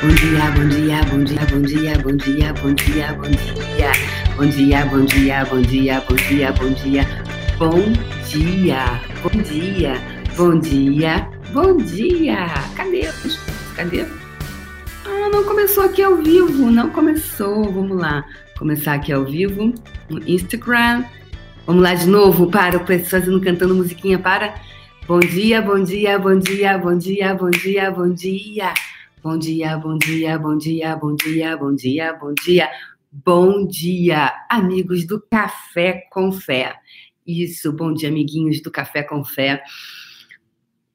Bom dia, bom dia, bom dia, bom dia, bom dia, bom dia, bom dia. Bom dia, bom dia, bom dia, bom dia, bom dia. Bom dia, bom dia, bom dia, bom dia. Cadê? Cadê? Ah, não começou aqui ao vivo, não começou. Vamos lá, começar aqui ao vivo no Instagram. Vamos lá de novo para o fazendo cantando musiquinha para. Bom dia, bom dia, bom dia, bom dia, bom dia, bom dia. Bom dia, bom dia, bom dia, bom dia, bom dia, bom dia. Bom dia, amigos do Café com Fé. Isso, bom dia, amiguinhos do Café com Fé.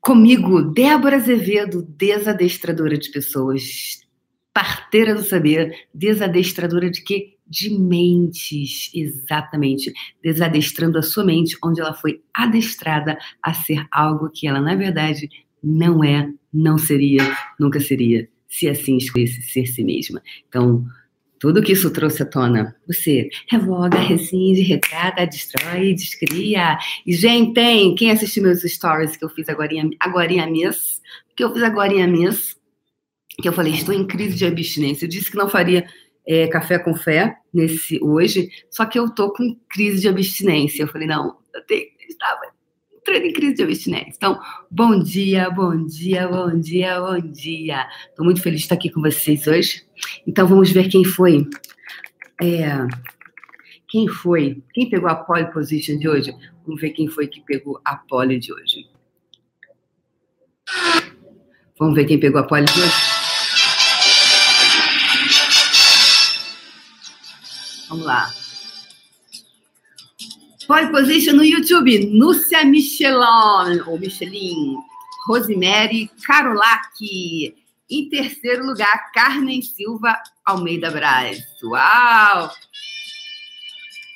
Comigo, Débora Azevedo, desadestradora de pessoas, parteira do saber, desadestradora de quê? De mentes, exatamente. Desadestrando a sua mente, onde ela foi adestrada a ser algo que ela, na verdade, não é, não seria, nunca seria, se assim escolhesse ser si mesma. Então, tudo que isso trouxe à tona, você revoga, rescinde, retrata, destrói, descria. E, gente, tem, quem assistiu meus stories que eu fiz agora em mês, que eu fiz agora em mês, que eu falei, estou em crise de abstinência. Eu disse que não faria é, café com fé nesse hoje, só que eu tô com crise de abstinência. Eu falei, não, eu tenho, estava entrando em crise de abstinência. Então, bom dia, bom dia, bom dia, bom dia. Estou muito feliz de estar aqui com vocês hoje. Então, vamos ver quem foi. É, quem foi? Quem pegou a pole position de hoje? Vamos ver quem foi que pegou a pole de hoje. Vamos ver quem pegou a pole de hoje? Vamos lá. Pole position no YouTube, Núcia Michelin, ou Michelin, Rosemary Carolac. Em terceiro lugar, Carmen Silva Almeida Braz. Uau!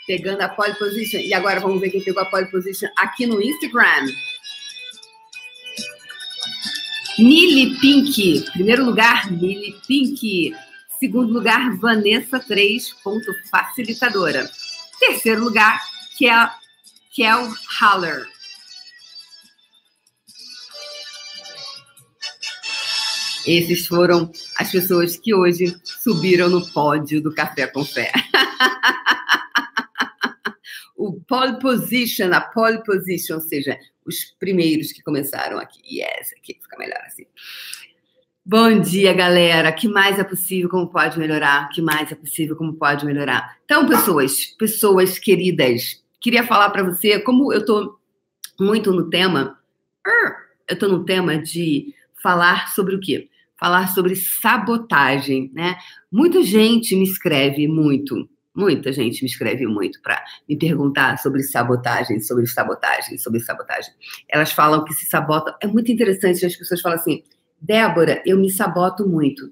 Pegando a pole position. E agora vamos ver quem pegou a pole position aqui no Instagram. Mili Pink. Primeiro lugar, Mili Pink. Segundo lugar, Vanessa 3. Ponto facilitadora. Terceiro lugar, Kel, Kel Haller. Esses foram as pessoas que hoje subiram no pódio do Café com Fé. o pole position, a pole position, ou seja, os primeiros que começaram aqui. Yes, aqui fica melhor assim. Bom dia, galera. que mais é possível? Como pode melhorar? que mais é possível? Como pode melhorar? Então, pessoas, pessoas queridas, queria falar para você como eu tô muito no tema. Eu tô no tema de falar sobre o quê? Falar sobre sabotagem, né? Muita gente me escreve muito, muita gente me escreve muito para me perguntar sobre sabotagem, sobre sabotagem, sobre sabotagem. Elas falam que se sabotam. É muito interessante, as pessoas falam assim Débora, eu me saboto muito.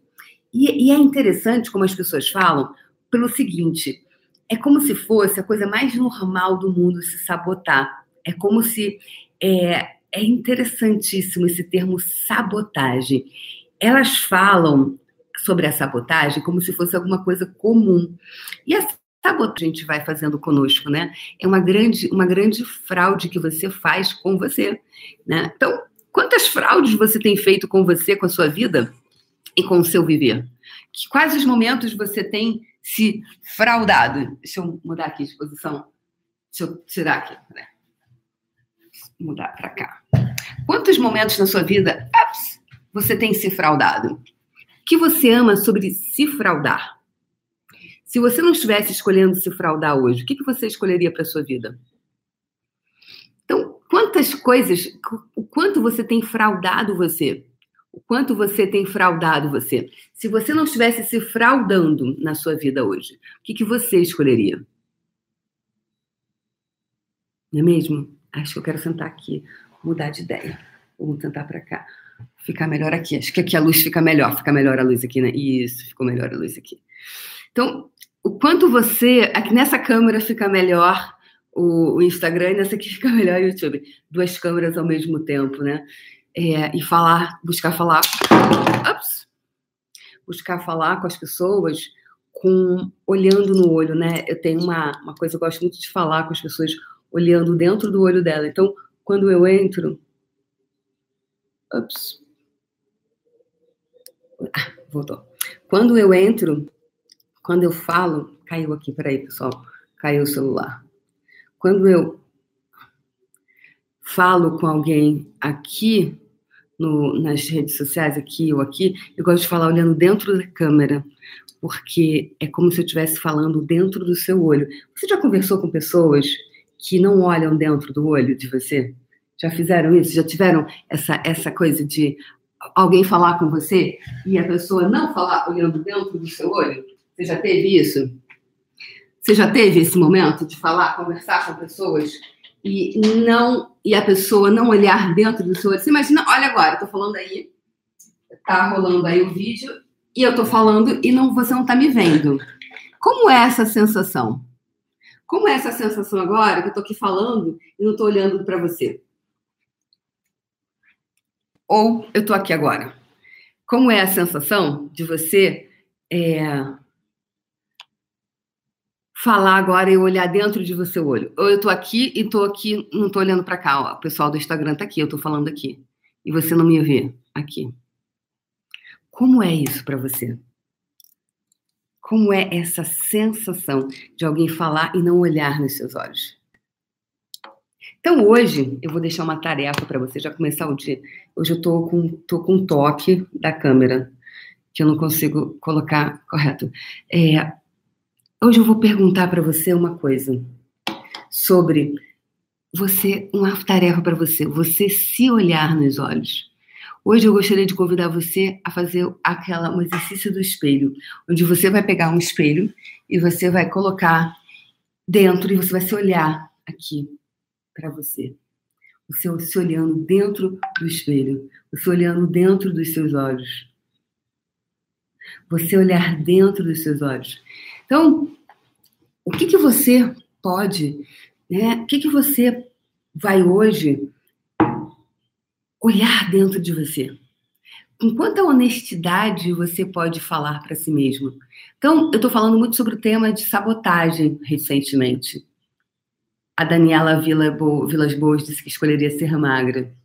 E, e, é interessante como as pessoas falam, pelo seguinte: é como se fosse a coisa mais normal do mundo se sabotar. É como se. É, é interessantíssimo esse termo sabotagem. Elas falam sobre a sabotagem como se fosse alguma coisa comum. E a sabotagem a gente vai fazendo conosco, né? É uma grande, uma grande fraude que você faz com você. Né? Então, Quantas fraudes você tem feito com você, com a sua vida e com o seu viver? Que, quais os momentos você tem se fraudado? Deixa eu mudar aqui de posição. Deixa eu tirar aqui. Né? Mudar para cá. Quantos momentos na sua vida ups, você tem se fraudado? O que você ama sobre se fraudar? Se você não estivesse escolhendo se fraudar hoje, o que, que você escolheria para sua vida? Quantas coisas, o quanto você tem fraudado você? O quanto você tem fraudado você? Se você não estivesse se fraudando na sua vida hoje, o que, que você escolheria? Não é mesmo? Acho que eu quero sentar aqui, mudar de ideia. Vamos tentar para cá. Ficar melhor aqui. Acho que aqui a luz fica melhor. Fica melhor a luz aqui, né? Isso, ficou melhor a luz aqui. Então, o quanto você. Aqui nessa câmera fica melhor o Instagram e nessa aqui fica melhor o YouTube. Duas câmeras ao mesmo tempo, né? É, e falar, buscar falar. Ups, buscar falar com as pessoas com olhando no olho, né? Eu tenho uma, uma coisa, eu gosto muito de falar com as pessoas olhando dentro do olho dela. Então, quando eu entro. Ups. Ah, voltou. Quando eu entro, quando eu falo, caiu aqui, peraí, pessoal, caiu o celular. Quando eu falo com alguém aqui, no, nas redes sociais, aqui ou aqui, eu gosto de falar olhando dentro da câmera, porque é como se eu estivesse falando dentro do seu olho. Você já conversou com pessoas que não olham dentro do olho de você? Já fizeram isso? Já tiveram essa, essa coisa de alguém falar com você e a pessoa não falar olhando dentro do seu olho? Você já teve isso? Você já teve esse momento de falar, conversar com pessoas e não e a pessoa não olhar dentro do seu olho? Você imagina, olha agora, eu tô falando aí, tá rolando aí o vídeo e eu tô falando e não você não tá me vendo. Como é essa sensação? Como é essa sensação agora que eu tô aqui falando e não tô olhando para você? Ou eu tô aqui agora? Como é a sensação de você é, falar agora e olhar dentro de você o olho. Eu tô aqui e tô aqui, não tô olhando para cá, ó. O pessoal do Instagram tá aqui, eu tô falando aqui. E você não me vê aqui. Como é isso para você? Como é essa sensação de alguém falar e não olhar nos seus olhos? Então hoje eu vou deixar uma tarefa para você já começar o dia. Hoje eu tô com tô com um toque da câmera que eu não consigo colocar correto. É, Hoje eu vou perguntar para você uma coisa sobre você, uma tarefa para você, você se olhar nos olhos. Hoje eu gostaria de convidar você a fazer aquela um exercício do espelho, onde você vai pegar um espelho e você vai colocar dentro e você vai se olhar aqui para você. Você se olhando dentro do espelho, você olhando dentro dos seus olhos. Você olhar dentro dos seus olhos. Então, o que, que você pode, né? O que, que você vai hoje olhar dentro de você? Com quanta honestidade você pode falar para si mesmo? Então, eu estou falando muito sobre o tema de sabotagem recentemente. A Daniela Vila Vilas Boas disse que escolheria ser magra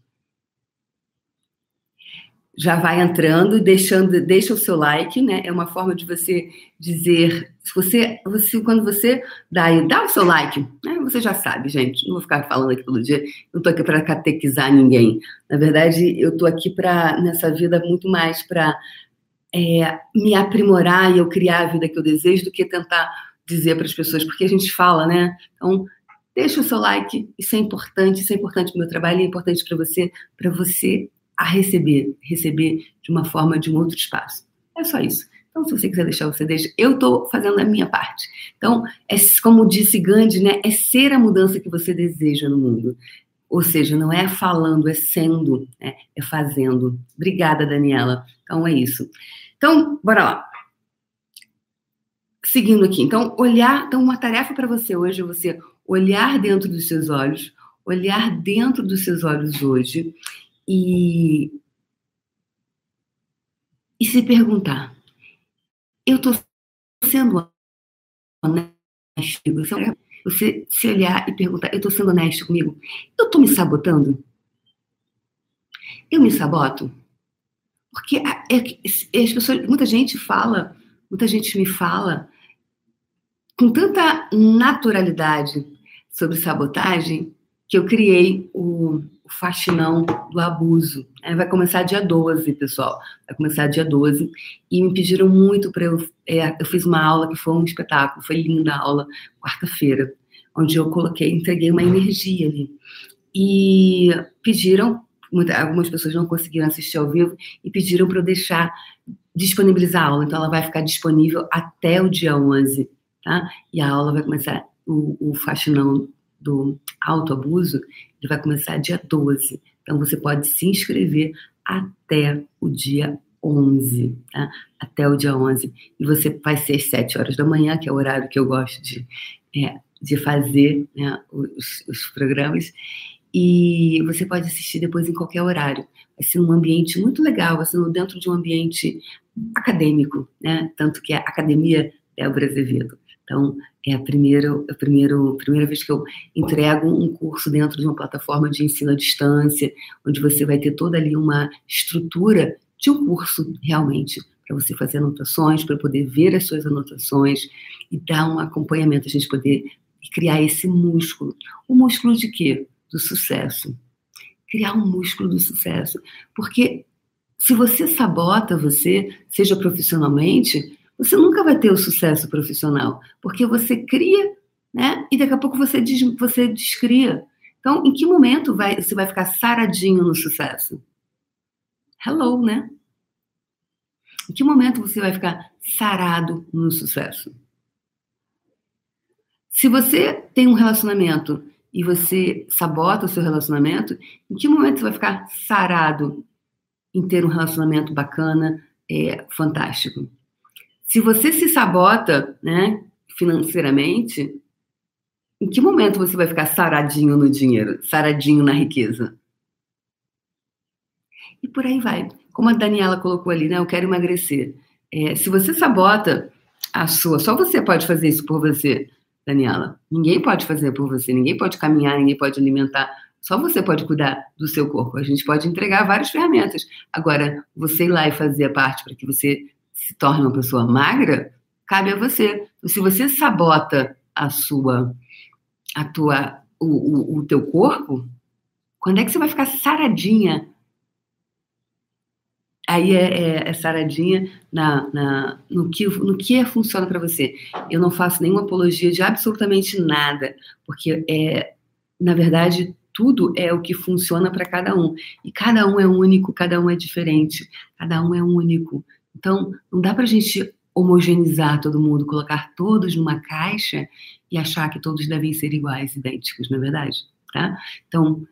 já vai entrando, deixando, deixa o seu like, né? É uma forma de você dizer, se você, você quando você dá, dá o seu like, né? Você já sabe, gente. Não vou ficar falando aqui todo dia. Não tô aqui para catequizar ninguém. Na verdade, eu tô aqui para nessa vida muito mais para é, me aprimorar e eu criar a vida que eu desejo do que tentar dizer para as pessoas, porque a gente fala, né? Então, deixa o seu like, isso é importante, isso é importante para o meu trabalho, é importante para você, para você a receber, receber de uma forma de um outro espaço. É só isso. Então, se você quiser deixar, você deixa. Eu estou fazendo a minha parte. Então, é como disse Gandhi, né? É ser a mudança que você deseja no mundo. Ou seja, não é falando, é sendo, né? é fazendo. Obrigada, Daniela. Então, é isso. Então, bora lá. Seguindo aqui. Então, olhar. Então, uma tarefa para você hoje é você olhar dentro dos seus olhos, olhar dentro dos seus olhos hoje e, e se perguntar: eu estou sendo honesto? Você se olhar e perguntar: eu estou sendo honesto comigo? Eu estou me sabotando? Eu me saboto? Porque é, as pessoas, muita gente fala, muita gente me fala com tanta naturalidade sobre sabotagem que eu criei o faxinão do abuso. É, vai começar dia 12, pessoal. Vai começar dia 12. E me pediram muito para eu. É, eu fiz uma aula que foi um espetáculo, foi linda a aula, quarta-feira, onde eu coloquei, entreguei uma energia ali. E pediram, muita, algumas pessoas não conseguiram assistir ao vivo, e pediram para eu deixar disponibilizar a aula. Então, ela vai ficar disponível até o dia 11, tá? E a aula vai começar, o, o faxinão do autoabuso, ele vai começar dia 12. Então, você pode se inscrever até o dia 11, tá? Até o dia 11. E você vai ser às 7 horas da manhã, que é o horário que eu gosto de, é, de fazer né, os, os programas. E você pode assistir depois em qualquer horário. Vai ser um ambiente muito legal, vai ser dentro de um ambiente acadêmico, né? Tanto que a Academia Débora Azevedo. Então, é a primeira, a primeira, a primeira vez que eu entrego um curso dentro de uma plataforma de ensino à distância, onde você vai ter toda ali uma estrutura de um curso realmente para você fazer anotações, para poder ver as suas anotações e dar um acompanhamento, a gente poder criar esse músculo. O músculo de quê? Do sucesso. Criar um músculo do sucesso. Porque se você sabota você, seja profissionalmente, você nunca vai ter o sucesso profissional, porque você cria, né? E daqui a pouco você, des, você descria. Então, em que momento vai, você vai ficar saradinho no sucesso? Hello, né? Em que momento você vai ficar sarado no sucesso? Se você tem um relacionamento e você sabota o seu relacionamento, em que momento você vai ficar sarado em ter um relacionamento bacana, é, fantástico? Se você se sabota, né, financeiramente, em que momento você vai ficar saradinho no dinheiro, saradinho na riqueza? E por aí vai. Como a Daniela colocou ali, né? Eu quero emagrecer. É, se você sabota a sua, só você pode fazer isso por você, Daniela. Ninguém pode fazer por você, ninguém pode caminhar, ninguém pode alimentar. Só você pode cuidar do seu corpo. A gente pode entregar várias ferramentas. Agora, você ir lá e fazer a parte para que você se torne uma pessoa magra, cabe a você. Se você sabota a sua, a tua, o, o, o teu corpo, quando é que você vai ficar saradinha? Aí é, é, é saradinha na, na, no, que, no que é, funciona para você. Eu não faço nenhuma apologia de absolutamente nada, porque é, na verdade, tudo é o que funciona para cada um. E cada um é único, cada um é diferente, cada um é único. Então, não dá para a gente homogeneizar todo mundo, colocar todos numa caixa e achar que todos devem ser iguais, idênticos, não é verdade? Tá? Então,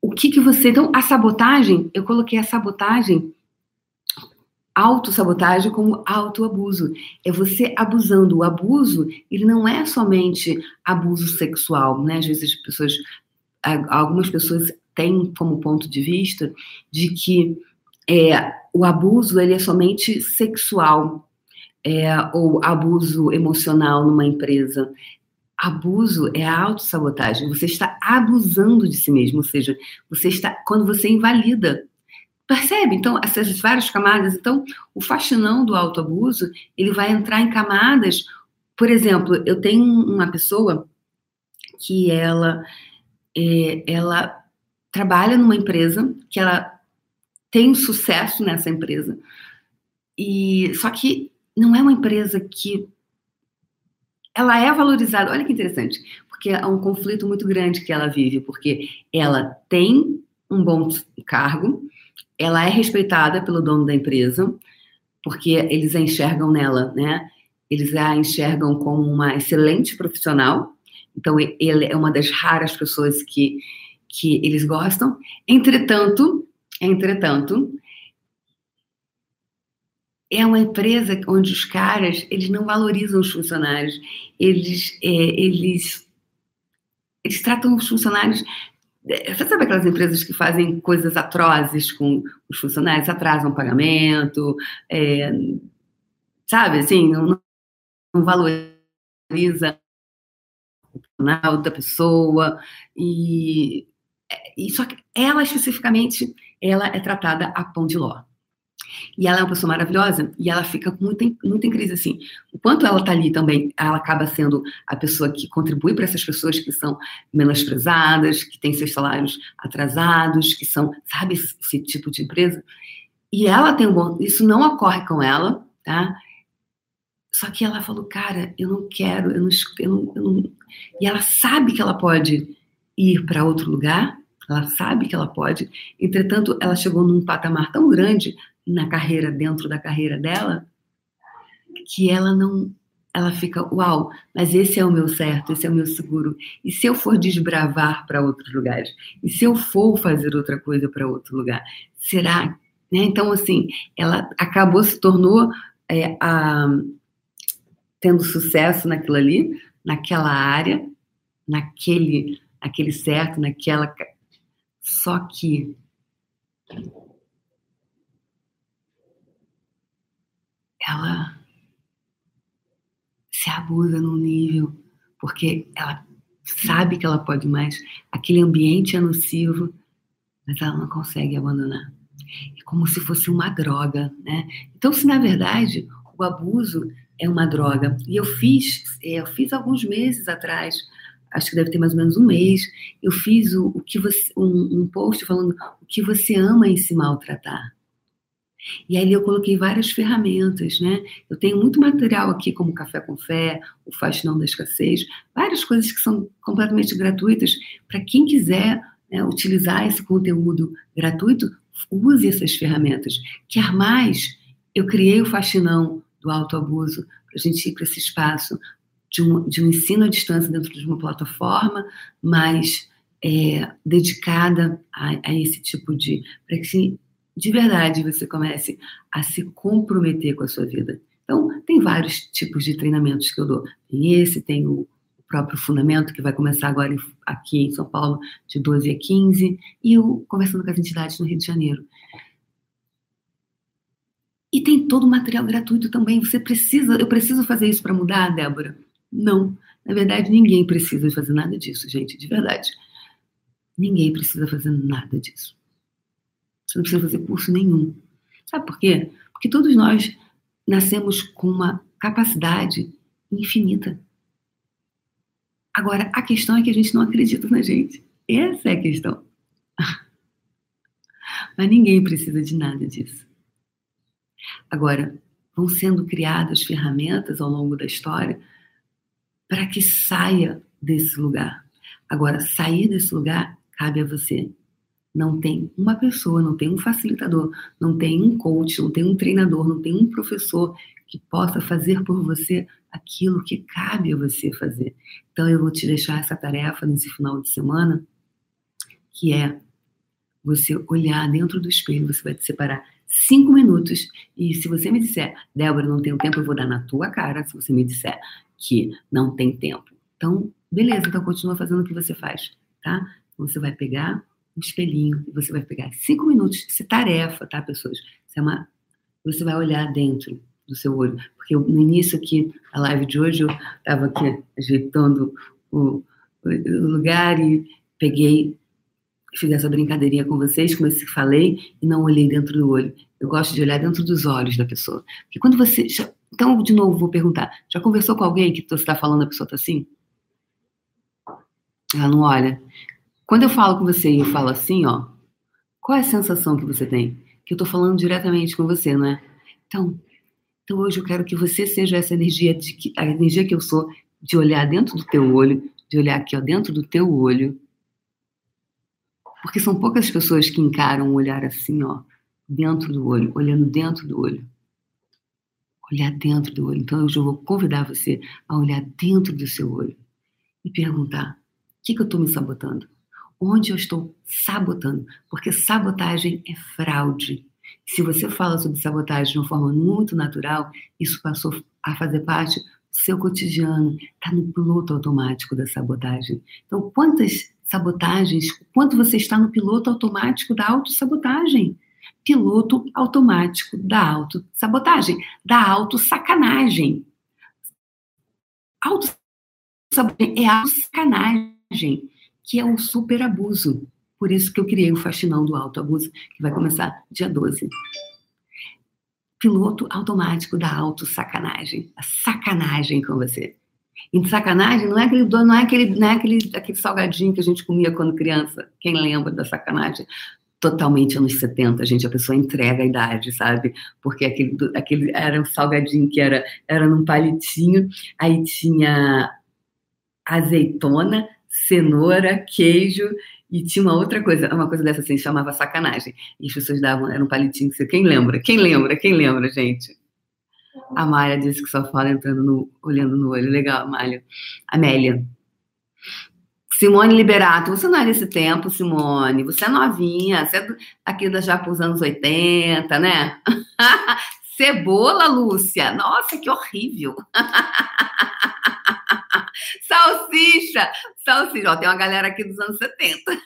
o que que você... Então, a sabotagem, eu coloquei a sabotagem, autossabotagem como autoabuso. É você abusando. O abuso, ele não é somente abuso sexual, né? Às vezes as pessoas... Algumas pessoas têm como ponto de vista de que é, o abuso ele é somente sexual é, ou abuso emocional numa empresa. Abuso é a autossabotagem. Você está abusando de si mesmo, ou seja, você está quando você invalida. Percebe? Então, essas várias camadas. Então, o faxinão do autoabuso, ele vai entrar em camadas. Por exemplo, eu tenho uma pessoa que ela, é, ela trabalha numa empresa que ela tem sucesso nessa empresa. E só que não é uma empresa que ela é valorizada. Olha que interessante, porque é um conflito muito grande que ela vive, porque ela tem um bom cargo, ela é respeitada pelo dono da empresa, porque eles a enxergam nela, né? Eles a enxergam como uma excelente profissional. Então, ele é uma das raras pessoas que, que eles gostam. Entretanto, Entretanto, é uma empresa onde os caras eles não valorizam os funcionários, eles é, eles eles tratam os funcionários é, você sabe aquelas empresas que fazem coisas atrozes com os funcionários, atrasam pagamento, é, sabe, assim, não, não valoriza o canal da pessoa e, e só que ela especificamente ela é tratada a pão de ló. E ela é uma pessoa maravilhosa e ela fica muito em, muito em crise, assim. O quanto ela tá ali também, ela acaba sendo a pessoa que contribui para essas pessoas que são menosprezadas, que têm seus salários atrasados, que são, sabe, esse, esse tipo de empresa. E ela tem um bom. Isso não ocorre com ela, tá? Só que ela falou, cara, eu não quero, eu não, eu não, eu não... E ela sabe que ela pode ir para outro lugar, ela sabe que ela pode. Entretanto, ela chegou num patamar tão grande na carreira, dentro da carreira dela, que ela não. Ela fica, uau, mas esse é o meu certo, esse é o meu seguro. E se eu for desbravar para outros lugares? E se eu for fazer outra coisa para outro lugar? Será? Né? Então, assim, ela acabou, se tornou é, a, tendo sucesso naquilo ali, naquela área, naquele, naquele certo, naquela só que ela se abusa num nível porque ela sabe que ela pode mais, aquele ambiente é nocivo, mas ela não consegue abandonar. É como se fosse uma droga, né? Então, se na verdade o abuso é uma droga, e eu fiz, é, eu fiz alguns meses atrás, acho que deve ter mais ou menos um mês, eu fiz o, o que você, um, um post falando o que você ama em se maltratar. E aí eu coloquei várias ferramentas, né? Eu tenho muito material aqui, como Café com Fé, o Faxinão da Escassez, várias coisas que são completamente gratuitas. Para quem quiser né, utilizar esse conteúdo gratuito, use essas ferramentas. Quer mais? Eu criei o Faxinão do autoabuso para a gente ir para esse espaço de um, de um ensino à distância dentro de uma plataforma mais é, dedicada a, a, esse tipo de. para que de verdade você comece a se comprometer com a sua vida. Então, tem vários tipos de treinamentos que eu dou. Tem esse, tem o próprio fundamento, que vai começar agora aqui em São Paulo, de 12 a 15, e o Conversando com as Entidades no Rio de Janeiro. E tem todo o material gratuito também. Você precisa, eu preciso fazer isso para mudar, Débora? Não. Na verdade, ninguém precisa fazer nada disso, gente, de verdade. Ninguém precisa fazer nada disso. Você não precisa fazer curso nenhum. Sabe por quê? Porque todos nós nascemos com uma capacidade infinita. Agora, a questão é que a gente não acredita na gente. Essa é a questão. Mas ninguém precisa de nada disso. Agora, vão sendo criadas ferramentas ao longo da história para que saia desse lugar. Agora, sair desse lugar cabe a você não tem uma pessoa, não tem um facilitador, não tem um coach, não tem um treinador, não tem um professor que possa fazer por você aquilo que cabe a você fazer. Então eu vou te deixar essa tarefa nesse final de semana, que é você olhar dentro do espelho, você vai te separar cinco minutos e se você me disser, Débora, não tenho tempo, eu vou dar na tua cara. Se você me disser que não tem tempo, então beleza, então continua fazendo o que você faz, tá? Você vai pegar um espelhinho você vai pegar cinco minutos. Isso é tarefa, tá, pessoas? É uma... Você vai olhar dentro do seu olho. Porque no início aqui, a live de hoje, eu estava aqui ajeitando o, o, lugar e peguei, fiz essa brincadeirinha com vocês, como eu falei, e não olhei dentro do olho. Eu gosto de olhar dentro dos olhos da pessoa. Porque quando você. Já... Então, de novo, vou perguntar: já conversou com alguém que você está falando, a pessoa está assim? Ela não olha. Quando eu falo com você e eu falo assim, ó, qual é a sensação que você tem? Que eu tô falando diretamente com você, não é? Então, então hoje eu quero que você seja essa energia, de que, a energia que eu sou, de olhar dentro do teu olho, de olhar aqui, ó, dentro do teu olho. Porque são poucas pessoas que encaram um olhar assim, ó, dentro do olho, olhando dentro do olho. Olhar dentro do olho. Então eu vou convidar você a olhar dentro do seu olho e perguntar: o que, que eu estou me sabotando? onde eu estou sabotando, porque sabotagem é fraude. Se você fala sobre sabotagem de uma forma muito natural, isso passou a fazer parte do seu cotidiano, está no piloto automático da sabotagem. Então, quantas sabotagens, quanto você está no piloto automático da autossabotagem? Piloto automático da autossabotagem, da autossacanagem. Autossabotagem é autossacanagem que é um super abuso. Por isso que eu criei o Faxinão do Alto Abuso, que vai começar dia 12. Piloto automático da auto-sacanagem. A sacanagem com você. E sacanagem não é aquele não é aquele, não é aquele, aquele salgadinho que a gente comia quando criança. Quem lembra da sacanagem? Totalmente anos 70, gente, a pessoa entrega a idade, sabe? Porque aquele, aquele era um salgadinho que era, era num palitinho, aí tinha azeitona, cenoura, queijo e tinha uma outra coisa, uma coisa dessa assim, chamava sacanagem. E as pessoas davam, era um palitinho quem lembra? Quem lembra? Quem lembra, gente? A Maia disse que só fala entrando no, olhando no olho. Legal, Amália. Amélia. Simone Liberato, você não é desse tempo, Simone. Você é novinha, você é aqui da já os anos 80, né? Cebola, Lúcia. Nossa, que horrível. Salsicha! Salsicha. Ó, tem uma galera aqui dos anos 70.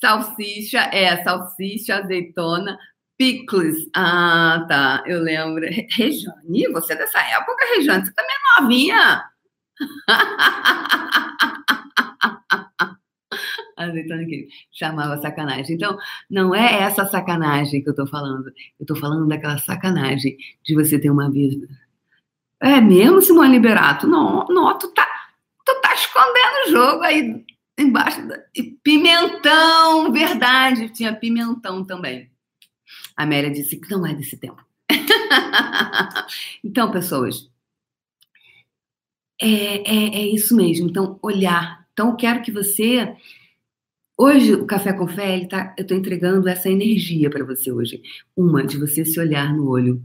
salsicha, é, salsicha, azeitona, picles. Ah, tá, eu lembro. Rejane, você é dessa época, Rejane? Você também é novinha. Azeitona que chamava sacanagem. Então, não é essa sacanagem que eu tô falando. Eu tô falando daquela sacanagem de você ter uma vida. É mesmo, Simone Liberato? Não, não, tu tá, tu tá escondendo o jogo aí embaixo. Da... Pimentão, verdade, tinha pimentão também. A Amélia disse que não é desse tempo. então, pessoas, é, é, é isso mesmo. Então, olhar. Então, eu quero que você. Hoje, o Café com Fé, ele tá, eu estou entregando essa energia para você hoje. Uma, de você se olhar no olho,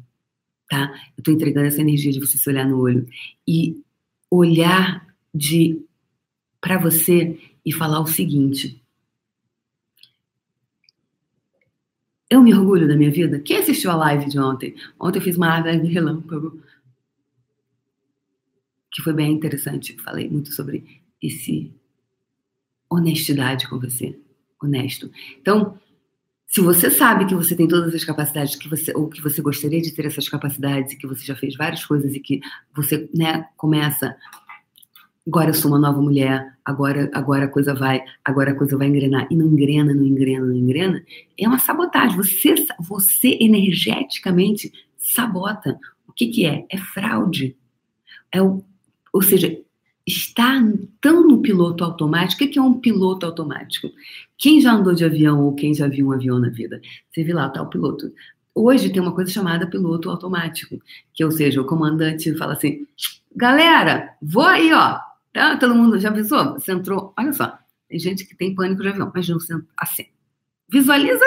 tá? Eu estou entregando essa energia de você se olhar no olho. E olhar de para você e falar o seguinte: Eu me orgulho da minha vida. Quem assistiu a live de ontem? Ontem eu fiz uma live de relâmpago que foi bem interessante. Falei muito sobre esse honestidade com você, honesto. Então, se você sabe que você tem todas as capacidades que você ou que você gostaria de ter essas capacidades e que você já fez várias coisas e que você, né, começa agora eu sou uma nova mulher, agora agora a coisa vai, agora a coisa vai engrenar e não engrena, não engrena, não engrena, é uma sabotagem. Você você energeticamente sabota. O que que é? É fraude. É o ou seja, está tão no piloto automático. O que é um piloto automático? Quem já andou de avião ou quem já viu um avião na vida? Você viu lá, está o piloto. Hoje tem uma coisa chamada piloto automático, que ou seja, o comandante fala assim: galera, vou aí, ó. Tá? Todo mundo já avisou? Você entrou, olha só, tem gente que tem pânico de avião, mas não assim. Visualiza,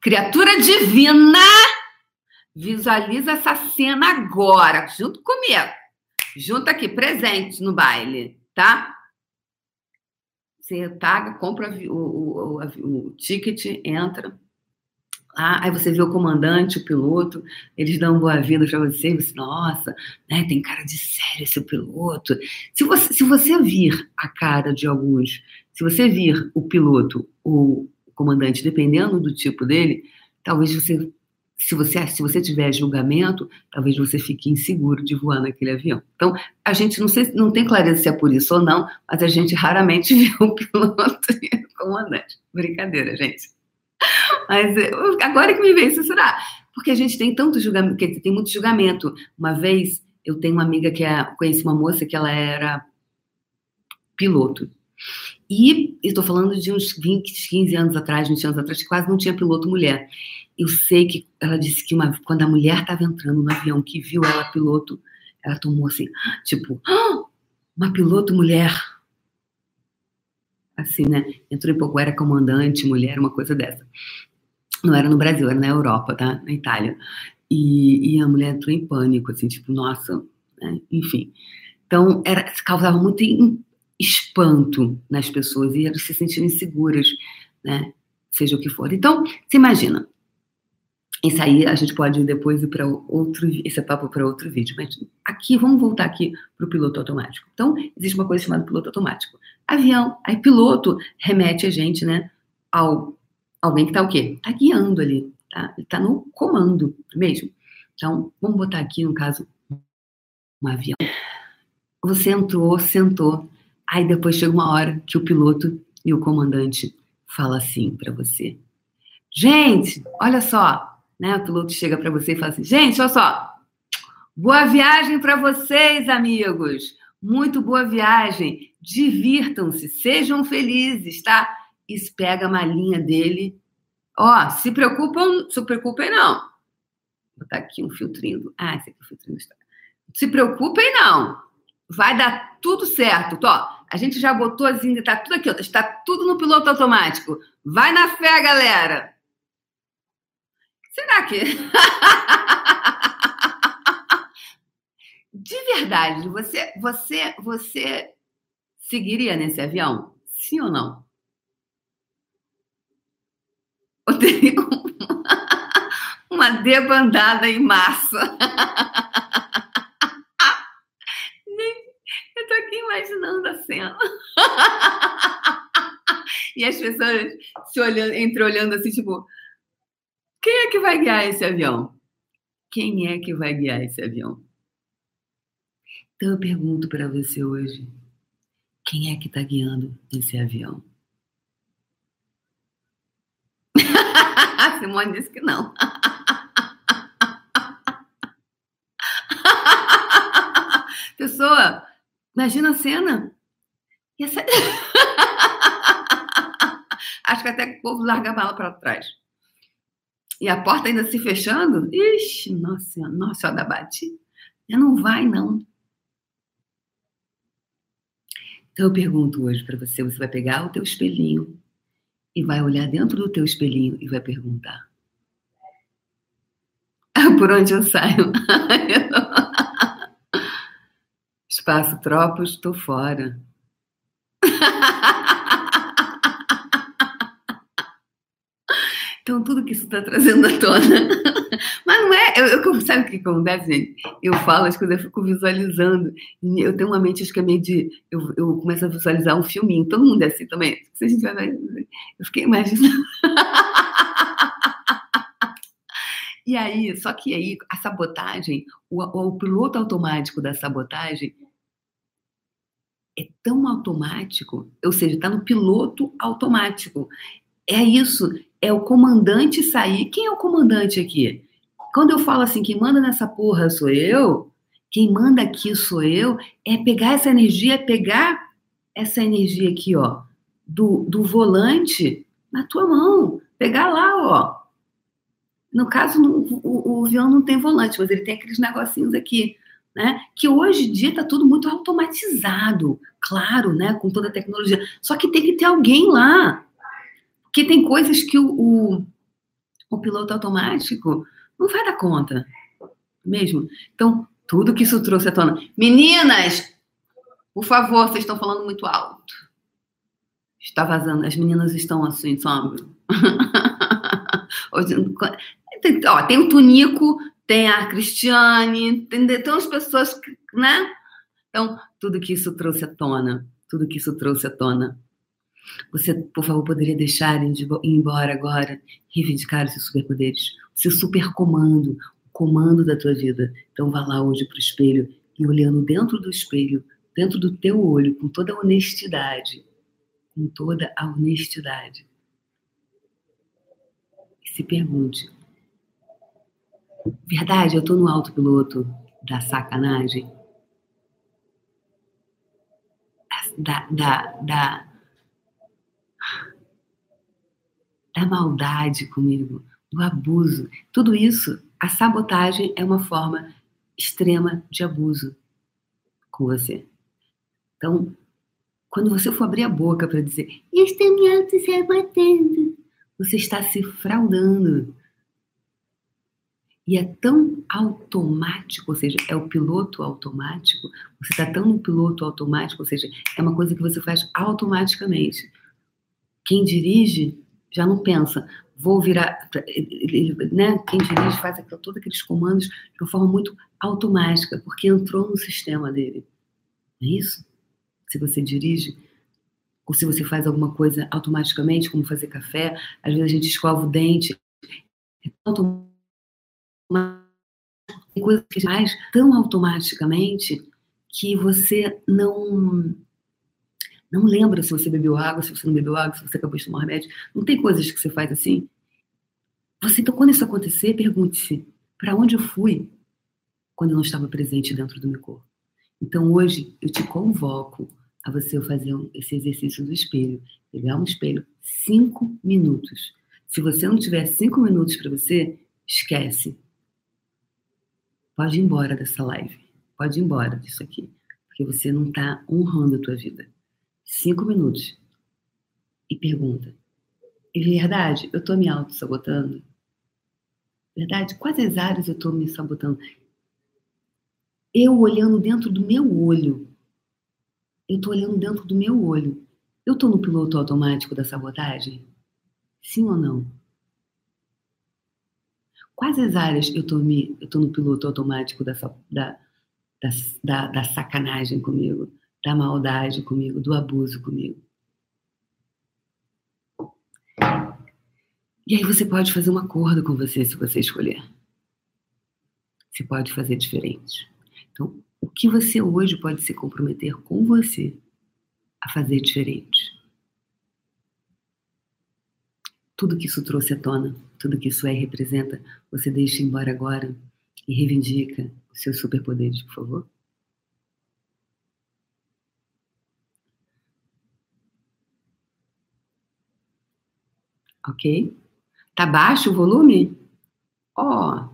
criatura divina, visualiza essa cena agora, junto comigo. Junta aqui, presente no baile, tá? Você paga, compra o, o, o, o ticket, entra. Ah, aí você vê o comandante, o piloto, eles dão boa-vinda para você, você, nossa, né, tem cara de sério esse piloto. Se você, se você vir a cara de alguns, se você vir o piloto, o comandante, dependendo do tipo dele, talvez você se você, se você tiver julgamento, talvez você fique inseguro de voar naquele avião. Então, a gente não, sei, não tem clareza se é por isso ou não, mas a gente raramente vê o piloto e o comandante. Brincadeira, gente. Mas agora que me veio será? Porque a gente tem tanto julgamento, tem muito julgamento. Uma vez eu tenho uma amiga que é, conheci uma moça que ela era piloto. E estou falando de uns 20, 15 anos atrás, 20 anos atrás, que quase não tinha piloto mulher. Eu sei que ela disse que uma, quando a mulher estava entrando no avião, que viu ela piloto, ela tomou assim, tipo, ah, uma piloto mulher. Assim, né? Entrou em pouco, era comandante, mulher, uma coisa dessa. Não era no Brasil, era na Europa, tá? Na Itália. E, e a mulher entrou em pânico, assim, tipo, nossa, né? enfim. Então, era, causava muito espanto nas pessoas e elas se sentiam inseguras, né? Seja o que for. Então, se imagina, isso aí a gente pode depois ir para outro, esse é papo para outro vídeo. Mas aqui, vamos voltar aqui para o piloto automático. Então, existe uma coisa chamada piloto automático. Avião, aí piloto remete a gente, né, ao alguém que está o quê? Está guiando ali, tá? Está no comando mesmo. Então, vamos botar aqui, no caso, um avião. Você entrou, sentou, aí depois chega uma hora que o piloto e o comandante fala assim para você. Gente, olha só, né? O piloto chega para você e fala assim: gente, olha só, boa viagem para vocês, amigos. Muito boa viagem. Divirtam-se, sejam felizes, tá? Isso pega a malinha dele. Ó, se preocupam, se preocupem não. Vou botar aqui um filtrinho. Ah, esse aqui é o filtrinho está. Se preocupem não. Vai dar tudo certo. Ó, a gente já botou assim, tá tudo aqui, ó, está tudo no piloto automático. Vai na fé, galera. Será que. De verdade, você, você, você seguiria nesse avião? Sim ou não? Uma debandada em massa? Eu tô aqui imaginando a cena. E as pessoas se olhando, entre olhando assim, tipo, quem é que vai guiar esse avião? Quem é que vai guiar esse avião? Então eu pergunto para você hoje: quem é que está guiando esse avião? Simone disse que não. Pessoa, imagina a cena. Essa... Acho que até o povo larga a mala para trás. E a porta ainda se fechando. Ixi, nossa, nossa, da. Não vai, não. Então eu pergunto hoje para você, você vai pegar o teu espelhinho e vai olhar dentro do teu espelhinho e vai perguntar. Por onde eu saio? Espaço tropas, estou fora. Então, tudo que isso está trazendo à tona. Mas não é. Eu, eu, sabe o que acontece, gente? Eu falo as coisas, eu fico visualizando. Eu tenho uma mente, acho que é meio de. Eu, eu começo a visualizar um filminho. Todo mundo é assim também. Se a gente vai. Eu fiquei imaginando. E aí, só que aí, a sabotagem, o, o piloto automático da sabotagem é tão automático, ou seja, está no piloto automático. É isso, é o comandante sair. Quem é o comandante aqui? Quando eu falo assim, quem manda nessa porra sou eu, quem manda aqui sou eu, é pegar essa energia, é pegar essa energia aqui, ó, do, do volante na tua mão. Pegar lá, ó. No caso, o, o, o avião não tem volante, mas ele tem aqueles negocinhos aqui, né? Que hoje em dia está tudo muito automatizado, claro, né? Com toda a tecnologia. Só que tem que ter alguém lá porque tem coisas que o, o, o piloto automático não vai dar conta. Mesmo. Então, tudo que isso trouxe à tona. Meninas, por favor, vocês estão falando muito alto. Está vazando. As meninas estão assim, sabe? Ó, tem o Tunico, tem a Cristiane, tem, tem umas pessoas, né? Então, tudo que isso trouxe à tona, tudo que isso trouxe à tona você, por favor, poderia deixar ir embora agora, reivindicar os seus superpoderes, o seu supercomando, o comando da tua vida. Então vá lá hoje para o espelho e olhando dentro do espelho, dentro do teu olho, com toda a honestidade, com toda a honestidade. E se pergunte: verdade, eu estou no autopiloto da sacanagem? Da, da, da da maldade comigo, do abuso. Tudo isso, a sabotagem é uma forma extrema de abuso com você. Então, quando você for abrir a boca para dizer, estou me auto-sabotando, você está se fraudando. E é tão automático, ou seja, é o piloto automático, você está tão no piloto automático, ou seja, é uma coisa que você faz automaticamente. Quem dirige já não pensa, vou virar. Né? Quem dirige faz aquilo, todos aqueles comandos de uma forma muito automática, porque entrou no sistema dele. É isso? Se você dirige, ou se você faz alguma coisa automaticamente, como fazer café, às vezes a gente escova o dente. É tão tem coisas que faz tão automaticamente que você não não lembra se você bebeu água, se você não bebeu água, se você acabou de tomar remédio. Não tem coisas que você faz assim? Você, então, quando isso acontecer, pergunte-se: para onde eu fui quando eu não estava presente dentro do meu corpo? Então, hoje, eu te convoco a você fazer esse exercício do espelho. Pegar um espelho, cinco minutos. Se você não tiver cinco minutos para você, esquece. Pode ir embora dessa live. Pode ir embora disso aqui. Porque você não está honrando a tua vida cinco minutos e pergunta: é verdade, eu estou me auto-sabotando? Verdade? Quais as áreas eu estou me sabotando? Eu olhando dentro do meu olho. Eu estou olhando dentro do meu olho. Eu estou no piloto automático da sabotagem? Sim ou não? Quais as áreas eu estou no piloto automático da, da, da, da sacanagem comigo? Da maldade comigo, do abuso comigo. E aí você pode fazer um acordo com você se você escolher. Você pode fazer diferente. Então, o que você hoje pode se comprometer com você a fazer diferente? tudo que isso trouxe à tona, tudo que isso é e representa, você deixa embora agora e reivindica os seus superpoderes, por favor? Ok? Tá baixo o volume? Ó, oh,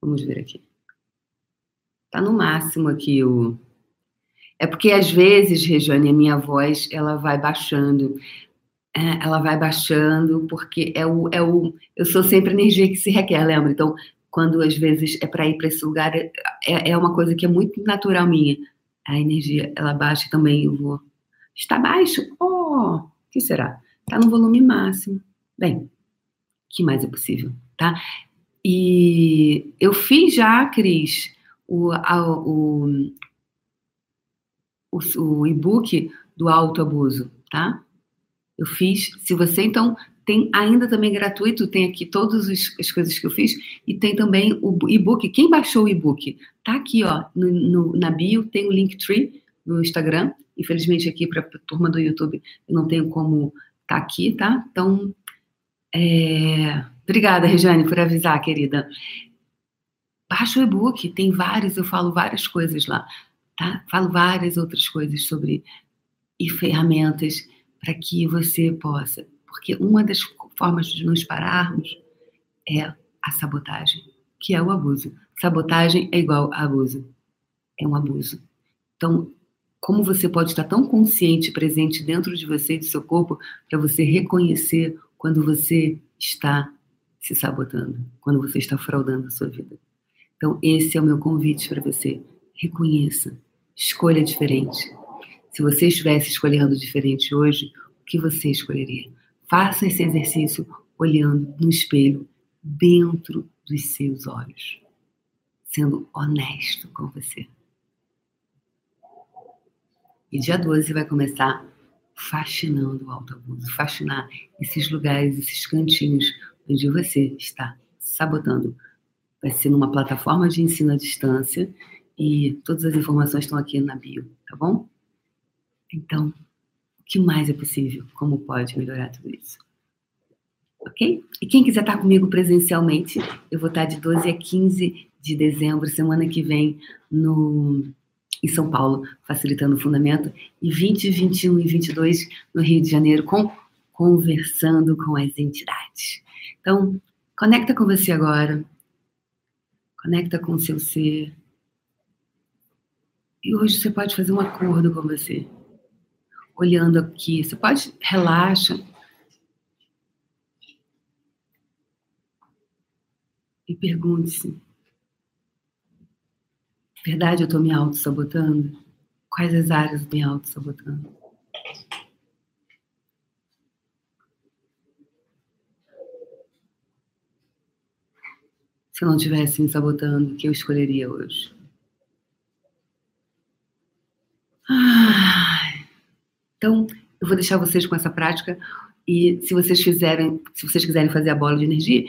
vamos ver aqui. Tá no máximo aqui o. É porque às vezes, Regiane, a minha voz ela vai baixando. É, ela vai baixando porque é o, é o. Eu sou sempre energia que se requer, lembra? Então, quando às vezes é para ir para esse lugar, é, é uma coisa que é muito natural minha. A energia ela baixa também. Eu vou. Está baixo? Oh, o que será? Está no volume máximo. Bem, que mais é possível, tá? E eu fiz já, Cris, o, o, o, o e-book do autoabuso, tá? Eu fiz. Se você, então, tem ainda também gratuito, tem aqui todas as coisas que eu fiz, e tem também o e-book. Quem baixou o e-book? Tá aqui, ó, no, no, na bio, tem o Linktree no Instagram. Infelizmente, aqui para a turma do YouTube, eu não tenho como tá aqui, tá? Então, é... Obrigada, Regiane, por avisar, querida. Baixa o e-book, tem vários, eu falo várias coisas lá, tá? Falo várias outras coisas sobre e ferramentas para que você possa, porque uma das formas de nos pararmos é a sabotagem, que é o abuso. Sabotagem é igual a abuso, é um abuso. Então, como você pode estar tão consciente, presente dentro de você e do seu corpo, para você reconhecer quando você está se sabotando, quando você está fraudando a sua vida. Então, esse é o meu convite para você. Reconheça, escolha diferente. Se você estivesse escolhendo diferente hoje, o que você escolheria? Faça esse exercício olhando no espelho, dentro dos seus olhos, sendo honesto com você. E dia 12 vai começar fascinando o autoabuso, fascinar esses lugares, esses cantinhos onde você está sabotando. Vai ser numa plataforma de ensino à distância e todas as informações estão aqui na bio, tá bom? Então, o que mais é possível? Como pode melhorar tudo isso? Ok? E quem quiser estar comigo presencialmente, eu vou estar de 12 a 15 de dezembro, semana que vem, no em São Paulo, facilitando o fundamento, e 20, 21 e 22 no Rio de Janeiro, com conversando com as entidades. Então, conecta com você agora, conecta com o seu ser. E hoje você pode fazer um acordo com você, olhando aqui. Você pode relaxa. E pergunte-se: Verdade, eu estou me auto-sabotando? Quais as áreas me auto-sabotando? Se eu não tivesse me sabotando, o que eu escolheria hoje? então, eu vou deixar vocês com essa prática e se vocês fizerem, se vocês quiserem fazer a bola de energia,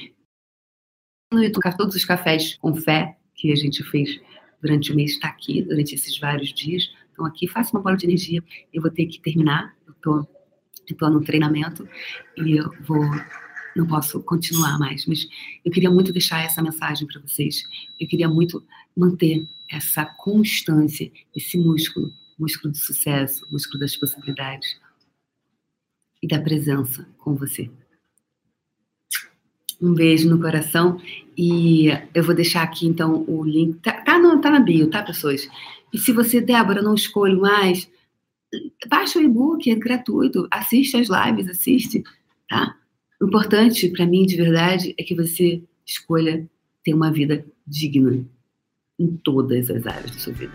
no YouTube, todos os cafés com fé que a gente fez durante o mês está aqui, durante esses vários dias. Então, aqui, faça uma bola de energia. Eu vou ter que terminar. Eu tô, estou no treinamento e eu vou. Não posso continuar mais, mas eu queria muito deixar essa mensagem para vocês. Eu queria muito manter essa constância, esse músculo, músculo do sucesso, músculo das possibilidades e da presença com você. Um beijo no coração e eu vou deixar aqui então o link. Tá, tá, no, tá na bio, tá, pessoas? E se você, Débora, não escolhe mais, baixa o e-book, é gratuito, assiste as lives, assiste, tá? O importante para mim, de verdade, é que você escolha ter uma vida digna em todas as áreas da sua vida.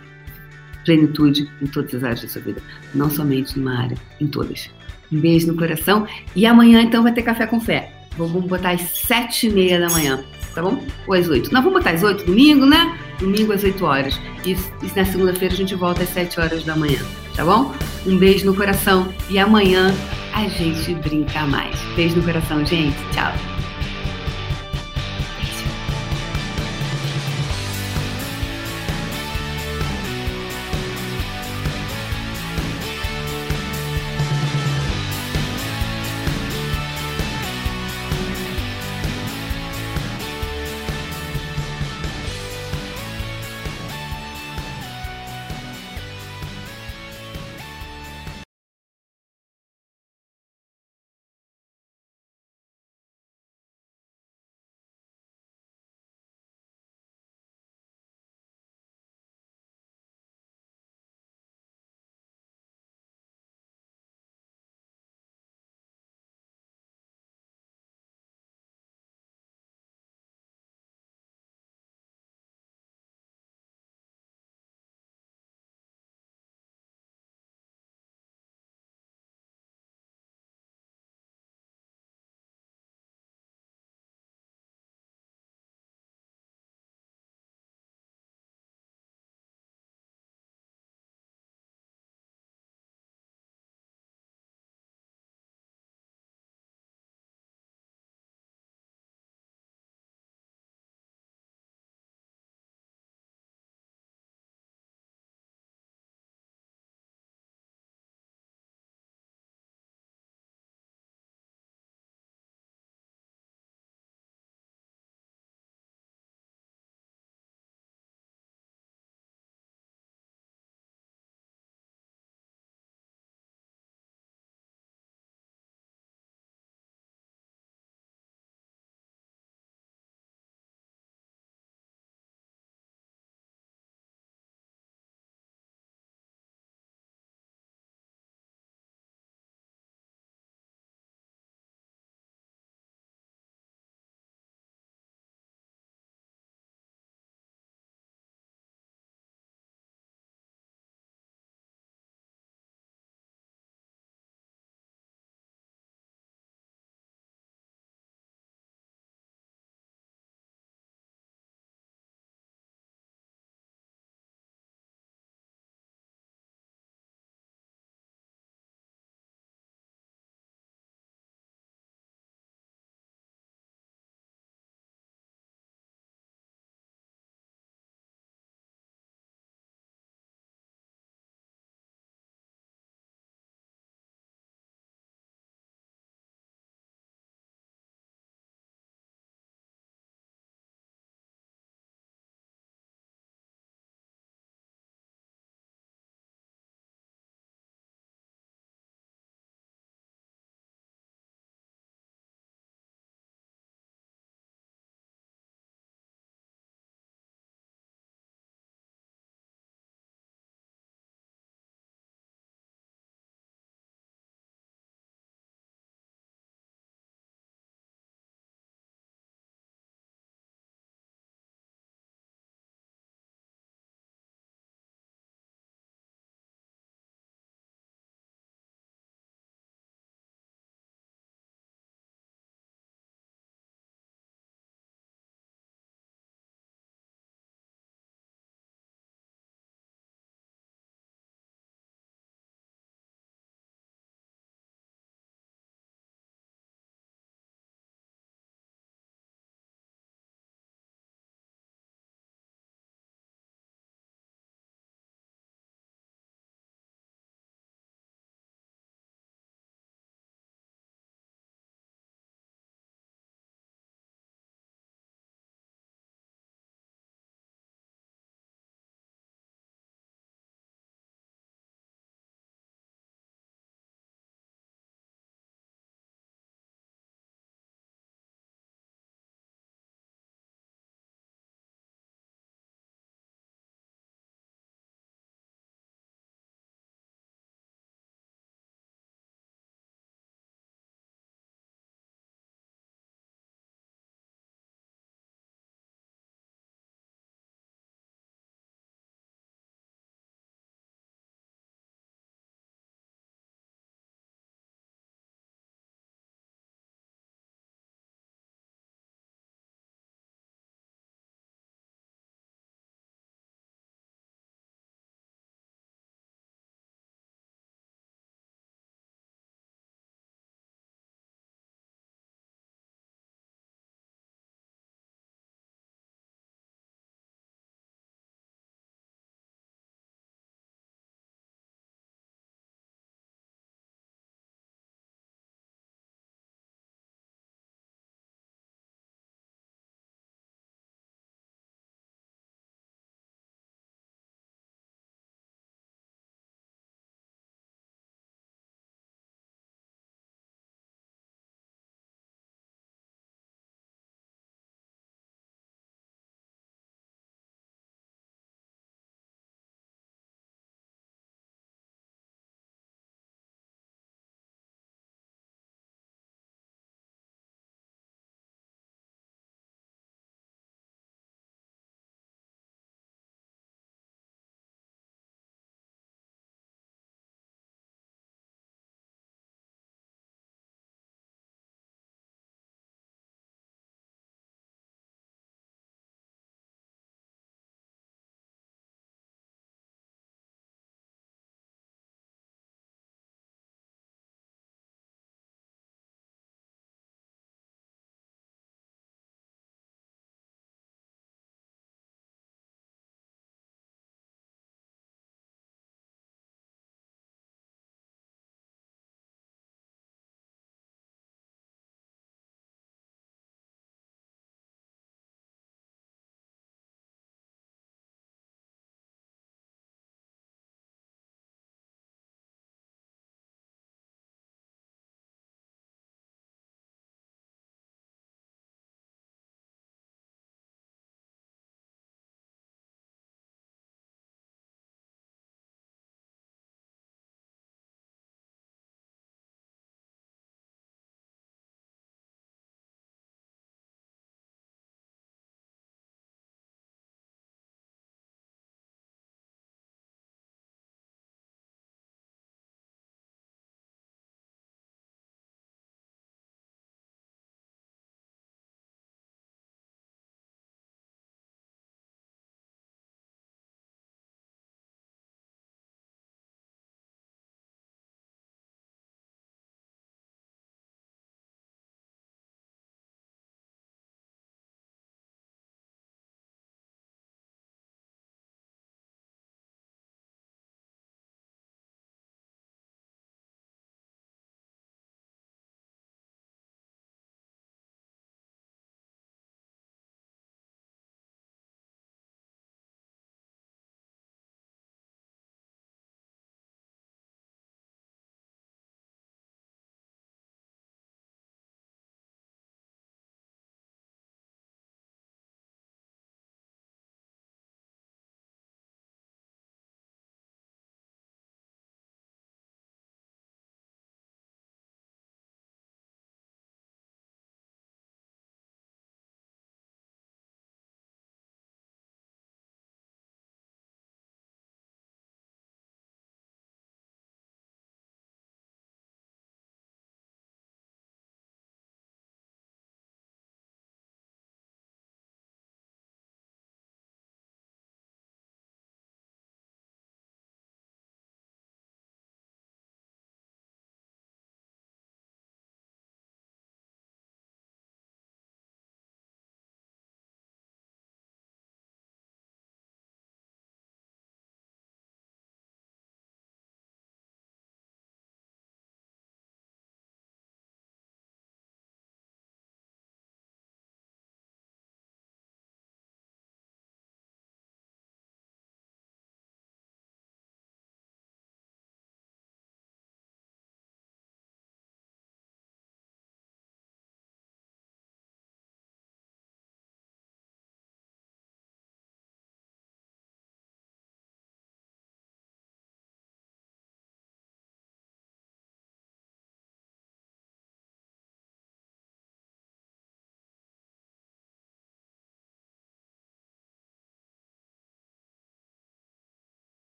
Plenitude em todas as áreas da sua vida, não somente numa área, em todas. Um beijo no coração e amanhã então vai ter café com fé. Vamos botar às sete e meia da manhã, tá bom? Ou às oito. Não, vamos botar às oito, domingo, né? Domingo às oito horas. E, e na segunda-feira a gente volta às sete horas da manhã, tá bom? Um beijo no coração e amanhã a gente brinca mais. Beijo no coração, gente. Tchau.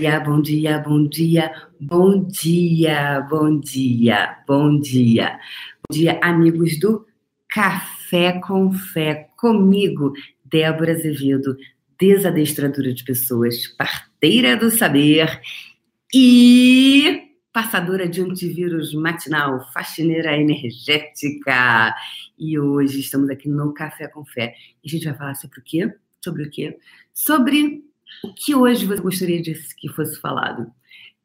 Dia, bom dia, bom dia, bom dia, bom dia, bom dia. Bom dia, amigos do Café com Fé, comigo, Débora Azevedo, desadestradora de pessoas, parteira do saber e passadora de antivírus matinal, faxineira energética. E hoje estamos aqui no Café com Fé. E a gente vai falar sobre o quê? Sobre o quê? Sobre o que hoje você gostaria de que fosse falado?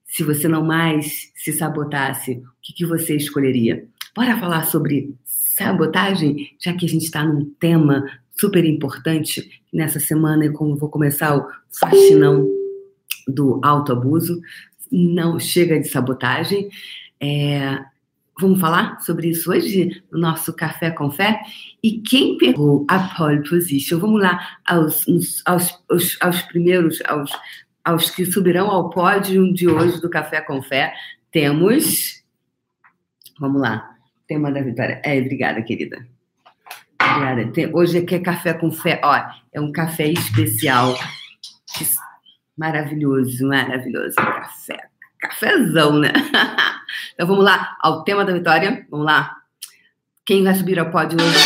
Se você não mais se sabotasse, o que, que você escolheria? Bora falar sobre sabotagem, já que a gente está num tema super importante nessa semana, e como vou começar o faxinão do autoabuso, não chega de sabotagem. É, vamos falar sobre isso hoje no nosso Café com Fé? E quem pegou a pole position? Vamos lá aos, aos, aos, aos primeiros, aos, aos que subirão ao pódio de hoje do Café com Fé. Temos. Vamos lá. Tema da vitória. É, obrigada, querida. Obrigada. Tem, hoje aqui é café com fé. Ó, é um café especial. Maravilhoso, maravilhoso. Café. Cafézão, né? então vamos lá ao tema da vitória. Vamos lá. Quem vai subir ao pódio hoje?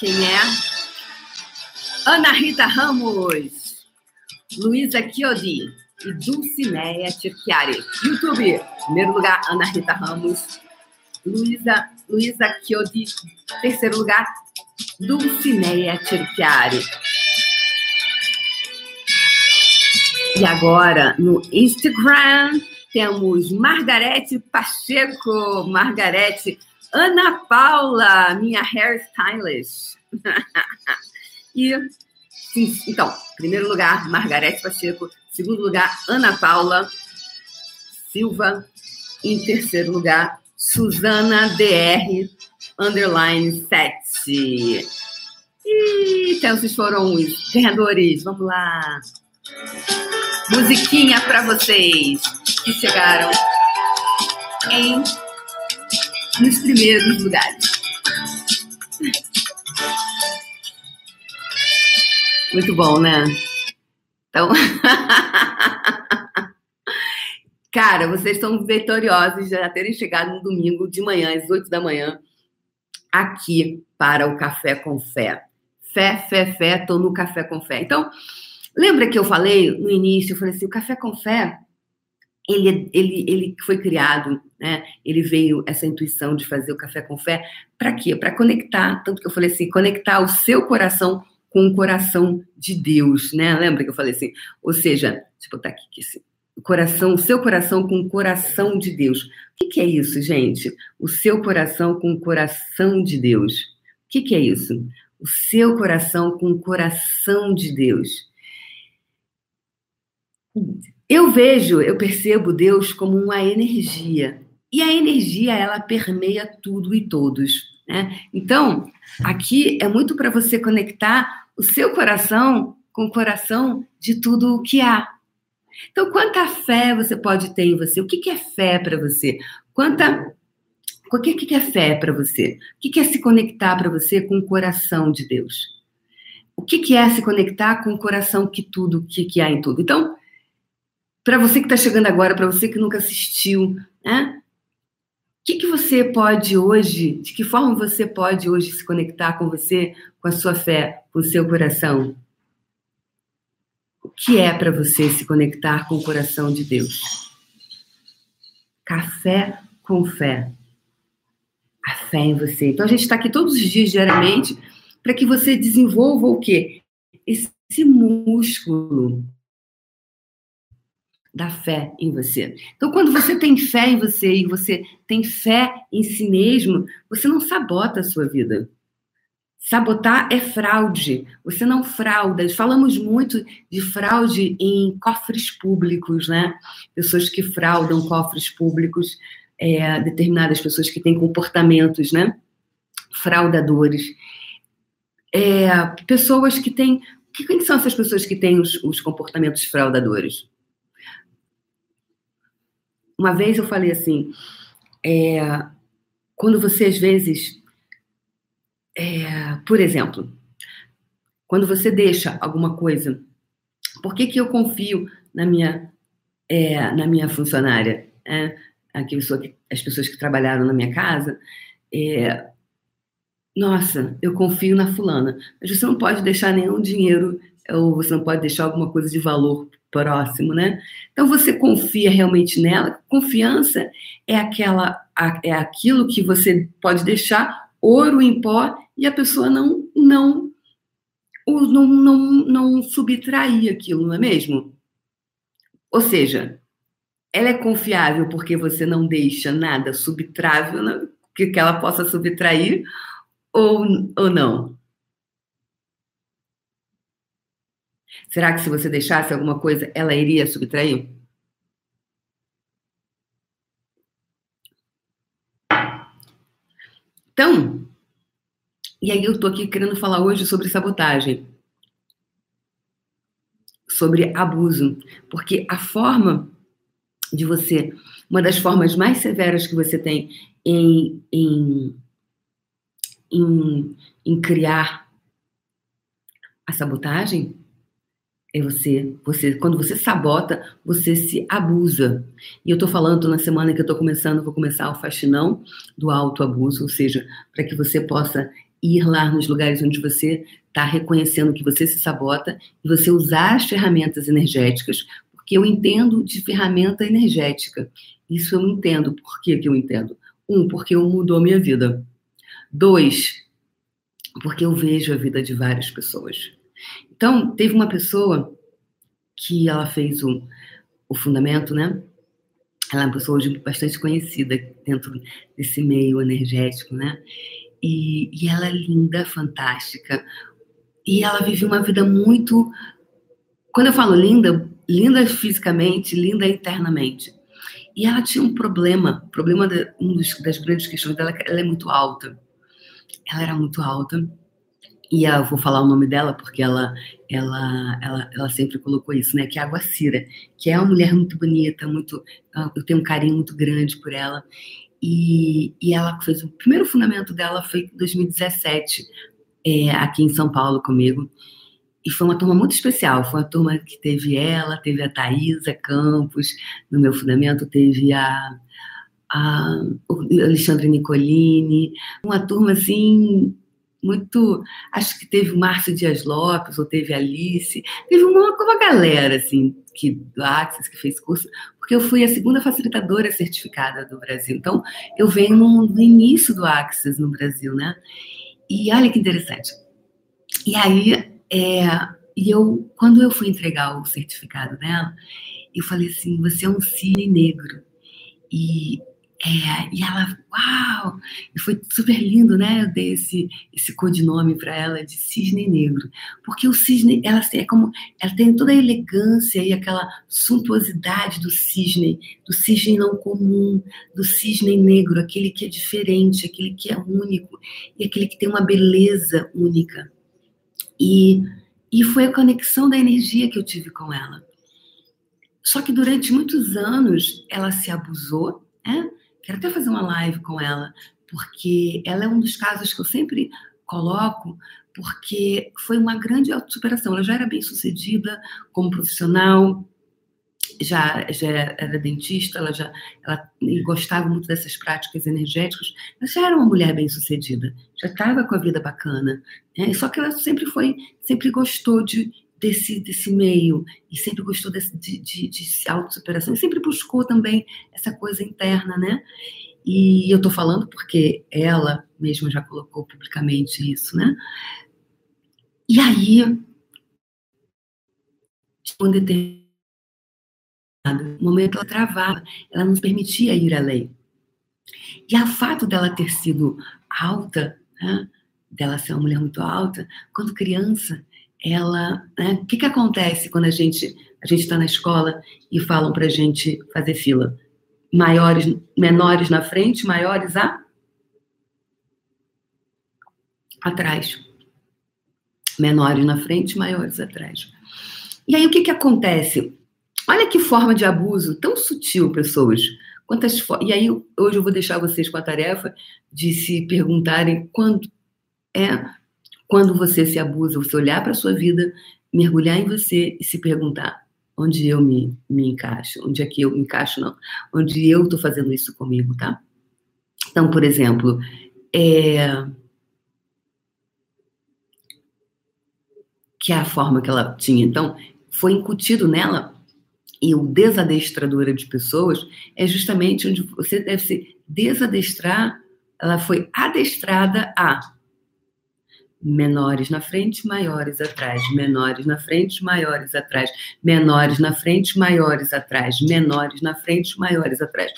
Quem é? Ana Rita Ramos, Luísa Chiodi e Dulcineia Tirchiari. YouTube, primeiro lugar, Ana Rita Ramos. Luísa Luísa Chiodi, terceiro lugar, Dulcineia Tirchiari. E agora, no Instagram, temos Margarete Pacheco. Margarete Ana Paula, minha hairstylist. e, sim, então, primeiro lugar, Margarete Pacheco. Segundo lugar, Ana Paula Silva. Em terceiro lugar, Suzana DR, underline 7. E então, esses foram os ganhadores. Vamos lá. Musiquinha para vocês que chegaram em nos primeiros lugares. Muito bom, né? Então, cara, vocês estão vitoriosos de já terem chegado no domingo de manhã, às 8 da manhã, aqui para o Café com Fé. Fé, fé, fé, tô no Café com Fé. Então, lembra que eu falei no início, eu falei assim, o Café com Fé ele, ele, ele foi criado, né? Ele veio essa intuição de fazer o café com fé para quê? Para conectar, tanto que eu falei assim, conectar o seu coração com o coração de Deus, né? Lembra que eu falei assim? Ou seja, deixa eu botar aqui, assim, o coração, o seu coração com o coração de Deus. O que, que é isso, gente? O seu coração com o coração de Deus. O que, que é isso? O seu coração com o coração de Deus. Eu vejo, eu percebo Deus como uma energia. E a energia, ela permeia tudo e todos. Né? Então, aqui é muito para você conectar o seu coração com o coração de tudo o que há. Então, quanta fé você pode ter em você? O que é fé para você? Quanta. O que é fé para você? O que é se conectar para você com o coração de Deus? O que é se conectar com o coração que tudo, que, há em tudo? Então, para você que está chegando agora, para você que nunca assistiu, né? O que, que você pode hoje, de que forma você pode hoje se conectar com você, com a sua fé, com o seu coração? O que é para você se conectar com o coração de Deus? Café com fé. A fé em você. Então a gente está aqui todos os dias, diariamente, para que você desenvolva o quê? Esse músculo da fé em você. Então, quando você tem fé em você e você tem fé em si mesmo, você não sabota a sua vida. Sabotar é fraude. Você não frauda. Falamos muito de fraude em cofres públicos, né? Pessoas que fraudam cofres públicos, é, determinadas pessoas que têm comportamentos, né? Fraudadores. É, pessoas que têm. Quem são essas pessoas que têm os, os comportamentos fraudadores? Uma vez eu falei assim, é, quando você às vezes, é, por exemplo, quando você deixa alguma coisa Por que, que eu confio na minha, é, na minha funcionária? É, a pessoa que, as pessoas que trabalharam na minha casa, é, nossa, eu confio na fulana, mas você não pode deixar nenhum dinheiro ou você não pode deixar alguma coisa de valor próximo, né? Então você confia realmente nela. Confiança é aquela é aquilo que você pode deixar ouro em pó e a pessoa não não não, não, não subtrair aquilo, não é mesmo? Ou seja, ela é confiável porque você não deixa nada subtrável né? que, ela possa subtrair ou, ou não? Será que se você deixasse alguma coisa, ela iria subtrair? Então, e aí eu estou aqui querendo falar hoje sobre sabotagem, sobre abuso, porque a forma de você, uma das formas mais severas que você tem em, em, em, em criar a sabotagem é você, você, quando você sabota, você se abusa. E eu estou falando na semana que eu estou começando, vou começar o faxinão do autoabuso, ou seja, para que você possa ir lá nos lugares onde você está reconhecendo que você se sabota e você usar as ferramentas energéticas, porque eu entendo de ferramenta energética. Isso eu entendo. Por que, que eu entendo? Um, porque eu mudou a minha vida. Dois, porque eu vejo a vida de várias pessoas. Então, teve uma pessoa que ela fez o, o fundamento, né? Ela é uma pessoa hoje bastante conhecida dentro desse meio energético, né? E, e ela é linda, fantástica. E ela vive uma vida muito. Quando eu falo linda, linda fisicamente, linda internamente. E ela tinha um problema, problema de, um dos, das grandes questões dela, é ela é muito alta. Ela era muito alta e eu vou falar o nome dela porque ela, ela, ela, ela sempre colocou isso, né? Que é a Guacira, que é uma mulher muito bonita, muito, eu tenho um carinho muito grande por ela. E, e ela fez o primeiro fundamento dela foi em 2017, é, aqui em São Paulo comigo. E foi uma turma muito especial. Foi uma turma que teve ela, teve a Thaisa Campos no meu fundamento, teve a, a Alexandre Nicolini, uma turma assim muito. Acho que teve o Márcio Dias Lopes, ou teve Alice, teve uma, uma galera, assim, que, do Axis, que fez curso, porque eu fui a segunda facilitadora certificada do Brasil. Então, eu venho no, no início do Axis no Brasil, né? E olha que interessante. E aí, é, e eu, quando eu fui entregar o certificado dela, eu falei assim: você é um cisne negro. E é, e ela, uau! E foi super lindo, né? Eu dei esse, esse codinome para ela de cisne negro. Porque o cisne, ela é como. Ela tem toda a elegância e aquela suntuosidade do cisne, do cisne não comum, do cisne negro, aquele que é diferente, aquele que é único, e aquele que tem uma beleza única. E, e foi a conexão da energia que eu tive com ela. Só que durante muitos anos ela se abusou, né? Quero até fazer uma live com ela, porque ela é um dos casos que eu sempre coloco, porque foi uma grande autossuperação. Ela já era bem sucedida como profissional, já, já era dentista, ela já ela gostava muito dessas práticas energéticas, mas já era uma mulher bem sucedida, já estava com a vida bacana. Né? Só que ela sempre foi, sempre gostou de, desse, desse meio e sempre gostou desse, de, de, de e sempre buscou também essa coisa interna, né? E eu tô falando porque ela mesma já colocou publicamente isso, né? E aí, um determinado momento, ela travava, ela não permitia ir além. E a fato dela ter sido alta, né? dela ser uma mulher muito alta, quando criança, ela, né, o que que acontece quando a gente a gente está na escola e falam para a gente fazer fila? Maiores, menores na frente, maiores a atrás. Menores na frente, maiores atrás. E aí o que que acontece? Olha que forma de abuso tão sutil, pessoas. Quantas e aí hoje eu vou deixar vocês com a tarefa de se perguntarem quando é quando você se abusa, você olhar para a sua vida mergulhar em você e se perguntar onde eu me, me encaixo, onde é que eu me encaixo, não, onde eu estou fazendo isso comigo, tá? Então, por exemplo, é... que é a forma que ela tinha. Então, foi incutido nela, e o desadestradora de pessoas é justamente onde você deve se desadestrar, ela foi adestrada a menores na frente, maiores atrás, menores na frente, maiores atrás, menores na frente, maiores atrás, menores na frente, maiores atrás.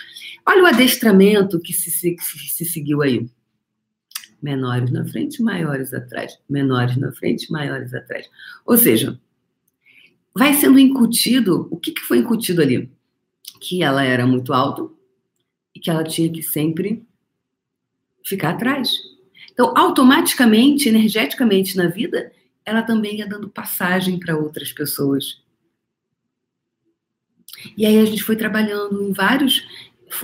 Olha o adestramento que se, se, se seguiu aí. Menores na frente, maiores atrás, menores na frente, maiores atrás. Ou seja, vai sendo incutido, o que, que foi incutido ali? Que ela era muito alta e que ela tinha que sempre ficar atrás então, automaticamente, energeticamente na vida, ela também ia dando passagem para outras pessoas. E aí a gente foi trabalhando em vários,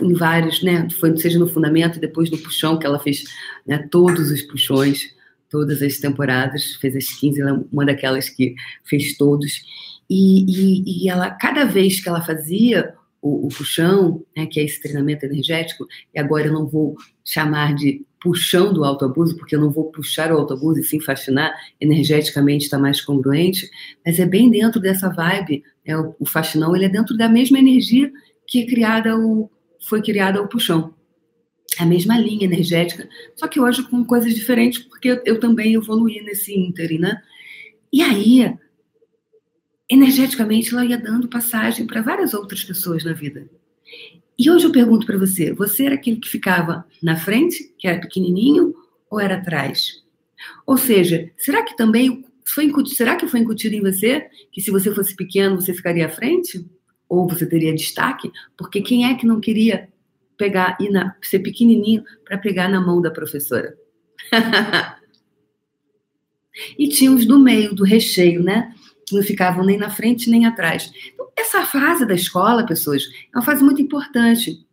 em vários, né? Foi, seja no fundamento, depois no puxão, que ela fez né, todos os puxões, todas as temporadas, fez as 15, ela é uma daquelas que fez todos. E, e, e ela, cada vez que ela fazia o, o puxão, né, que é esse treinamento energético, e agora eu não vou chamar de puxão do autoabuso, porque eu não vou puxar o autoabuso e sim fascinar, energeticamente está mais congruente, mas é bem dentro dessa vibe, é, o, o fascinão, ele é dentro da mesma energia que é criada o, foi criada o puxão. É a mesma linha energética, só que hoje com coisas diferentes, porque eu, eu também evoluí nesse ínterim, né? E aí, energeticamente, ela ia dando passagem para várias outras pessoas na vida. E hoje eu pergunto para você: você era aquele que ficava na frente, que era pequenininho, ou era atrás? Ou seja, será que também foi incutido, será que foi incutido em você que se você fosse pequeno você ficaria à frente? Ou você teria destaque? Porque quem é que não queria pegar e ser pequenininho para pegar na mão da professora? e tinha os do meio, do recheio, né? Que não ficavam nem na frente nem atrás. Então, essa fase da escola, pessoas, é uma fase muito importante.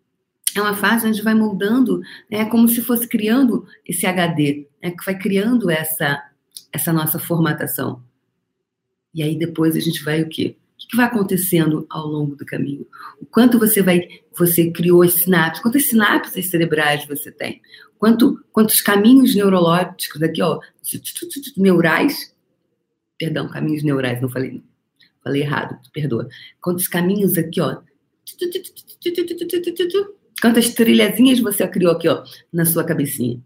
É uma fase onde vai moldando, é como se fosse criando esse HD, né, que vai criando essa, essa nossa formatação. E aí depois a gente vai o quê? O que vai acontecendo ao longo do caminho? O quanto você vai, você criou as sinapses, quantas sinapses cerebrais você tem? Quanto, quantos caminhos neurológicos aqui, ó, neurais, perdão, caminhos neurais, não falei, Falei errado, perdoa. Quantos caminhos aqui, ó. Quantas trilhazinhas você criou aqui, ó, na sua cabecinha.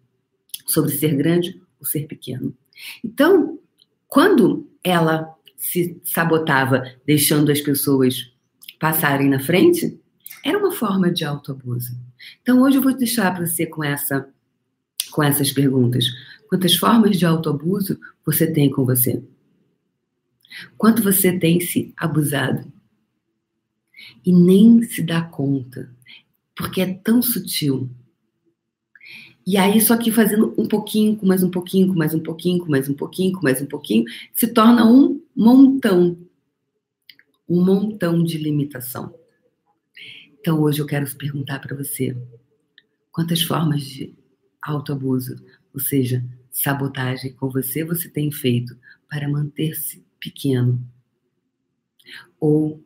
Sobre ser grande ou ser pequeno. Então, quando ela se sabotava, deixando as pessoas passarem na frente, era uma forma de autoabuso. Então, hoje eu vou deixar para você com, essa, com essas perguntas. Quantas formas de autoabuso você tem com você? Quanto você tem se abusado e nem se dá conta, porque é tão sutil. E aí, só que fazendo um pouquinho, com mais um pouquinho, com mais um pouquinho, com mais um pouquinho, com mais um pouquinho, se torna um montão. Um montão de limitação. Então, hoje eu quero perguntar para você: quantas formas de autoabuso, ou seja, sabotagem com você, você tem feito para manter-se pequeno. Ou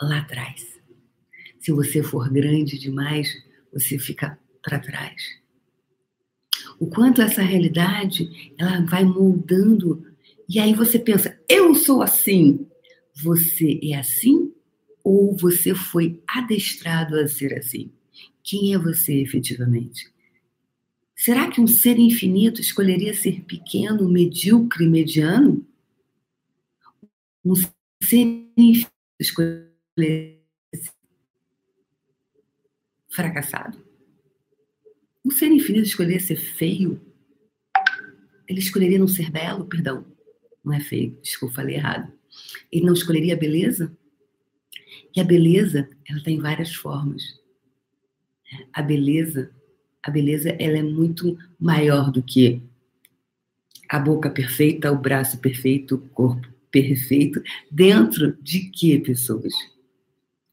lá atrás. Se você for grande demais, você fica para trás. O quanto essa realidade ela vai moldando e aí você pensa, eu sou assim. Você é assim ou você foi adestrado a ser assim? Quem é você efetivamente? Será que um ser infinito escolheria ser pequeno, medíocre, mediano? Um escolher fracassado. Um ser infinito escolher ser feio, ele escolheria não ser belo, perdão, não é feio, desculpa, falei errado. Ele não escolheria a beleza? E a beleza, ela tem várias formas. A beleza, a beleza, ela é muito maior do que a boca perfeita, o braço perfeito, o corpo perfeito dentro de que pessoas?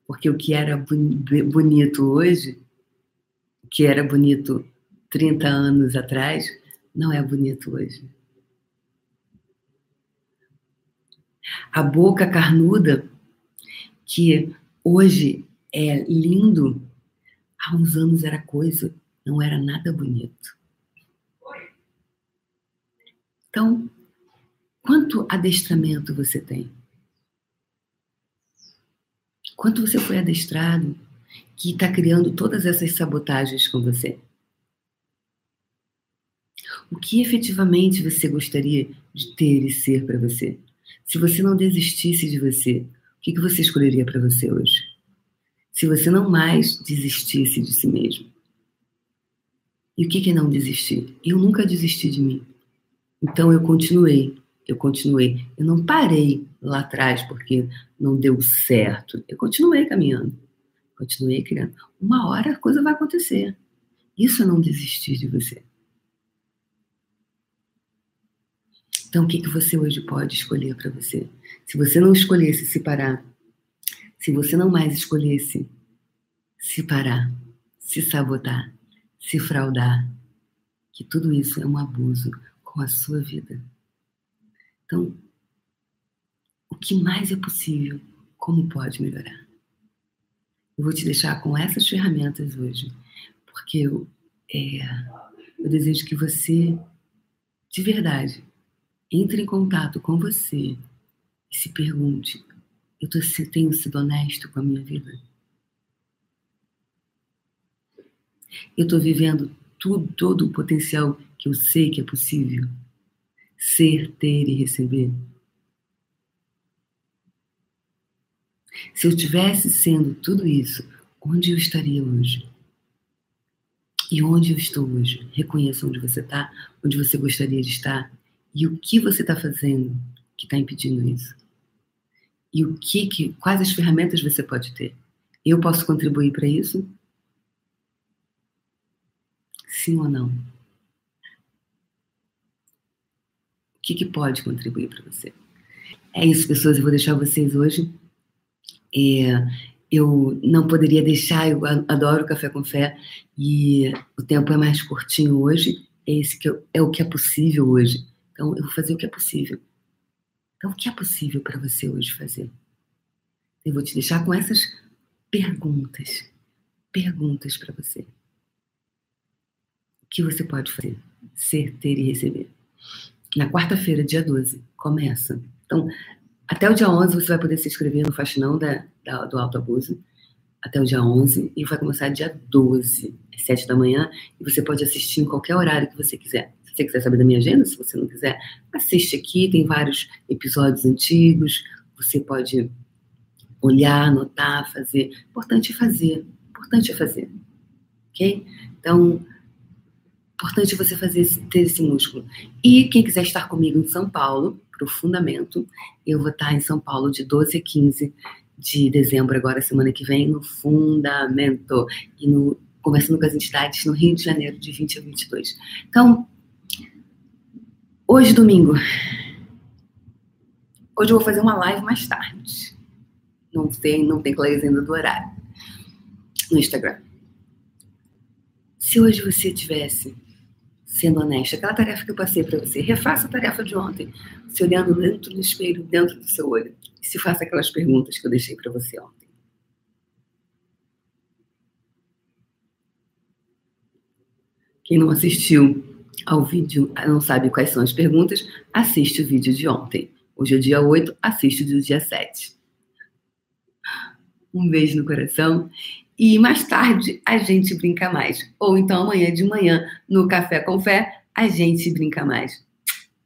Porque o que era bonito hoje, o que era bonito 30 anos atrás, não é bonito hoje. A boca carnuda, que hoje é lindo, há uns anos era coisa, não era nada bonito. Então, quanto adestramento você tem? Quanto você foi adestrado que está criando todas essas sabotagens com você? O que efetivamente você gostaria de ter e ser para você? Se você não desistisse de você, o que, você escolheria para você hoje? Se você não mais desistisse de si mesmo. E o que é não desistir? Eu nunca desisti de mim. Então eu continuei, eu continuei. Eu não parei lá atrás porque não deu certo. Eu continuei caminhando, continuei criando. Uma hora a coisa vai acontecer. Isso é não desistir de você. Então, o que, que você hoje pode escolher para você? Se você não escolhesse se parar, se você não mais escolhesse se parar, se sabotar, se fraudar, que tudo isso é um abuso com a sua vida. Então, o que mais é possível? Como pode melhorar? Eu vou te deixar com essas ferramentas hoje, porque eu, é, eu desejo que você, de verdade, entre em contato com você e se pergunte: eu tô, tenho sido honesto com a minha vida? Eu estou vivendo tudo, todo o potencial que eu sei que é possível? Ser, ter e receber? Se eu tivesse sendo tudo isso, onde eu estaria hoje? E onde eu estou hoje? Reconheça onde você está, onde você gostaria de estar e o que você está fazendo que está impedindo isso. E o que, que, quais as ferramentas você pode ter? Eu posso contribuir para isso? Sim ou não? O que, que pode contribuir para você? É isso, pessoas. Eu vou deixar vocês hoje. É, eu não poderia deixar, eu adoro café com fé e o tempo é mais curtinho hoje. É, esse que eu, é o que é possível hoje. Então, eu vou fazer o que é possível. Então, o que é possível para você hoje fazer? Eu vou te deixar com essas perguntas. Perguntas para você. O que você pode fazer? Ser, ter e receber. Na quarta-feira, dia 12, começa. Então, até o dia 11 você vai poder se inscrever no Faxinão da, da, do Alto Abuso. Até o dia 11 e vai começar dia 12, às 7 da manhã. E você pode assistir em qualquer horário que você quiser. Se você quiser saber da minha agenda, se você não quiser, assiste aqui. Tem vários episódios antigos. Você pode olhar, anotar, fazer. Importante é fazer. Importante é fazer. Ok? Então, importante você fazer esse, ter esse músculo. E quem quiser estar comigo em São Paulo, para o Fundamento, eu vou estar em São Paulo de 12 a 15 de dezembro, agora semana que vem, no Fundamento. E no, conversando com as entidades no Rio de Janeiro, de 20 a 22. Então, hoje, domingo, hoje eu vou fazer uma live mais tarde. Não tem, não tem clareza ainda do horário. No Instagram. Se hoje você tivesse sendo honesta. Aquela tarefa que eu passei para você, refaça a tarefa de ontem, se olhando dentro do espelho, dentro do seu olho, e se faça aquelas perguntas que eu deixei para você ontem. Quem não assistiu ao vídeo, não sabe quais são as perguntas, assiste o vídeo de ontem. Hoje é dia 8, assiste o dia 7. Um beijo no coração e mais tarde a gente brinca mais. Ou então amanhã de manhã, no Café com Fé, a gente brinca mais.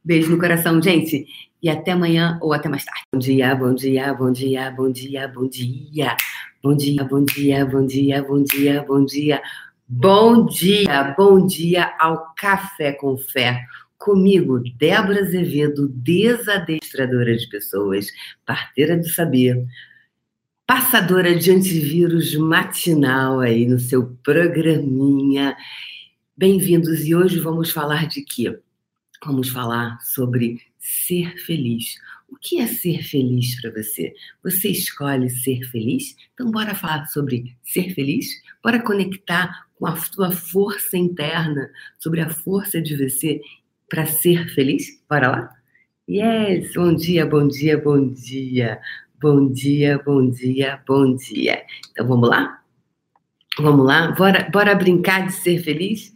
Beijo no coração, gente. E até amanhã ou até mais tarde. Bom dia, bom dia, bom dia, bom dia, bom dia. Bom dia, bom dia, bom dia, bom dia, bom dia. Bom dia, bom dia ao Café com Fé. Comigo, Débora Azevedo, desadestradora de pessoas, parteira do saber passadora de antivírus matinal aí no seu programinha. Bem-vindos e hoje vamos falar de quê? Vamos falar sobre ser feliz. O que é ser feliz para você? Você escolhe ser feliz? Então bora falar sobre ser feliz? Bora conectar com a sua força interna, sobre a força de você para ser feliz? Bora lá? Yes, bom dia, bom dia, bom dia. Bom dia, bom dia, bom dia. Então vamos lá? Vamos lá? Bora, bora brincar de ser feliz?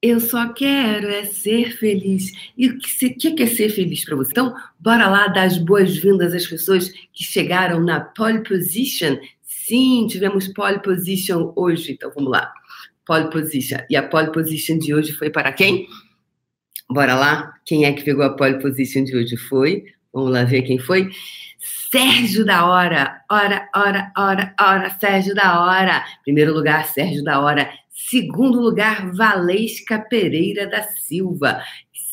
Eu só quero é ser feliz. E o que, que é ser feliz para você? Então, bora lá dar as boas-vindas às pessoas que chegaram na pole position. Sim, tivemos pole position hoje. Então, vamos lá. Pole position. E a pole position de hoje foi para quem? Bora lá? Quem é que pegou a pole position de hoje? Foi? Vamos lá ver quem foi. Sérgio da Hora. Hora, hora, hora, hora. Sérgio da Hora. Primeiro lugar, Sérgio da Hora. Segundo lugar, Valesca Pereira da Silva.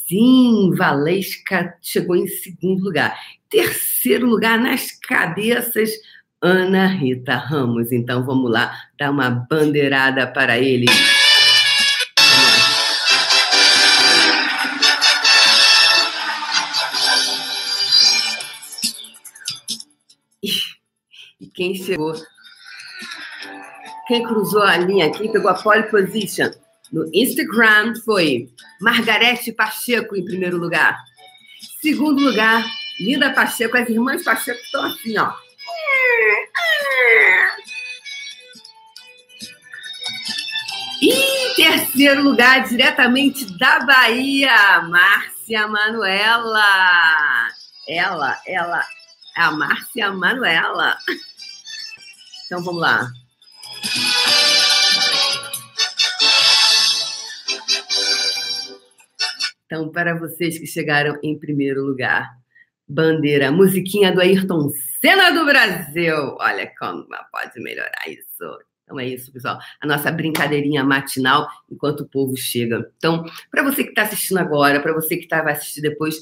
Sim, Valesca chegou em segundo lugar. Terceiro lugar, nas cabeças, Ana Rita Ramos. Então vamos lá, dar uma bandeirada para ele. Quem chegou, quem cruzou a linha aqui, pegou a pole position no Instagram foi Margarete Pacheco em primeiro lugar. Segundo lugar, Linda Pacheco, as irmãs Pacheco estão assim, ó. E terceiro lugar, diretamente da Bahia, Márcia Manuela. Ela, ela, a Márcia Manuela. Então vamos lá. Então, para vocês que chegaram em primeiro lugar, bandeira, musiquinha do Ayrton Senna do Brasil. Olha como pode melhorar isso. Então é isso, pessoal. A nossa brincadeirinha matinal enquanto o povo chega. Então, para você que está assistindo agora, para você que tá, vai assistir depois,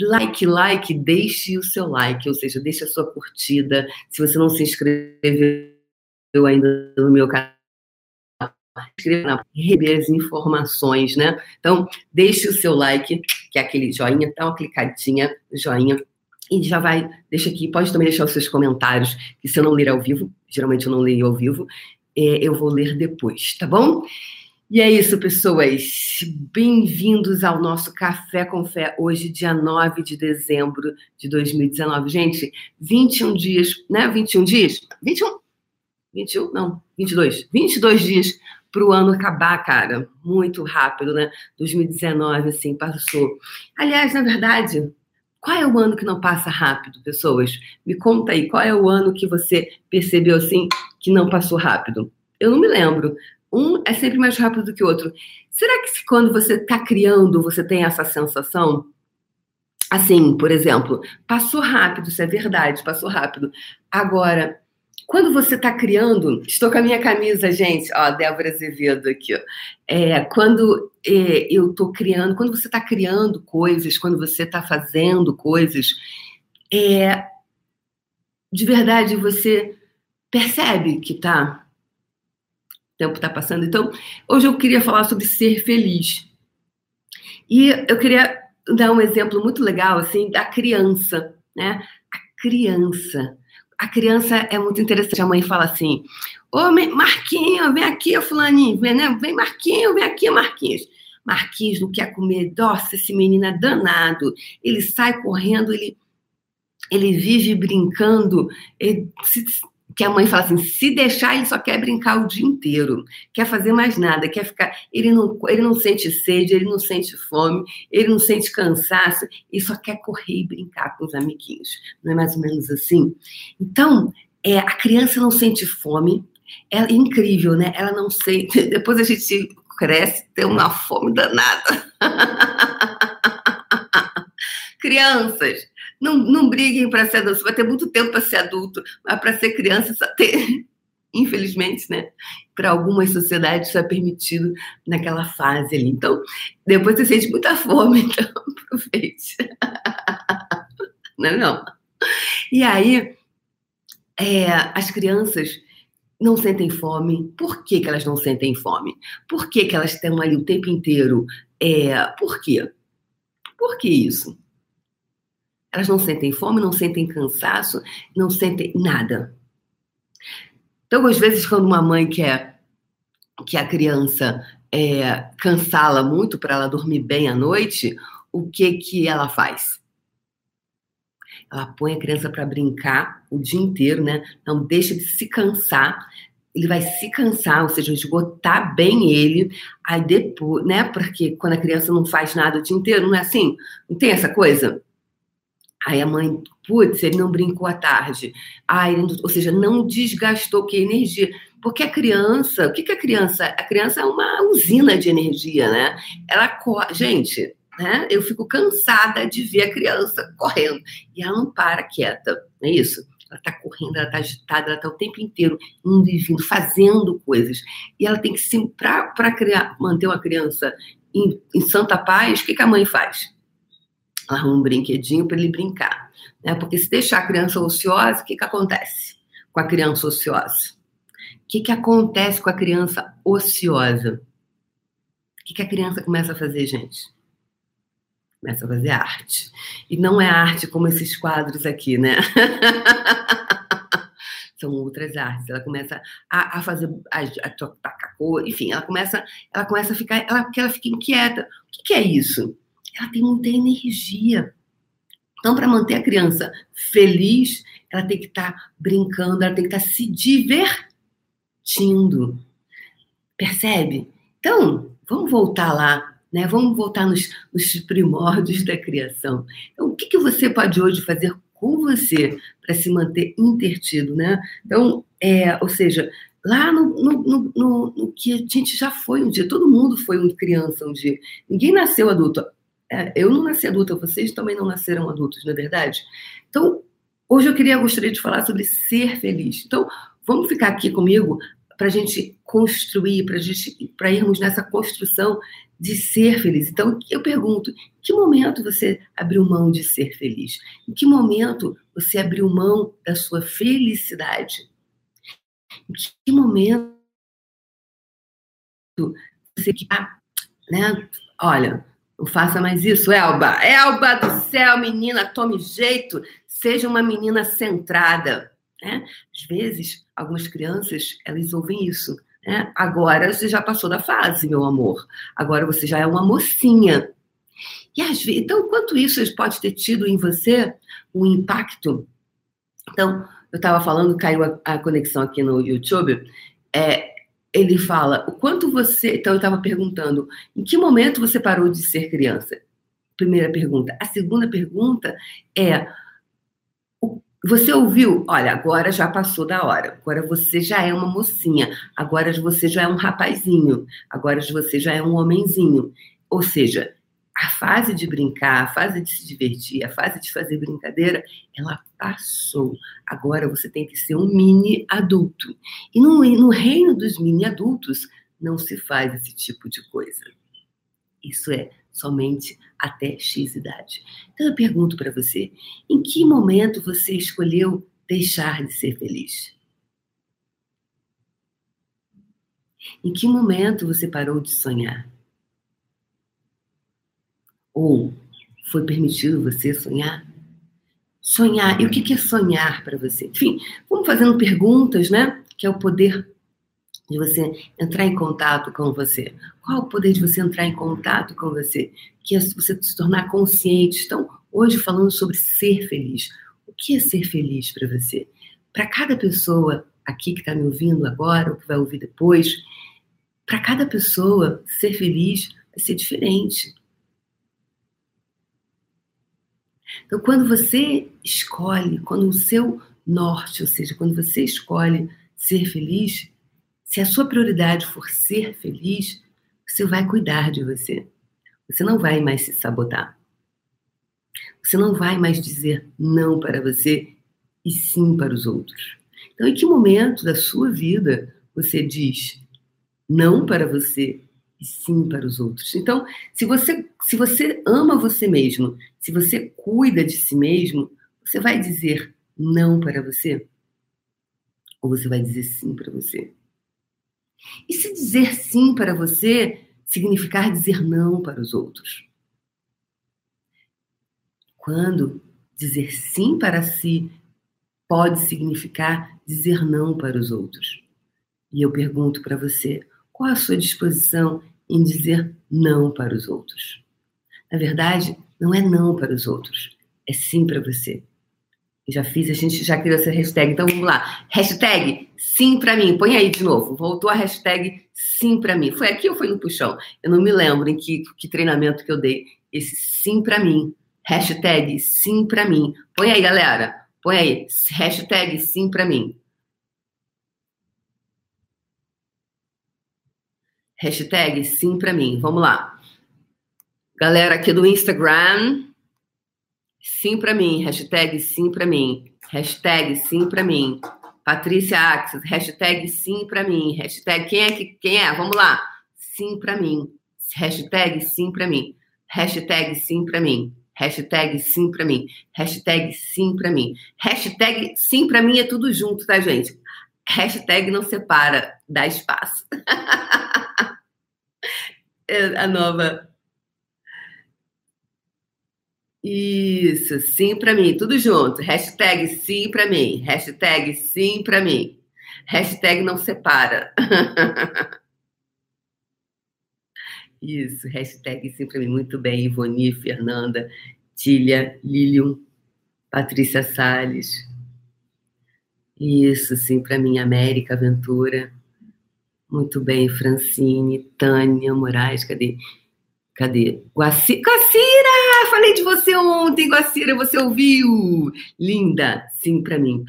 like, like, deixe o seu like, ou seja, deixe a sua curtida. Se você não se inscreveu ainda no meu canal, inscreva receber as informações, né? Então, deixe o seu like, que é aquele joinha, dá uma clicadinha, joinha, e já vai, deixa aqui, pode também deixar os seus comentários, que se eu não ler ao vivo, geralmente eu não leio ao vivo, é, eu vou ler depois, tá bom? E é isso, pessoas. Bem-vindos ao nosso Café com Fé, hoje, dia 9 de dezembro de 2019. Gente, 21 dias, né? 21 dias? 21? 21? Não, 22. 22 dias para o ano acabar, cara. Muito rápido, né? 2019, assim, passou. Aliás, na verdade, qual é o ano que não passa rápido, pessoas? Me conta aí, qual é o ano que você percebeu, assim, que não passou rápido? Eu não me lembro. Um é sempre mais rápido do que o outro. Será que quando você está criando, você tem essa sensação? Assim, por exemplo, passou rápido, isso é verdade, passou rápido. Agora, quando você está criando, estou com a minha camisa, gente, ó, Débora Azevedo aqui. É, quando é, eu estou criando, quando você está criando coisas, quando você está fazendo coisas, é, de verdade você percebe que tá, o tempo está passando. Então, hoje eu queria falar sobre ser feliz. E eu queria dar um exemplo muito legal, assim, da criança, né? A criança a criança é muito interessante. A mãe fala assim: Ô Marquinhos, vem aqui, Fulaninho, vem, né? vem Marquinhos, vem aqui, Marquinhos. Marquinhos não quer comer. Nossa, esse menino é danado. Ele sai correndo, ele, ele vive brincando. Ele, se, que a mãe fala assim: se deixar, ele só quer brincar o dia inteiro, quer fazer mais nada, quer ficar. Ele não, ele não sente sede, ele não sente fome, ele não sente cansaço, ele só quer correr e brincar com os amiguinhos. Não é mais ou menos assim? Então, é, a criança não sente fome, é incrível, né? Ela não sente. Depois a gente cresce, tem uma fome danada. Crianças, não, não briguem para ser adulto. Você vai ter muito tempo para ser adulto, mas para ser criança só tem. Infelizmente, né? Para algumas sociedades isso é permitido naquela fase ali. Então, depois você sente muita fome, então aproveite. Não é não? E aí, é, as crianças não sentem fome. Por que, que elas não sentem fome? Por que, que elas estão ali o tempo inteiro? É, por quê? Por que isso? Elas não sentem fome, não sentem cansaço, não sentem nada. Então, às vezes, quando uma mãe quer que a criança é, cansá-la muito para ela dormir bem à noite, o que que ela faz? Ela põe a criança para brincar o dia inteiro, né? Não deixa de se cansar. Ele vai se cansar, ou seja, esgotar bem ele. Aí depois, né? Porque quando a criança não faz nada o dia inteiro, não é assim? Não tem essa coisa? Aí a mãe, putz, ele não brincou à tarde. Ai, ou seja, não desgastou que energia. Porque a criança, o que, que a criança? A criança é uma usina de energia, né? Ela, gente, né? Eu fico cansada de ver a criança correndo. E ela não para quieta, não é isso? Ela está correndo, ela está agitada, ela está o tempo inteiro indo e vindo, fazendo coisas. E ela tem que, sim, para manter uma criança em, em santa paz, o que, que a mãe faz? Arruma um brinquedinho para ele brincar. Né? Porque se deixar a criança ociosa, o que, que acontece com a criança ociosa? O que, que acontece com a criança ociosa? O que, que a criança começa a fazer, gente? começa a fazer arte. E não é arte como esses quadros aqui, né? São outras artes. Ela começa a, a fazer, a, a tocar cor, enfim, ela começa, ela começa a ficar, ela, ela fica inquieta. O que, que é isso? Ela tem muita energia. Então, para manter a criança feliz, ela tem que estar tá brincando, ela tem que estar tá se divertindo. Percebe? Então, vamos voltar lá né? Vamos voltar nos, nos primórdios da criação. Então, o que, que você pode hoje fazer com você para se manter intertido, né? Então, é, ou seja, lá no, no, no, no, que a gente já foi um dia, todo mundo foi uma criança um dia. Ninguém nasceu adulto. É, eu não nasci adulta, vocês também não nasceram adultos, não é verdade? Então, hoje eu queria gostaria de falar sobre ser feliz. Então, vamos ficar aqui comigo para a gente construir, para irmos nessa construção de ser feliz. Então, eu pergunto: em que momento você abriu mão de ser feliz? Em que momento você abriu mão da sua felicidade? Em que momento você ah, né? Olha, não faça mais isso, Elba. Elba do céu, menina, tome jeito, seja uma menina centrada. Né? Às vezes, algumas crianças, elas ouvem isso. Né? Agora você já passou da fase, meu amor. Agora você já é uma mocinha. E às vezes, então, quanto isso pode ter tido em você um impacto? Então, eu estava falando, caiu a, a, conexão aqui no YouTube. É, ele fala o quanto você. Então, eu estava perguntando em que momento você parou de ser criança? Primeira pergunta. A segunda pergunta é você ouviu? Olha, agora já passou da hora. Agora você já é uma mocinha. Agora você já é um rapazinho. Agora você já é um homenzinho. Ou seja, a fase de brincar, a fase de se divertir, a fase de fazer brincadeira, ela passou. Agora você tem que ser um mini adulto. E no, no reino dos mini adultos não se faz esse tipo de coisa. Isso é somente até X idade. Então eu pergunto para você: em que momento você escolheu deixar de ser feliz? Em que momento você parou de sonhar? Ou foi permitido você sonhar? Sonhar, e o que é sonhar para você? Enfim, vamos fazendo perguntas, né? Que é o poder de você entrar em contato com você. Qual o poder de você entrar em contato com você? Que é você se tornar consciente. Então, hoje falando sobre ser feliz. O que é ser feliz para você? Para cada pessoa aqui que está me ouvindo agora, ou que vai ouvir depois, para cada pessoa, ser feliz vai ser diferente. Então, quando você escolhe, quando o seu norte, ou seja, quando você escolhe ser feliz, se a sua prioridade for ser feliz, você vai cuidar de você. Você não vai mais se sabotar. Você não vai mais dizer não para você e sim para os outros. Então, em que momento da sua vida você diz não para você e sim para os outros? Então, se você, se você ama você mesmo, se você cuida de si mesmo, você vai dizer não para você? Ou você vai dizer sim para você? E se dizer sim para você significar dizer não para os outros? Quando dizer sim para si pode significar dizer não para os outros? E eu pergunto para você, qual a sua disposição em dizer não para os outros? Na verdade, não é não para os outros, é sim para você. Já fiz, a gente já criou essa hashtag. Então vamos lá. Hashtag sim para mim. Põe aí de novo. Voltou a hashtag sim para mim. Foi aqui ou foi no puxão? Eu não me lembro em que, que treinamento que eu dei. Esse sim para mim. Hashtag sim para mim. Põe aí, galera. Põe aí. Hashtag sim para mim. Hashtag sim para mim. Vamos lá. Galera aqui do Instagram, sim para mim. Hashtag sim para mim. Hashtag sim para mim. Patrícia Axis, hashtag sim para mim. Hashtag quem é que quem é? Vamos lá. Sim para mim. Hashtag sim para mim. Hashtag sim para mim. Hashtag sim para mim. Hashtag sim para mim. Hashtag sim para mim é tudo junto, tá, gente? Hashtag não separa, dá espaço. É a nova. Isso, sim para mim, tudo junto. Hashtag sim para mim. Hashtag sim para mim. Hashtag não separa. Isso, hashtag sim para mim. Muito bem, Ivoni, Fernanda, Tília, Lilium, Patrícia Salles. Isso, sim para mim, América Aventura. Muito bem, Francine, Tânia Moraes, cadê? Cadê? Guaci... Guacira! Falei de você ontem, Guacira, você ouviu? Linda, sim, para mim.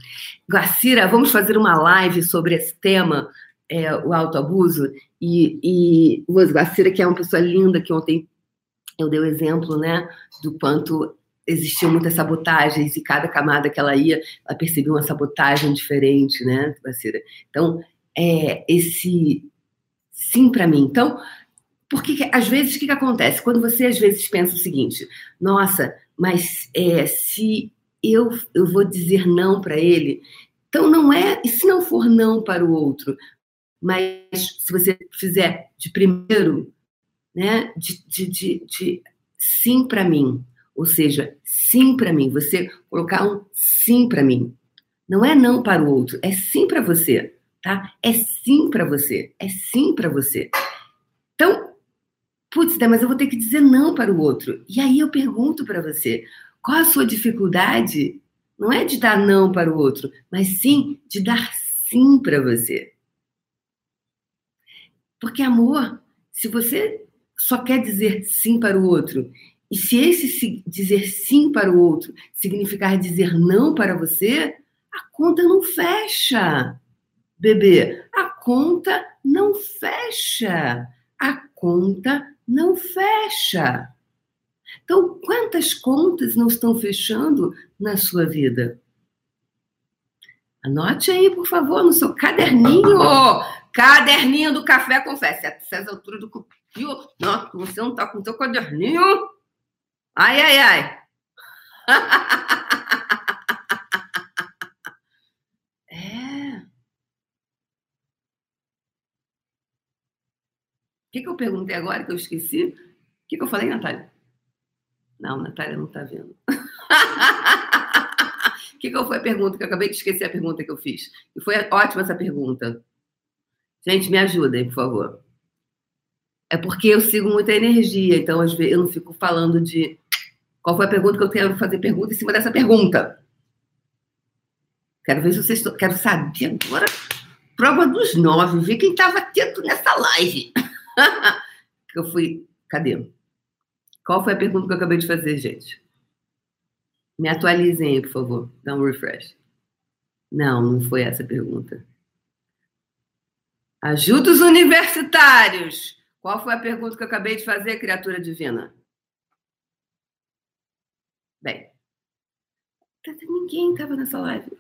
Guacira, vamos fazer uma live sobre esse tema, é, o autoabuso. E, e Guacira, que é uma pessoa linda, que ontem eu dei o exemplo, né, do quanto existiam muitas sabotagens e cada camada que ela ia, ela percebia uma sabotagem diferente, né, Guacira? Então, é, esse sim para mim. Então, porque às vezes o que, que, acontece? Quando você às vezes pensa o seguinte: nossa, mas é, se eu, eu vou dizer não para ele, então não é. E se não for não para o outro? Mas se você fizer de primeiro, né, de, de, de, de sim para mim, ou seja, sim para mim, você colocar um sim para mim. Não é não para o outro, é sim para você tá? É sim para você, é sim para você. Então, putz, mas eu vou ter que dizer não para o outro. E aí eu pergunto para você, qual a sua dificuldade? Não é de dar não para o outro, mas sim de dar sim para você. Porque amor, se você só quer dizer sim para o outro, e se esse dizer sim para o outro significar dizer não para você, a conta não fecha bebê, a conta não fecha. A conta não fecha. Então, quantas contas não estão fechando na sua vida? Anote aí, por favor, no seu caderninho. Caderninho do café confessa. Essa altura do cupio. Não, você não está com o seu caderninho. Ai, ai, ai. que, que eu perguntei agora que eu esqueci? O que, que eu falei, Natália? Não, Natália não está vendo. O que, que foi a pergunta? Que eu acabei de esquecer a pergunta que eu fiz. E foi ótima essa pergunta. Gente, me ajudem, por favor. É porque eu sigo muita energia, então às vezes eu não fico falando de qual foi a pergunta que eu quero fazer pergunta em cima dessa pergunta. Quero ver se vocês. Quero saber agora. Prova dos nove, ver quem estava atento nessa live. eu fui. Cadê? Qual foi a pergunta que eu acabei de fazer, gente? Me atualizem aí, por favor. Dá um refresh. Não, não foi essa a pergunta. Ajuda os universitários. Qual foi a pergunta que eu acabei de fazer, criatura divina? Bem, ninguém estava nessa live.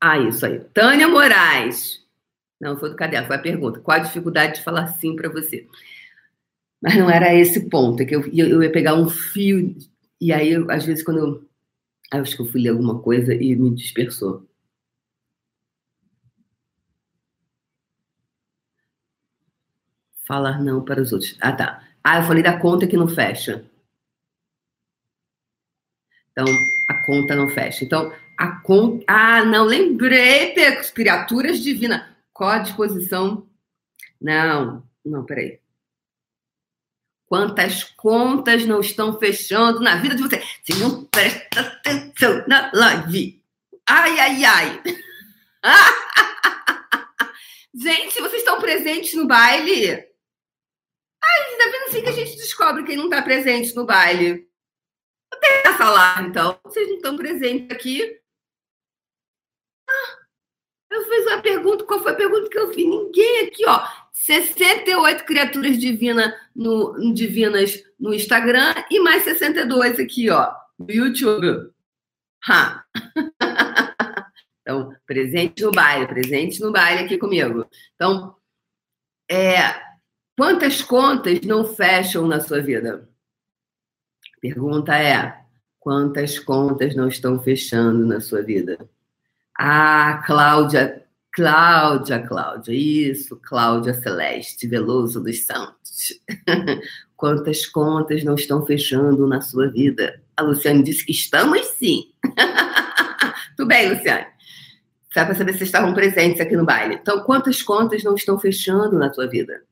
Ah, isso aí. Tânia Moraes. Não, foi do caderno, foi a pergunta. Qual a dificuldade de falar sim para você? Mas não era esse ponto, é que eu, eu ia pegar um fio, e aí, eu, às vezes, quando eu. Acho que eu fui ler alguma coisa e me dispersou. Falar não para os outros. Ah, tá. Ah, eu falei da conta que não fecha. Então, a conta não fecha. Então, a conta. Ah, não, lembrei, criaturas divinas. Qual a disposição? Não, não, peraí. Quantas contas não estão fechando na vida de você? Se não presta atenção na live. Ai, ai, ai. gente, vocês estão presentes no baile? Ai, tá vendo assim que a gente descobre quem não está presente no baile? Eu tenho essa live, então. Vocês não estão presentes aqui. Ah, eu fiz uma pergunta, qual foi a pergunta que eu fiz? Ninguém aqui, ó. 68 criaturas divina no, divinas no Instagram e mais 62 aqui, ó, no YouTube. Ha. Então, presente no baile, presente no baile aqui comigo. Então, é, quantas contas não fecham na sua vida? Pergunta é: quantas contas não estão fechando na sua vida? Ah, Cláudia, Cláudia, Cláudia, isso, Cláudia Celeste Veloso dos Santos. Quantas contas não estão fechando na sua vida? A Luciane disse que estamos sim. Tudo bem, Luciane. Só para saber se estavam presentes aqui no baile. Então, quantas contas não estão fechando na tua vida?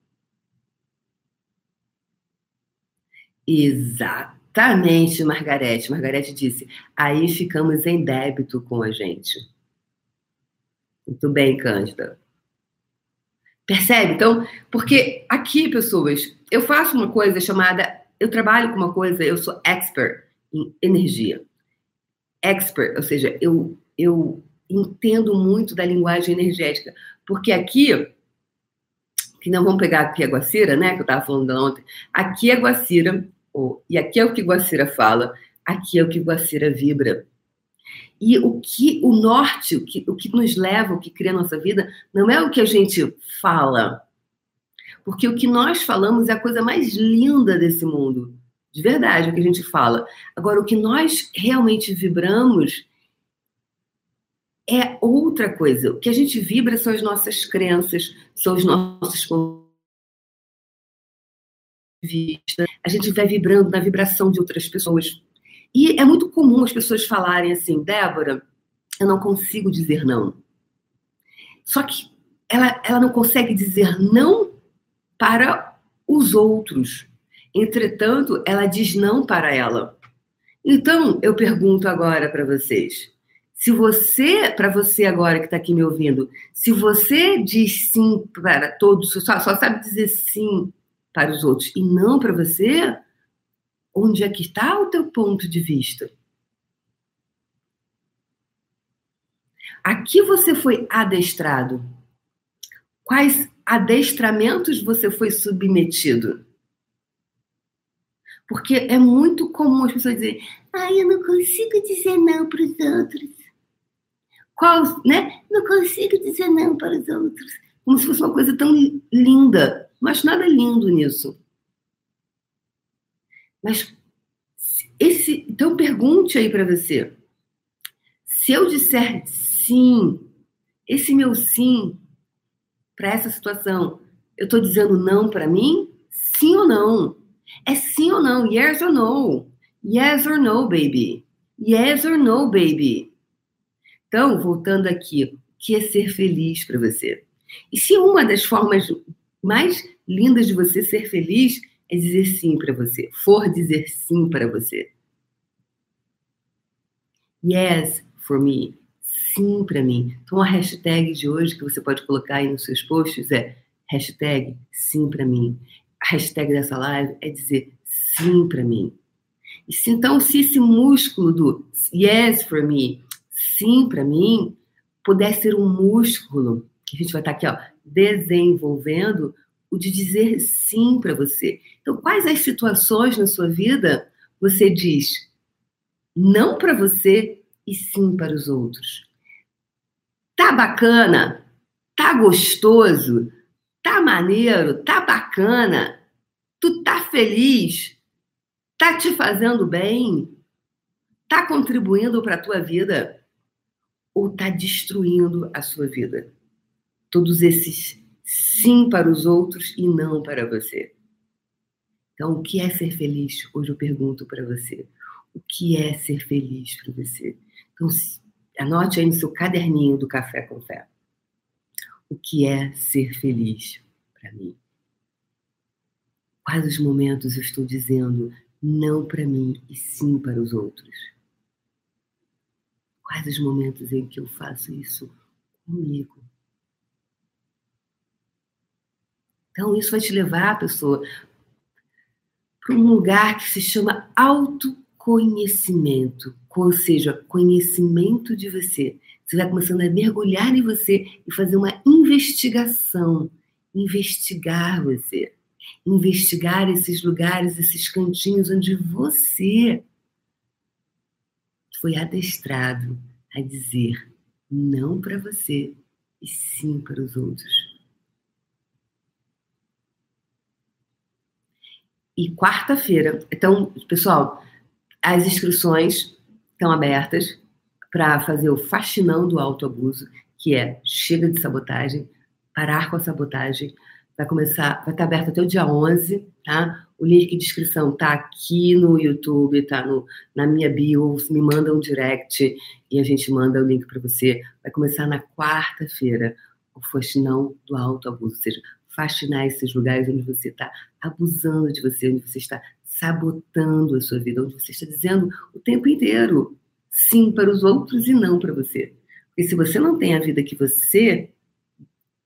Exatamente, Margarete. Margarete disse: aí ficamos em débito com a gente. Muito bem, Cândida. Percebe? Então, porque aqui, pessoas, eu faço uma coisa chamada. Eu trabalho com uma coisa, eu sou expert em energia. Expert, ou seja, eu, eu entendo muito da linguagem energética. Porque aqui, que não vamos pegar aqui a Guacira, né? Que eu estava falando ontem. Aqui é Guacira, oh, e aqui é o que Guacira fala, aqui é o que Guacira vibra. E o que o norte, o que, o que nos leva, o que cria a nossa vida, não é o que a gente fala. Porque o que nós falamos é a coisa mais linda desse mundo. De verdade, o que a gente fala. Agora, o que nós realmente vibramos é outra coisa. O que a gente vibra são as nossas crenças, são os nossos vista. A gente vai vibrando na vibração de outras pessoas. E é muito comum as pessoas falarem assim, Débora, eu não consigo dizer não. Só que ela, ela não consegue dizer não para os outros. Entretanto, ela diz não para ela. Então, eu pergunto agora para vocês. Se você, para você agora que está aqui me ouvindo, se você diz sim para todos, só, só sabe dizer sim para os outros e não para você, Onde é que está o teu ponto de vista? Aqui você foi adestrado. Quais adestramentos você foi submetido? Porque é muito comum as pessoas dizerem: ai, eu não consigo dizer não para os outros. Qual, né? Não consigo dizer não para os outros. Como se fosse uma coisa tão linda. Mas nada lindo nisso. Mas esse, então pergunte aí para você. Se eu disser sim, esse meu sim para essa situação, eu estou dizendo não para mim? Sim ou não? É sim ou não? Yes or no? Yes or no, baby? Yes or no, baby? Então, voltando aqui, o que é ser feliz para você? E se uma das formas mais lindas de você ser feliz é dizer sim para você, for dizer sim para você. Yes for me, sim para mim. Então a hashtag de hoje que você pode colocar aí nos seus posts é hashtag sim para mim. A hashtag dessa live é dizer sim para mim. E se, então, se esse músculo do yes for me, sim para mim, puder ser um músculo que a gente vai estar aqui, ó, desenvolvendo o de dizer sim para você. Então, quais as situações na sua vida você diz não para você e sim para os outros? Tá bacana? Tá gostoso? Tá maneiro? Tá bacana? Tu tá feliz? Tá te fazendo bem? Tá contribuindo para a tua vida? Ou tá destruindo a sua vida? Todos esses sim para os outros e não para você. Então, o que é ser feliz? Hoje eu pergunto para você. O que é ser feliz para você? Então, anote aí no seu caderninho do Café com Fé. O que é ser feliz para mim? Quais os momentos eu estou dizendo não para mim e sim para os outros? Quais os momentos em que eu faço isso comigo? Então, isso vai te levar, pessoa, um lugar que se chama autoconhecimento, ou seja, conhecimento de você. Você vai começando a mergulhar em você e fazer uma investigação, investigar você, investigar esses lugares, esses cantinhos onde você foi adestrado a dizer não para você e sim para os outros. E quarta-feira, então, pessoal, as inscrições estão abertas para fazer o faxinão do autoabuso, que é chega de sabotagem, parar com a sabotagem. Vai começar, vai estar aberto até o dia 11, tá? O link de inscrição tá aqui no YouTube, tá no, na minha bio, me manda um direct e a gente manda o link para você. Vai começar na quarta-feira o faxinão do autoabuso, ou seja, faxinar esses lugares onde você está abusando de você, onde você está sabotando a sua vida, onde você está dizendo o tempo inteiro sim para os outros e não para você. Porque se você não tem a vida que você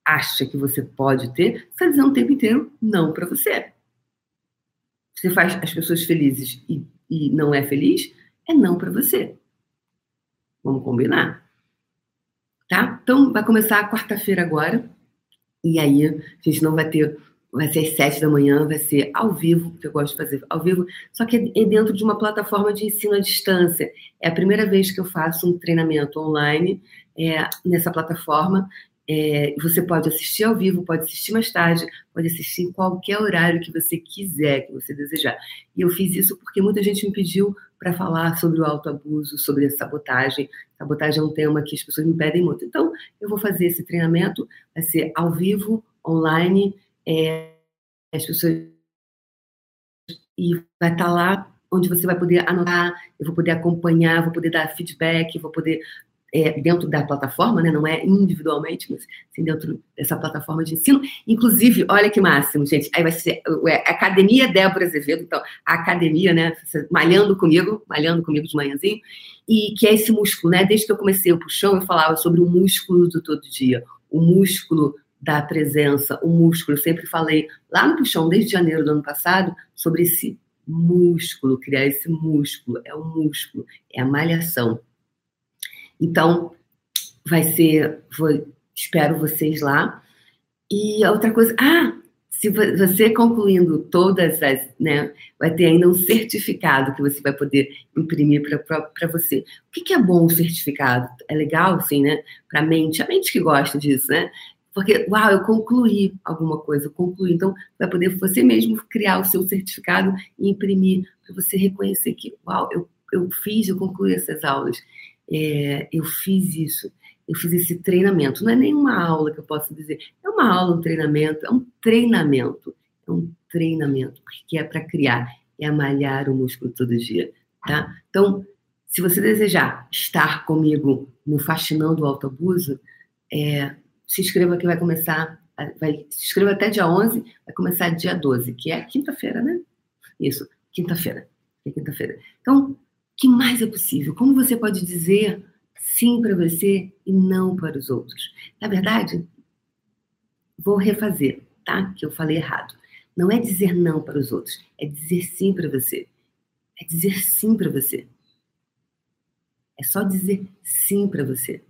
acha que você pode ter, você está dizendo o tempo inteiro não para você. Você faz as pessoas felizes e, e não é feliz, é não para você. Vamos combinar? Tá? Então, vai começar a quarta-feira agora. E aí, a gente não vai ter. Vai ser às sete da manhã, vai ser ao vivo, que eu gosto de fazer ao vivo, só que é dentro de uma plataforma de ensino à distância. É a primeira vez que eu faço um treinamento online é, nessa plataforma. É, você pode assistir ao vivo, pode assistir mais tarde, pode assistir em qualquer horário que você quiser, que você desejar. E eu fiz isso porque muita gente me pediu para falar sobre o autoabuso, sobre a sabotagem. Sabotagem é um tema que as pessoas me pedem muito. Então, eu vou fazer esse treinamento, vai ser ao vivo, online, é, as pessoas. E vai estar tá lá onde você vai poder anotar, eu vou poder acompanhar, vou poder dar feedback, vou poder é, dentro da plataforma, né? não é individualmente, mas sim dentro dessa plataforma de ensino. Inclusive, olha que máximo, gente. Aí vai ser a Academia Débora Azevedo, então, a academia, né? Malhando comigo, malhando comigo de manhãzinho, e que é esse músculo, né? Desde que eu comecei o puxão, eu falava sobre o músculo do todo dia, o músculo da presença, o músculo. Eu sempre falei lá no puxão, desde janeiro do ano passado, sobre esse músculo, criar esse músculo. É o músculo, é a malhação. Então, vai ser, vou, espero vocês lá. E outra coisa, ah, se você concluindo todas as, né, vai ter ainda um certificado que você vai poder imprimir para você. O que, que, é bom o certificado? É legal, assim, né? Para a mente, a mente que gosta disso, né? Porque, uau, eu concluí alguma coisa, eu concluí. Então, vai poder você mesmo criar o seu certificado e imprimir, para você reconhecer que, uau, eu, eu fiz, eu concluí essas aulas é, eu fiz isso, eu fiz esse treinamento. Não é nenhuma aula que eu posso dizer, é uma aula, um treinamento, é um treinamento, é um treinamento, porque é para criar, é malhar o músculo todo dia, tá? Então, se você desejar estar comigo no Faxinão do Autoabuso, é, se inscreva que vai começar, vai, se inscreva até dia 11, vai começar dia 12, que é quinta-feira, né? Isso, quinta-feira. É quinta-feira. Então, que mais é possível? Como você pode dizer sim para você e não para os outros? Na verdade, vou refazer, tá? Que eu falei errado. Não é dizer não para os outros, é dizer sim para você. É dizer sim para você. É só dizer sim para você.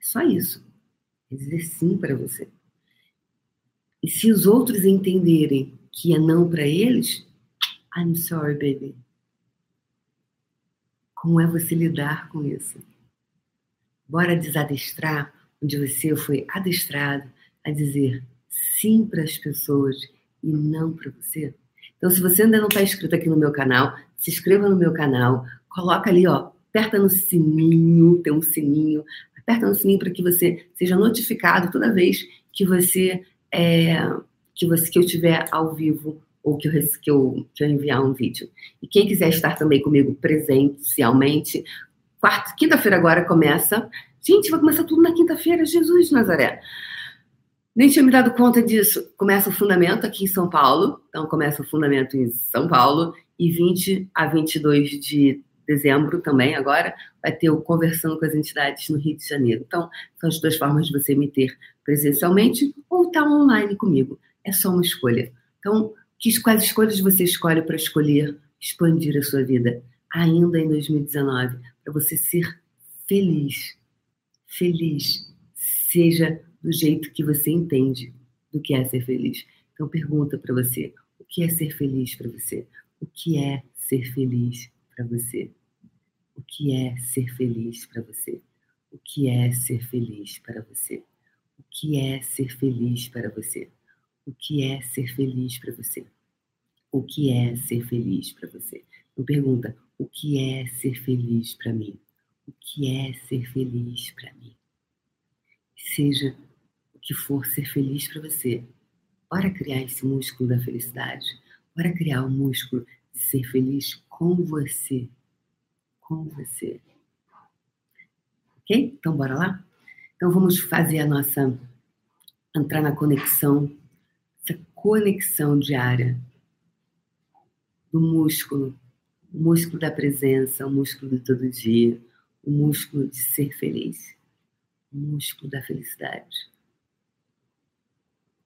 É só isso. É dizer sim para você. E se os outros entenderem que é não para eles, I'm sorry, baby. Como é você lidar com isso? Bora desadestrar onde você foi adestrado a dizer sim para as pessoas e não para você. Então, se você ainda não está inscrito aqui no meu canal, se inscreva no meu canal, coloca ali, ó, aperta no sininho, tem um sininho, aperta no sininho para que você seja notificado toda vez que você é, que você que eu tiver ao vivo ou que eu, que, eu, que eu enviar um vídeo. E quem quiser estar também comigo presencialmente, quarta, quinta-feira agora começa. Gente, vai começar tudo na quinta-feira, Jesus Nazaré. Nem tinha me dado conta disso. Começa o fundamento aqui em São Paulo. Então, começa o fundamento em São Paulo. E 20 a 22 de dezembro também, agora, vai ter o Conversando com as Entidades no Rio de Janeiro. Então, são as duas formas de você me ter presencialmente ou estar tá online comigo. É só uma escolha. Então, que, quais escolhas você escolhe para escolher expandir a sua vida ainda em 2019? Para você ser feliz. Feliz. Seja do jeito que você entende do que é ser feliz. Então, pergunta para você: o que é ser feliz para você? O que é ser feliz para você? O que é ser feliz para você? O que é ser feliz para você? O que é ser feliz para você? O que é ser feliz para você? O que é ser feliz para você? Não pergunta o que é ser feliz para mim? O que é ser feliz para mim? Seja o que for ser feliz para você. Bora criar esse músculo da felicidade. Bora criar o músculo de ser feliz com você. Com você. Ok? Então, bora lá? Então, vamos fazer a nossa. entrar na conexão, essa conexão diária do músculo, o músculo da presença, o músculo de todo dia, o músculo de ser feliz, o músculo da felicidade.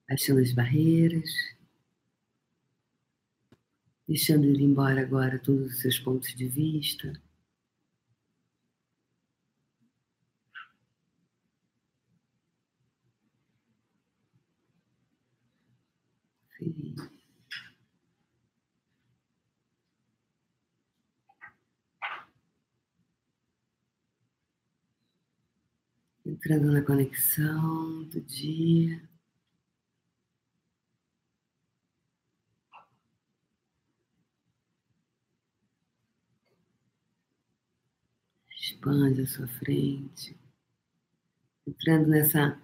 Baixando as barreiras, deixando ir embora agora todos os seus pontos de vista. Feliz. Entrando na conexão do dia. expande a sua frente, entrando nessa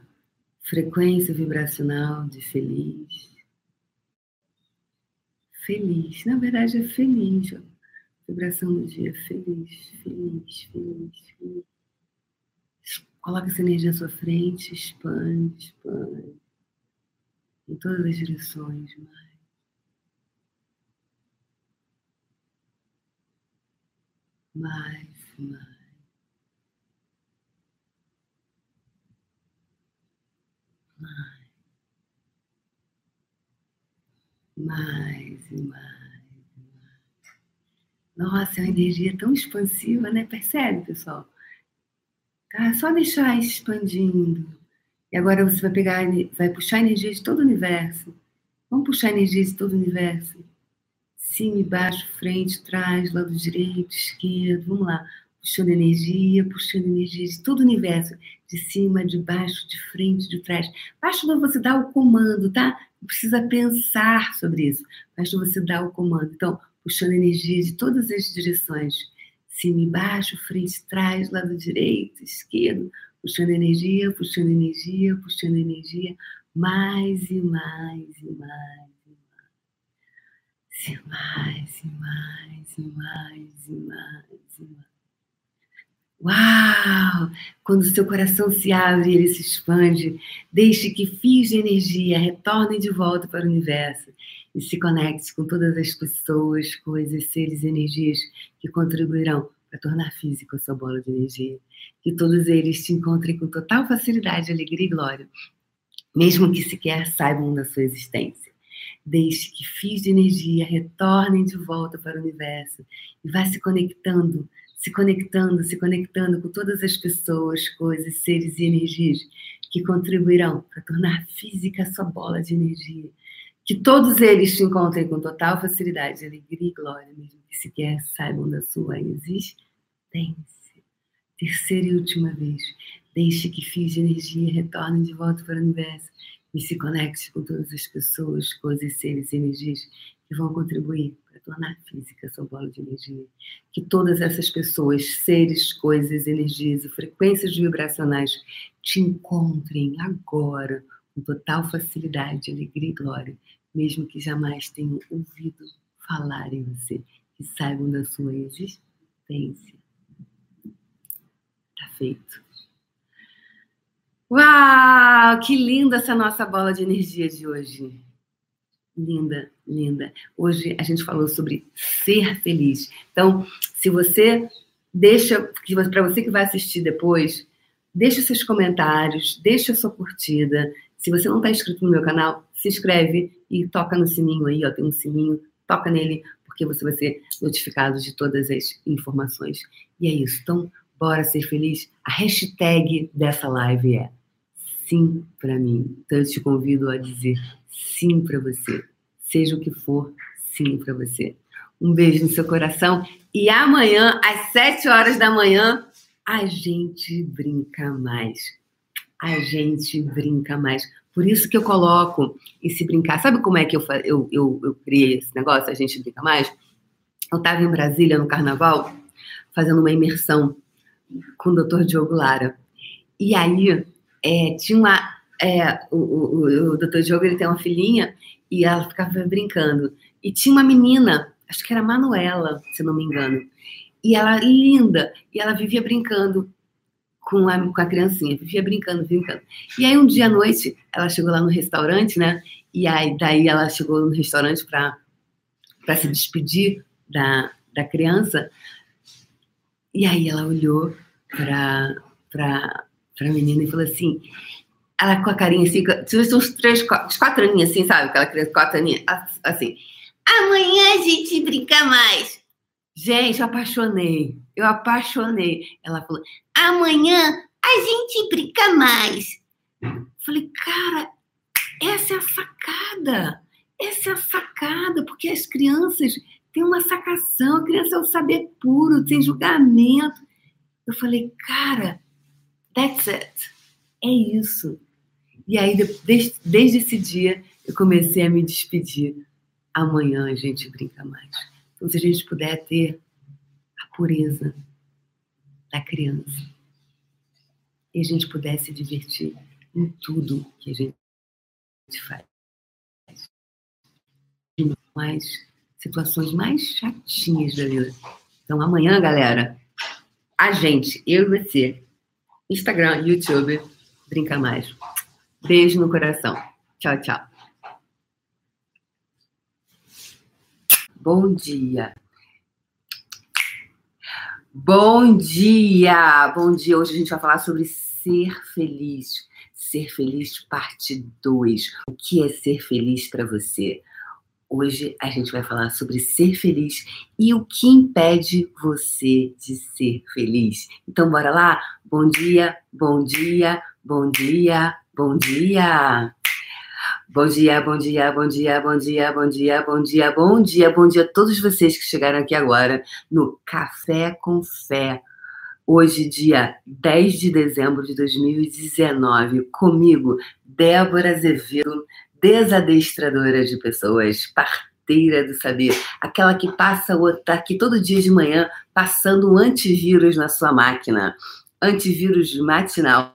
frequência vibracional de feliz. Feliz, na verdade é feliz, ó. vibração do dia, feliz, feliz, feliz, feliz. Coloca essa energia à sua frente, expande, expande, em todas as direções, mais. Mais, mais. mais mais e mais. Nossa, é uma energia tão expansiva, né? Percebe, pessoal? Tá? Só deixar expandindo. E agora você vai pegar, vai puxar energia de todo o universo. Vamos puxar energia de todo o universo. Cima e baixo, frente, trás, lado direito, esquerdo. Vamos lá. Puxando energia, puxando energia de todo o universo. De cima, de baixo, de frente, de trás. Basta você dar o comando, tá? Não precisa pensar sobre isso. Basta você dar o comando. Então, puxando energia de todas as direções. Cima e baixo, frente, trás, lado direito, esquerdo. Puxando energia, puxando energia, puxando energia. Mais e mais e mais e mais. E mais e mais e mais e mais e. Uau! Quando seu coração se abre e ele se expande, deixe que fios de energia retornem de volta para o universo e se conecte com todas as pessoas, coisas, seres e energias que contribuirão para tornar física a sua bola de energia. Que todos eles te encontrem com total facilidade, alegria e glória, mesmo que sequer saibam da sua existência. Deixe que fios de energia retornem de volta para o universo e vá se conectando se conectando, se conectando com todas as pessoas, coisas, seres e energias que contribuirão para tornar física a sua bola de energia. Que todos eles te encontrem com total facilidade, alegria e glória, mesmo que sequer saibam da sua existência. Terceira e última vez, deixe que fios de energia retornem de volta para o universo e se conecte com todas as pessoas, coisas, seres e energias que vão contribuir para tornar física sua bola de energia. Que todas essas pessoas, seres, coisas, energias e frequências vibracionais te encontrem agora com total facilidade, alegria e glória, mesmo que jamais tenham ouvido falar em você, que saibam da sua existência. Tá feito. Uau, que linda essa nossa bola de energia de hoje. Linda, linda. Hoje a gente falou sobre ser feliz. Então, se você deixa, para você que vai assistir depois, deixa seus comentários, deixa sua curtida. Se você não está inscrito no meu canal, se inscreve e toca no sininho aí, ó, tem um sininho, toca nele, porque você vai ser notificado de todas as informações. E é isso. Então, bora ser feliz. A hashtag dessa live é sim para mim. Então eu te convido a dizer sim para você. Seja o que for, sim para você. Um beijo no seu coração e amanhã, às 7 horas da manhã, a gente brinca mais. A gente brinca mais. Por isso que eu coloco esse brincar. Sabe como é que eu, eu, eu, eu criei esse negócio, a gente brinca mais? Eu estava em Brasília no carnaval, fazendo uma imersão com o Dr. Diogo Lara. E aí é, tinha uma. É, o, o, o doutor Diogo ele tem uma filhinha e ela ficava brincando. E tinha uma menina, acho que era Manuela, se não me engano. E ela linda, e ela vivia brincando com a, com a criancinha, vivia brincando, brincando. E aí um dia à noite, ela chegou lá no restaurante, né? E aí daí ela chegou no restaurante para se despedir da, da criança. E aí ela olhou para pra menina e falou assim, ela com a carinha assim, tinha uns três, uns quatro aninhos assim, sabe? Aquela criança quatro aninhos, assim. Amanhã a gente brinca mais. Gente, eu apaixonei. Eu apaixonei. Ela falou: amanhã a gente brinca mais. Falei, cara, essa é a sacada. Essa é a sacada, porque as crianças têm uma sacação. A criança é o saber puro, sem julgamento. Eu falei, cara, That's it. É isso. E aí, desde, desde esse dia, eu comecei a me despedir. Amanhã a gente brinca mais. Então, se a gente puder ter pureza da criança e a gente puder se divertir em tudo que a gente faz. Mais situações mais chatinhas da vida. Então, amanhã, galera, a gente, eu e você, Instagram, YouTube, Brinca Mais. Beijo no coração. Tchau, tchau. Bom dia. Bom dia! Bom dia! Hoje a gente vai falar sobre ser feliz. Ser feliz, parte 2. O que é ser feliz para você? Hoje a gente vai falar sobre ser feliz e o que impede você de ser feliz. Então, bora lá? Bom dia, bom dia, bom dia, bom dia. Bom dia, bom dia, bom dia, bom dia, bom dia, bom dia, bom dia, bom dia a todos vocês que chegaram aqui agora no Café com Fé. Hoje, dia 10 de dezembro de 2019, comigo, Débora Azevedo, desadestradora de pessoas, parteira do saber, aquela que passa o tá aqui todo dia de manhã passando um antivírus na sua máquina, antivírus matinal,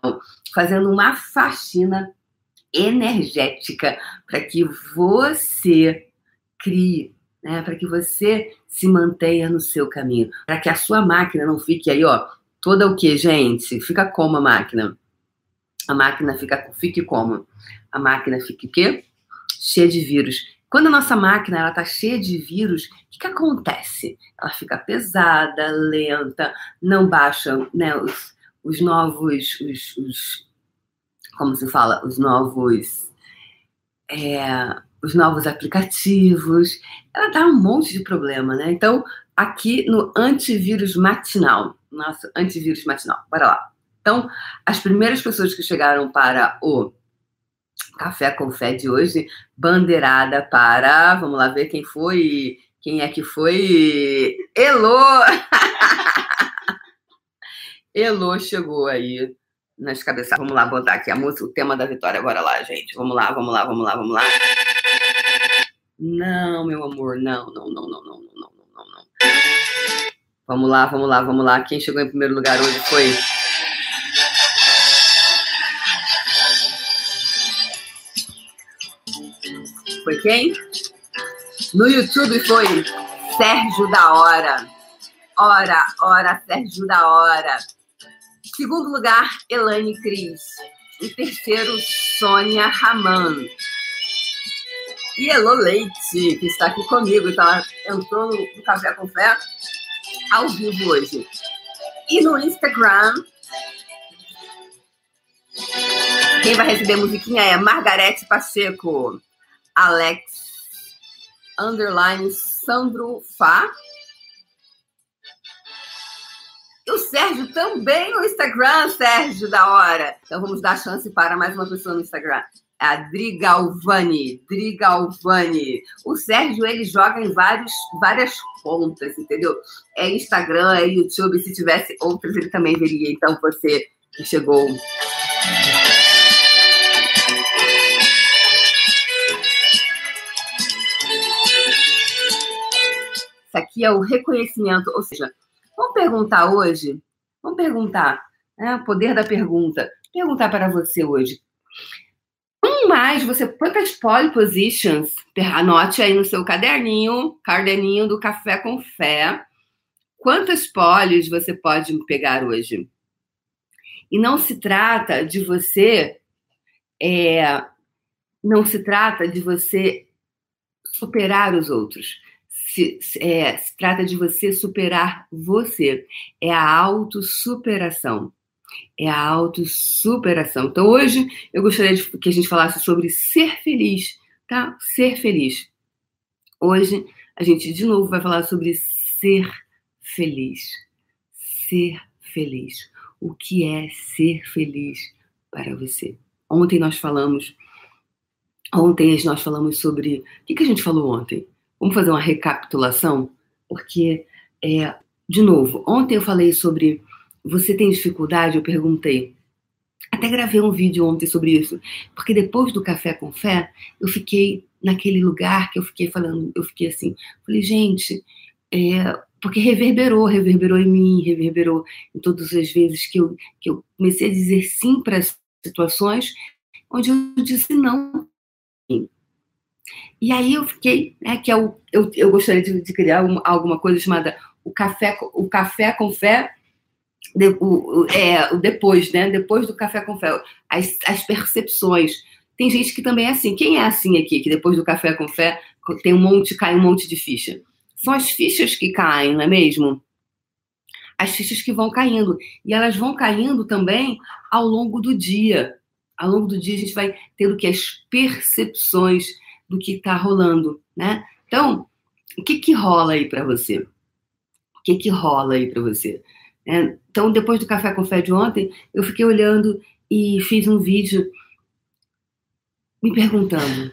fazendo uma faxina energética para que você crie, né, para que você se mantenha no seu caminho, para que a sua máquina não fique aí, ó, toda o que, gente? Fica como a máquina? A máquina fica, fique como? a máquina fica o quê? Cheia de vírus. Quando a nossa máquina ela está cheia de vírus, o que, que, acontece? Ela fica pesada, lenta, não baixa né, os, os novos, os, os, como se fala, os novos, é, os novos aplicativos. Ela dá um monte de problema, né? Então, aqui no antivírus matinal, nosso antivírus matinal, bora lá. Então, as primeiras pessoas que chegaram para o Café com Fé de hoje, bandeirada para. Vamos lá ver quem foi. Quem é que foi? Elô! Elô chegou aí nas cabeças. Vamos lá botar aqui a música, o tema da vitória. Agora lá, gente. Vamos lá, vamos lá, vamos lá, vamos lá. Não, meu amor, não, não, não, não, não, não, não, não, não. Vamos lá, vamos lá, vamos lá. Quem chegou em primeiro lugar hoje foi Foi quem? No YouTube foi Sérgio da Hora. Hora, hora, Sérgio da Hora. Segundo lugar, Elaine Cris. Em terceiro, Sônia Raman. E Elo Leite, que está aqui comigo, então entrou no Café com Fé ao vivo hoje. E no Instagram, quem vai receber musiquinha é Margarete Pacheco, Alex, underline Sandro Fá. E o Sérgio também no Instagram, Sérgio, da hora. Então vamos dar chance para mais uma pessoa no Instagram. É a Drigalvani, Drigalvani. O Sérgio, ele joga em vários, várias contas, entendeu? É Instagram, é YouTube. Se tivesse outras, ele também veria. Então, você que chegou Isso aqui é o reconhecimento, ou seja, vamos perguntar hoje, vamos perguntar, né, o poder da pergunta, perguntar para você hoje. Um mais, você quantas pole positions, anote aí no seu caderninho, caderninho do Café com Fé, quantas poles você pode pegar hoje? E não se trata de você, é, não se trata de você superar os outros se, é, se trata de você superar você. É a autossuperação. É a autossuperação. Então, hoje, eu gostaria de, que a gente falasse sobre ser feliz, tá? Ser feliz. Hoje, a gente, de novo, vai falar sobre ser feliz. Ser feliz. O que é ser feliz para você? Ontem nós falamos. Ontem nós falamos sobre. O que, que a gente falou ontem? Vamos fazer uma recapitulação? Porque, é, de novo, ontem eu falei sobre você tem dificuldade? Eu perguntei. Até gravei um vídeo ontem sobre isso, porque depois do café com fé, eu fiquei naquele lugar que eu fiquei falando, eu fiquei assim, falei, gente, é, porque reverberou, reverberou em mim, reverberou em todas as vezes que eu, que eu comecei a dizer sim para situações onde eu disse não. E aí eu fiquei, né, que é o, eu, eu gostaria de, de criar uma, alguma coisa chamada o café, o café com fé, de, o, é, o depois, né? Depois do café com fé, as, as percepções. Tem gente que também é assim. Quem é assim aqui, que depois do café com fé tem um monte, cai um monte de ficha? São as fichas que caem, não é mesmo? As fichas que vão caindo. E elas vão caindo também ao longo do dia. Ao longo do dia a gente vai tendo que as percepções do que está rolando, né? Então, o que que rola aí para você? O que que rola aí para você? É, então, depois do café com fé de ontem, eu fiquei olhando e fiz um vídeo me perguntando.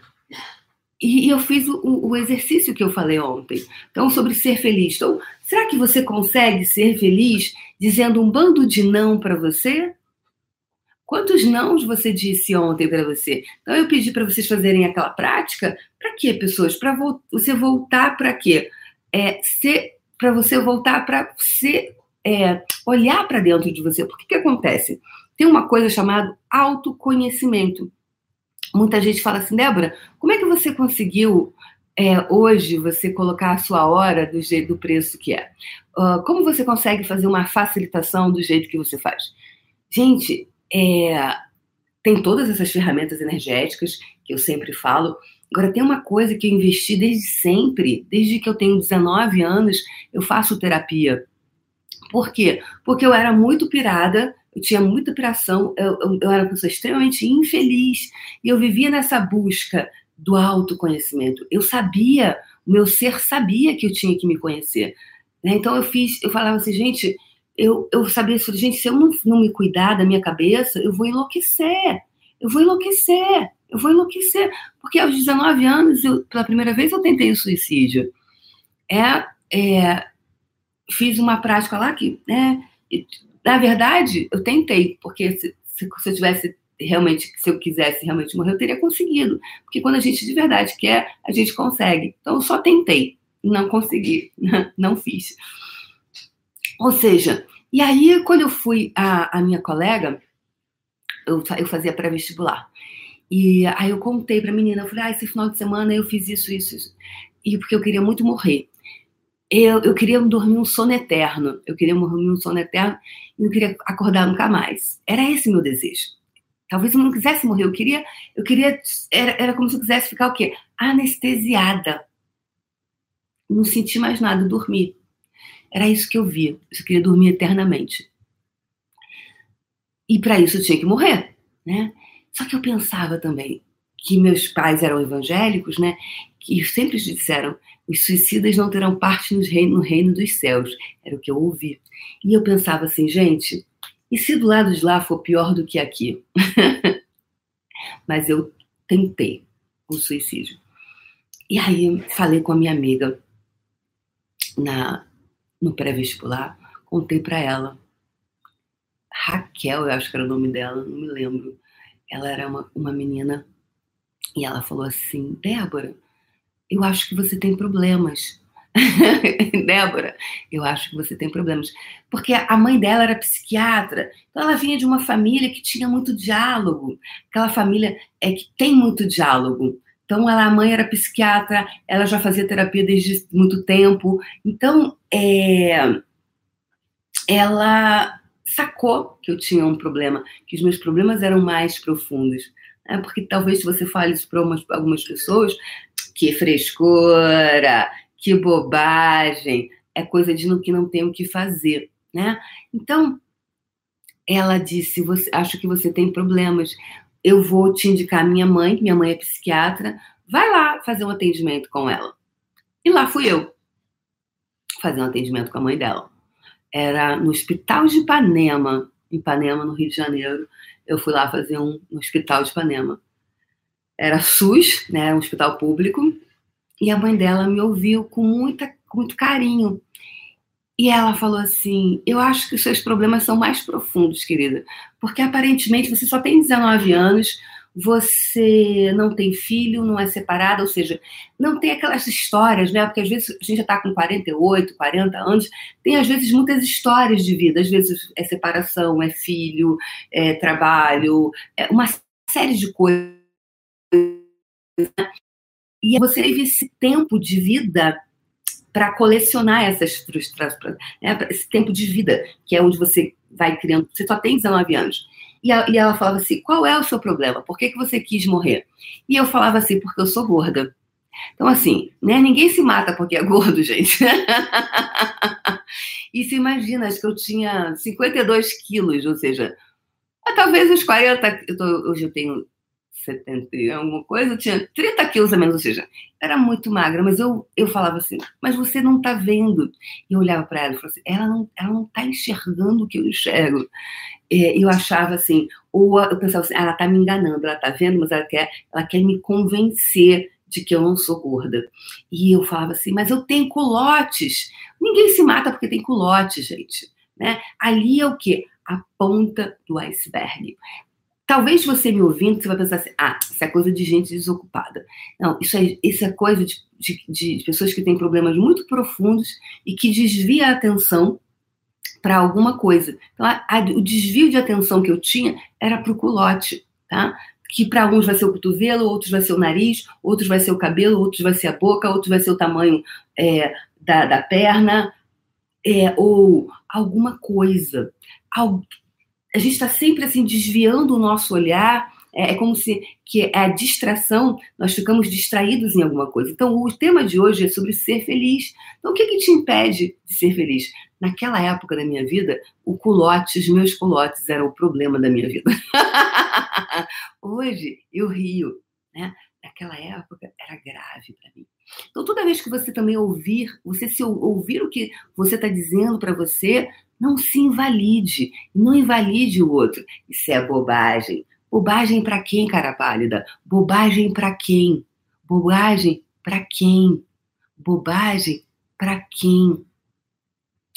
E, eu fiz o, o, exercício que eu falei ontem. Então, sobre ser feliz. Então, será que você consegue ser feliz dizendo um bando de não para você? Quantos nãos você disse ontem para você? Então eu pedi para vocês fazerem aquela prática. Para quê, pessoas? Para vo você voltar para quê? É, para você voltar para você é, olhar para dentro de você. Porque que acontece? Tem uma coisa chamada autoconhecimento. Muita gente fala assim, Débora, como é que você conseguiu é, hoje você colocar a sua hora do jeito do preço que é? Uh, como você consegue fazer uma facilitação do jeito que você faz? Gente, é, tem todas essas ferramentas energéticas que eu sempre falo. Agora, tem uma coisa que eu investi desde sempre, desde que eu tenho 19 anos, eu faço terapia. Por quê? Porque eu era muito pirada, eu tinha muita piração, eu, eu, eu era uma pessoa extremamente infeliz e eu vivia nessa busca do autoconhecimento. Eu sabia, o meu ser sabia que eu tinha que me conhecer. Né? Então eu fiz, eu falava assim, gente, eu, eu sabia isso, gente, se eu não, não me cuidar da minha cabeça, eu vou enlouquecer. Eu vou enlouquecer. Eu vou enlouquecer. Porque aos 19 anos, eu, pela primeira vez, eu tentei o suicídio. É, é, fiz uma prática lá que, né, na verdade, eu tentei, porque se, se, se, eu tivesse realmente, se eu quisesse realmente morrer, eu teria conseguido. Porque quando a gente de verdade quer, a gente consegue. Então, eu só tentei, não consegui, não fiz. Ou seja, e aí quando eu fui a, a minha colega, eu, eu fazia pré-vestibular. E aí eu contei para a menina, eu falei, ah, esse final de semana eu fiz isso, isso, isso. E porque eu queria muito morrer. Eu, eu queria dormir um sono eterno. Eu queria dormir um sono eterno e não queria acordar nunca mais. Era esse meu desejo. Talvez eu não quisesse morrer, eu queria, eu queria, era, era como se eu quisesse ficar o quê? Anestesiada. Não senti mais nada, dormir. Era isso que eu via. Eu queria dormir eternamente. E para isso eu tinha que morrer, né? Só que eu pensava também que meus pais eram evangélicos, né? Que sempre disseram: os suicidas não terão parte no reino, no reino dos céus. Era o que eu ouvi. E eu pensava assim, gente, e se do lado de lá for pior do que aqui? Mas eu tentei o suicídio. E aí falei com a minha amiga na no pré-vestibular, contei para ela. Raquel, eu acho que era o nome dela, não me lembro. Ela era uma, uma menina e ela falou assim: Débora, eu acho que você tem problemas. Débora, eu acho que você tem problemas. Porque a mãe dela era psiquiatra, então ela vinha de uma família que tinha muito diálogo. Aquela família é que tem muito diálogo. Então, ela, a mãe era psiquiatra, ela já fazia terapia desde muito tempo. Então, é, ela sacou que eu tinha um problema, que os meus problemas eram mais profundos. Né? Porque talvez se você fale isso para algumas pessoas, que frescura, que bobagem, é coisa de no que não tem o que fazer. Né? Então, ela disse: você, Acho que você tem problemas eu vou te indicar minha mãe, minha mãe é psiquiatra, vai lá fazer um atendimento com ela. E lá fui eu fazer um atendimento com a mãe dela. Era no Hospital de Ipanema, em Ipanema, no Rio de Janeiro. Eu fui lá fazer um no Hospital de Ipanema. Era SUS, né, um hospital público, e a mãe dela me ouviu com muita, muito carinho. E ela falou assim: Eu acho que os seus problemas são mais profundos, querida, porque aparentemente você só tem 19 anos, você não tem filho, não é separada, ou seja, não tem aquelas histórias, né? Porque às vezes a gente já está com 48, 40 anos, tem às vezes muitas histórias de vida, às vezes é separação, é filho, é trabalho, é uma série de coisas. Né? E você teve esse tempo de vida para colecionar essas frustrações, né, esse tempo de vida, que é onde você vai criando. Você só tem 19 anos. E, a, e ela falava assim: qual é o seu problema? Por que, que você quis morrer? E eu falava assim: porque eu sou gorda. Então, assim, né, ninguém se mata porque é gordo, gente. e se imagina, acho que eu tinha 52 quilos, ou seja, talvez os 40. Eu tô, hoje eu tenho 70 e alguma coisa, eu tinha 30 quilos a menos, ou seja, era muito magra, mas eu, eu falava assim, mas você não está vendo. E eu olhava para ela e falava assim, ela não ela não está enxergando o que eu enxergo. É, eu achava assim, ou eu pensava assim, ah, ela está me enganando, ela está vendo, mas ela quer, ela quer me convencer de que eu não sou gorda. E eu falava assim, mas eu tenho culotes. Ninguém se mata porque tem culote, gente. Né? Ali é o quê? A ponta do iceberg. Talvez você me ouvindo, você vai pensar assim, ah, isso é coisa de gente desocupada. Não, isso é, isso é coisa de, de, de pessoas que têm problemas muito profundos e que desvia a atenção para alguma coisa. Então, a, a, o desvio de atenção que eu tinha era para o culote, tá? Que para uns vai ser o cotovelo, outros vai ser o nariz, outros vai ser o cabelo, outros vai ser a boca, outros vai ser o tamanho é, da, da perna, é, ou alguma coisa a gente está sempre assim desviando o nosso olhar. É, é, como se que é a distração, nós ficamos distraídos em alguma coisa. Então, o tema de hoje é sobre ser feliz. Então, o que, que te impede de ser feliz? Naquela época da minha vida, o culote, os meus culotes eram o problema da minha vida. Hoje, eu rio. Né? Naquela época, era grave para mim. Então, toda vez que você também ouvir, você se ouvir o que você está dizendo para você, não se invalide, não invalide o outro. Isso é bobagem. Bobagem para quem, cara pálida? Bobagem para quem? Bobagem para quem? Bobagem para quem?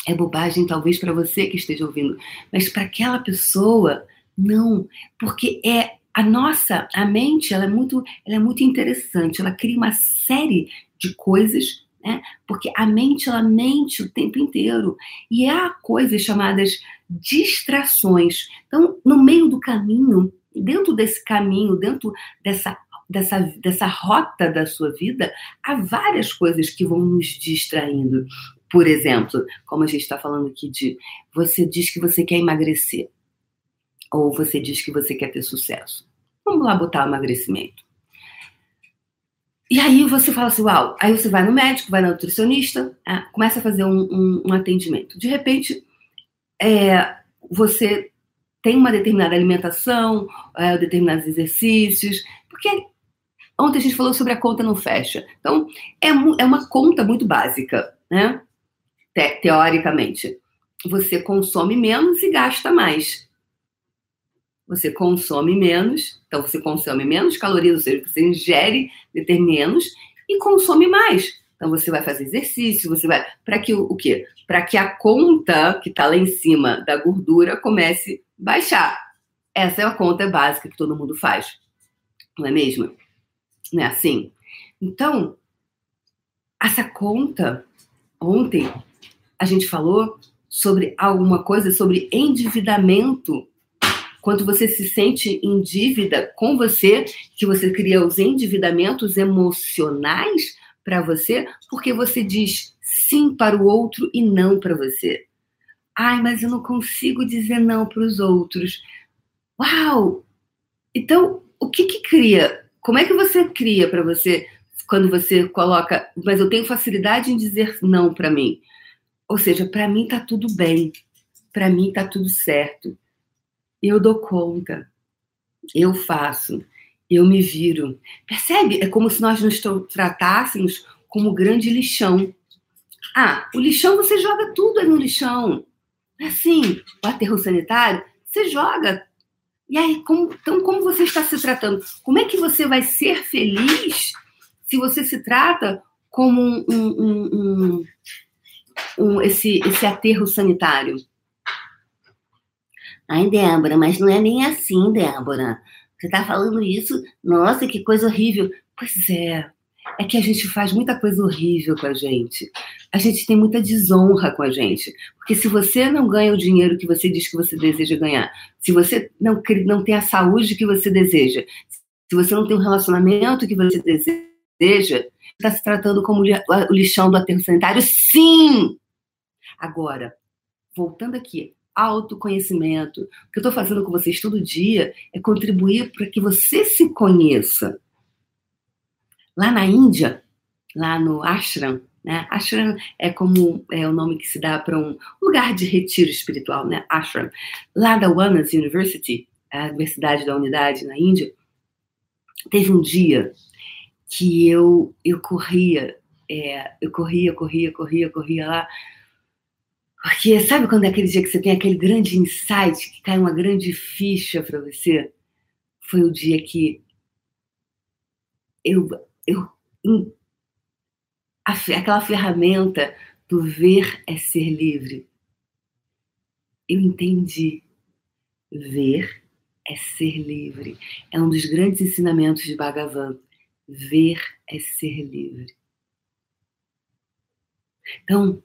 É bobagem talvez para você que esteja ouvindo, mas para aquela pessoa não, porque é a nossa, a mente, ela é muito, ela é muito interessante, ela cria uma série de coisas né? Porque a mente ela mente o tempo inteiro e há coisas chamadas distrações. Então, no meio do caminho, dentro desse caminho, dentro dessa dessa, dessa rota da sua vida, há várias coisas que vão nos distraindo. Por exemplo, como a gente está falando aqui de você diz que você quer emagrecer. Ou você diz que você quer ter sucesso. Vamos lá botar emagrecimento. E aí você fala assim, uau, aí você vai no médico, vai na nutricionista, é, começa a fazer um, um, um atendimento. De repente, é, você tem uma determinada alimentação, é, determinados exercícios, porque ontem a gente falou sobre a conta não fecha. Então, é, é uma conta muito básica, né? Te, teoricamente. Você consome menos e gasta mais você consome menos, então você consome menos calorias, ou seja, você ingere menos e consome mais. Então você vai fazer exercício, você vai para que o, quê? Para que a conta que está lá em cima da gordura comece a baixar. Essa é a conta básica que todo mundo faz, não é mesmo? Não é assim? Então, essa conta, ontem a gente falou sobre alguma coisa sobre endividamento quando você se sente em dívida com você, que você cria os endividamentos emocionais para você, porque você diz sim para o outro e não para você. Ai, mas eu não consigo dizer não para os outros. Uau! Então, o que que cria? Como é que você cria para você quando você coloca, mas eu tenho facilidade em dizer não para mim? Ou seja, para mim tá tudo bem. Para mim tá tudo certo eu dou conta, eu faço, eu me viro. Percebe? É como se nós nos tratássemos como grande lixão. Ah, o lixão você joga tudo aí no lixão. É assim, o aterro sanitário, você joga. E aí, como, então, como você está se tratando? Como é que você vai ser feliz se você se trata como um, um, um, um esse, esse aterro sanitário? Ai, Débora, mas não é nem assim, Débora. Você tá falando isso? Nossa, que coisa horrível. Pois é. É que a gente faz muita coisa horrível com a gente. A gente tem muita desonra com a gente. Porque se você não ganha o dinheiro que você diz que você deseja ganhar, se você não, não tem a saúde que você deseja, se você não tem o relacionamento que você deseja, está se tratando como o lixão do aterro sanitário? Sim! Agora, voltando aqui, autoconhecimento. O que eu estou fazendo com vocês todo dia é contribuir para que você se conheça. Lá na Índia, lá no ashram, né? Ashram é como é o nome que se dá para um lugar de retiro espiritual, né? Ashram. Lá da Wanas University, a Universidade da Unidade na Índia, teve um dia que eu eu corria, é, eu corria, corria, corria, corria lá porque sabe quando é aquele dia que você tem aquele grande insight, que cai uma grande ficha para você? Foi o dia que eu, eu aquela ferramenta do ver é ser livre. Eu entendi. Ver é ser livre. É um dos grandes ensinamentos de Bhagavan. Ver é ser livre. Então,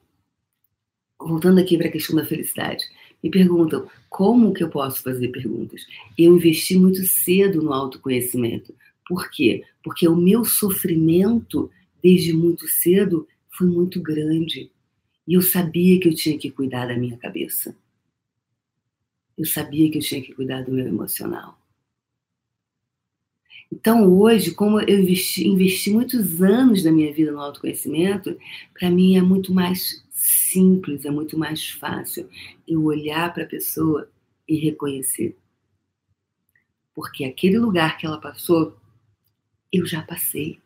voltando aqui para a questão da felicidade, me perguntam como que eu posso fazer perguntas. Eu investi muito cedo no autoconhecimento. Por quê? Porque o meu sofrimento desde muito cedo foi muito grande. E eu sabia que eu tinha que cuidar da minha cabeça. Eu sabia que eu tinha que cuidar do meu emocional. Então, hoje, como eu investi, investi muitos anos da minha vida no autoconhecimento, para mim é muito mais simples, é muito mais fácil eu olhar para a pessoa e reconhecer. Porque aquele lugar que ela passou, eu já passei.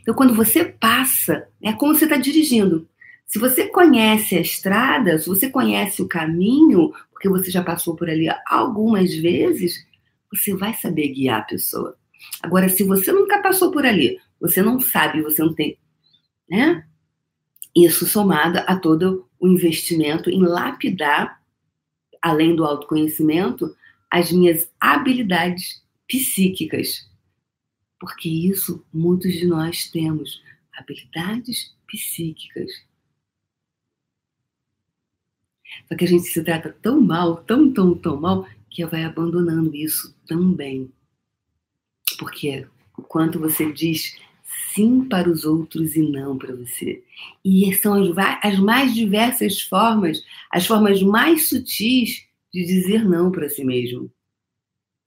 Então, quando você passa, é como você está dirigindo. Se você conhece a estrada, se você conhece o caminho, porque você já passou por ali algumas vezes, você vai saber guiar a pessoa. Agora, se você nunca passou por ali, você não sabe, você não tem, né? Isso somado a todo o investimento em lapidar, além do autoconhecimento, as minhas habilidades psíquicas. Porque isso muitos de nós temos, habilidades psíquicas. Só que a gente se trata tão mal, tão, tão, tão mal, que vai abandonando isso também. Porque o quanto você diz sim para os outros e não para você. E são as, as mais diversas formas, as formas mais sutis de dizer não para si mesmo.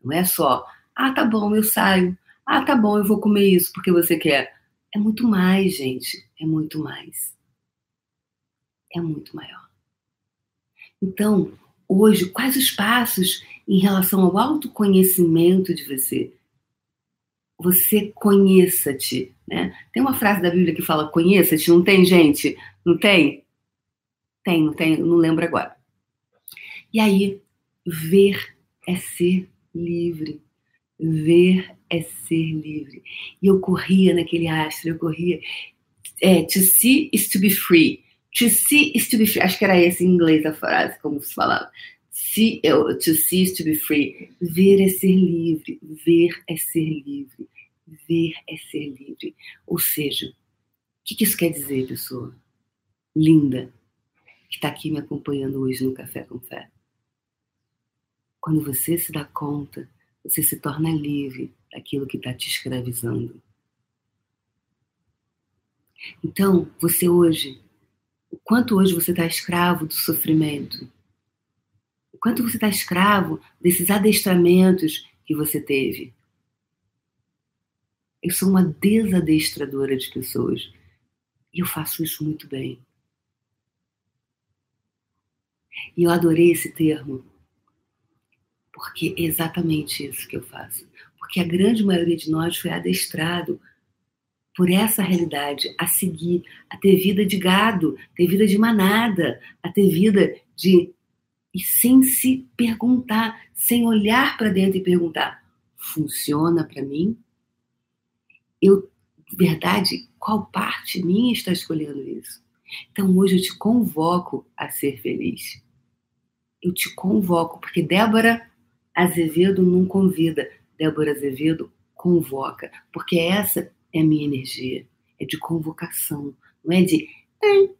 Não é só, ah, tá bom, eu saio. Ah, tá bom, eu vou comer isso porque você quer. É muito mais, gente. É muito mais. É muito maior. Então, hoje, quais os passos em relação ao autoconhecimento de você? Você conheça-te, né? Tem uma frase da Bíblia que fala conheça-te, não tem, gente? Não tem? Tem, não tem? Não lembro agora. E aí, ver é ser livre. Ver é ser livre. E eu corria naquele astro, eu corria. É, to see is to be free. To see is to be free. Acho que era esse em inglês a frase, como se falava. See, to see is to be free. Ver é ser livre. Ver é ser livre. Ver é ser livre. Ou seja, o que, que isso quer dizer, pessoa? Linda, que está aqui me acompanhando hoje no Café com Fé. Quando você se dá conta, você se torna livre daquilo que está te escravizando. Então, você hoje, o quanto hoje você está escravo do sofrimento, quanto você está escravo desses adestramentos que você teve. Eu sou uma desadestradora de pessoas e eu faço isso muito bem. E eu adorei esse termo, porque é exatamente isso que eu faço. Porque a grande maioria de nós foi adestrado por essa realidade, a seguir, a ter vida de gado, ter vida de manada, a ter vida de. E sem se perguntar, sem olhar para dentro e perguntar: funciona para mim? Eu, verdade, qual parte minha está escolhendo isso? Então hoje eu te convoco a ser feliz. Eu te convoco, porque Débora Azevedo não convida, Débora Azevedo convoca, porque essa é a minha energia, é de convocação, não é de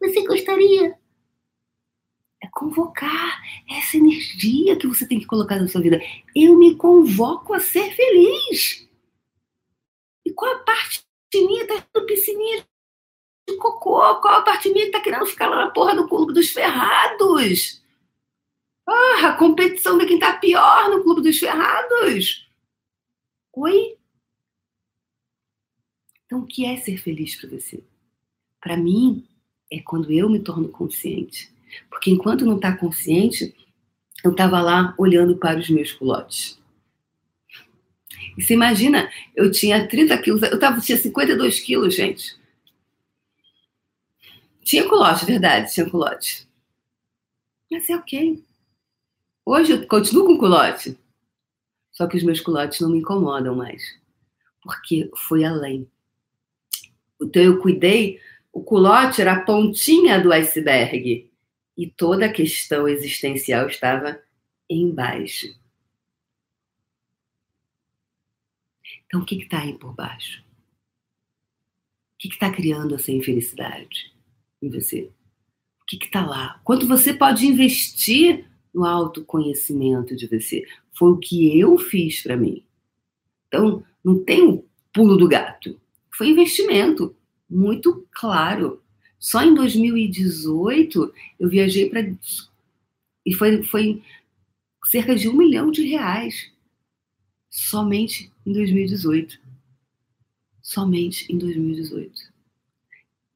você gostaria. Convocar essa energia que você tem que colocar na sua vida. Eu me convoco a ser feliz. E qual a parte minha tá no piscininha de cocô? Qual a parte minha que tá querendo ficar lá na porra do clube dos ferrados? Ah, a competição de quem tá pior no Clube dos Ferrados. Oi? Então, o que é ser feliz para você? Para mim, é quando eu me torno consciente. Porque enquanto não está consciente, eu estava lá olhando para os meus culotes. E você imagina, eu tinha 30 quilos, eu tava, tinha 52 quilos, gente. Tinha culote, verdade, tinha culote. Mas é ok. Hoje eu continuo com culote. Só que os meus culotes não me incomodam mais. Porque foi além. Então eu cuidei, o culote era a pontinha do iceberg. E toda a questão existencial estava embaixo. Então o que está aí por baixo? O que está criando essa infelicidade em você? O que está lá? Quanto você pode investir no autoconhecimento de você. Foi o que eu fiz para mim. Então, não tem o pulo do gato. Foi investimento muito claro. Só em 2018 eu viajei para. E foi, foi cerca de um milhão de reais. Somente em 2018. Somente em 2018.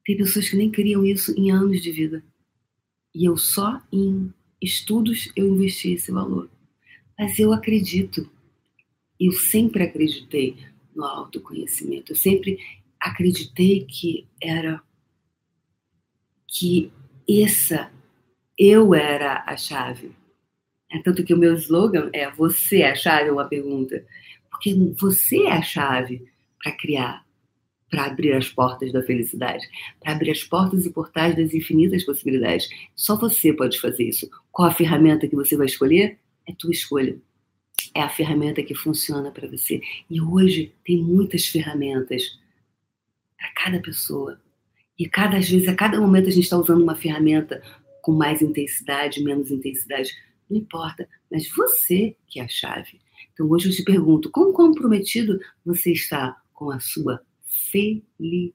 Tem pessoas que nem queriam isso em anos de vida. E eu só em estudos eu investi esse valor. Mas eu acredito, eu sempre acreditei no autoconhecimento, eu sempre acreditei que era que essa eu era a chave. É tanto que o meu slogan é você é a chave, é uma pergunta. Porque você é a chave para criar para abrir as portas da felicidade, para abrir as portas e portais das infinitas possibilidades. Só você pode fazer isso. Qual a ferramenta que você vai escolher? É tua escolha. É a ferramenta que funciona para você. E hoje tem muitas ferramentas para cada pessoa. E cada vez, a cada momento a gente está usando uma ferramenta com mais intensidade, menos intensidade. Não importa, mas você que é a chave. Então hoje eu te pergunto, como comprometido você está com a sua felicidade.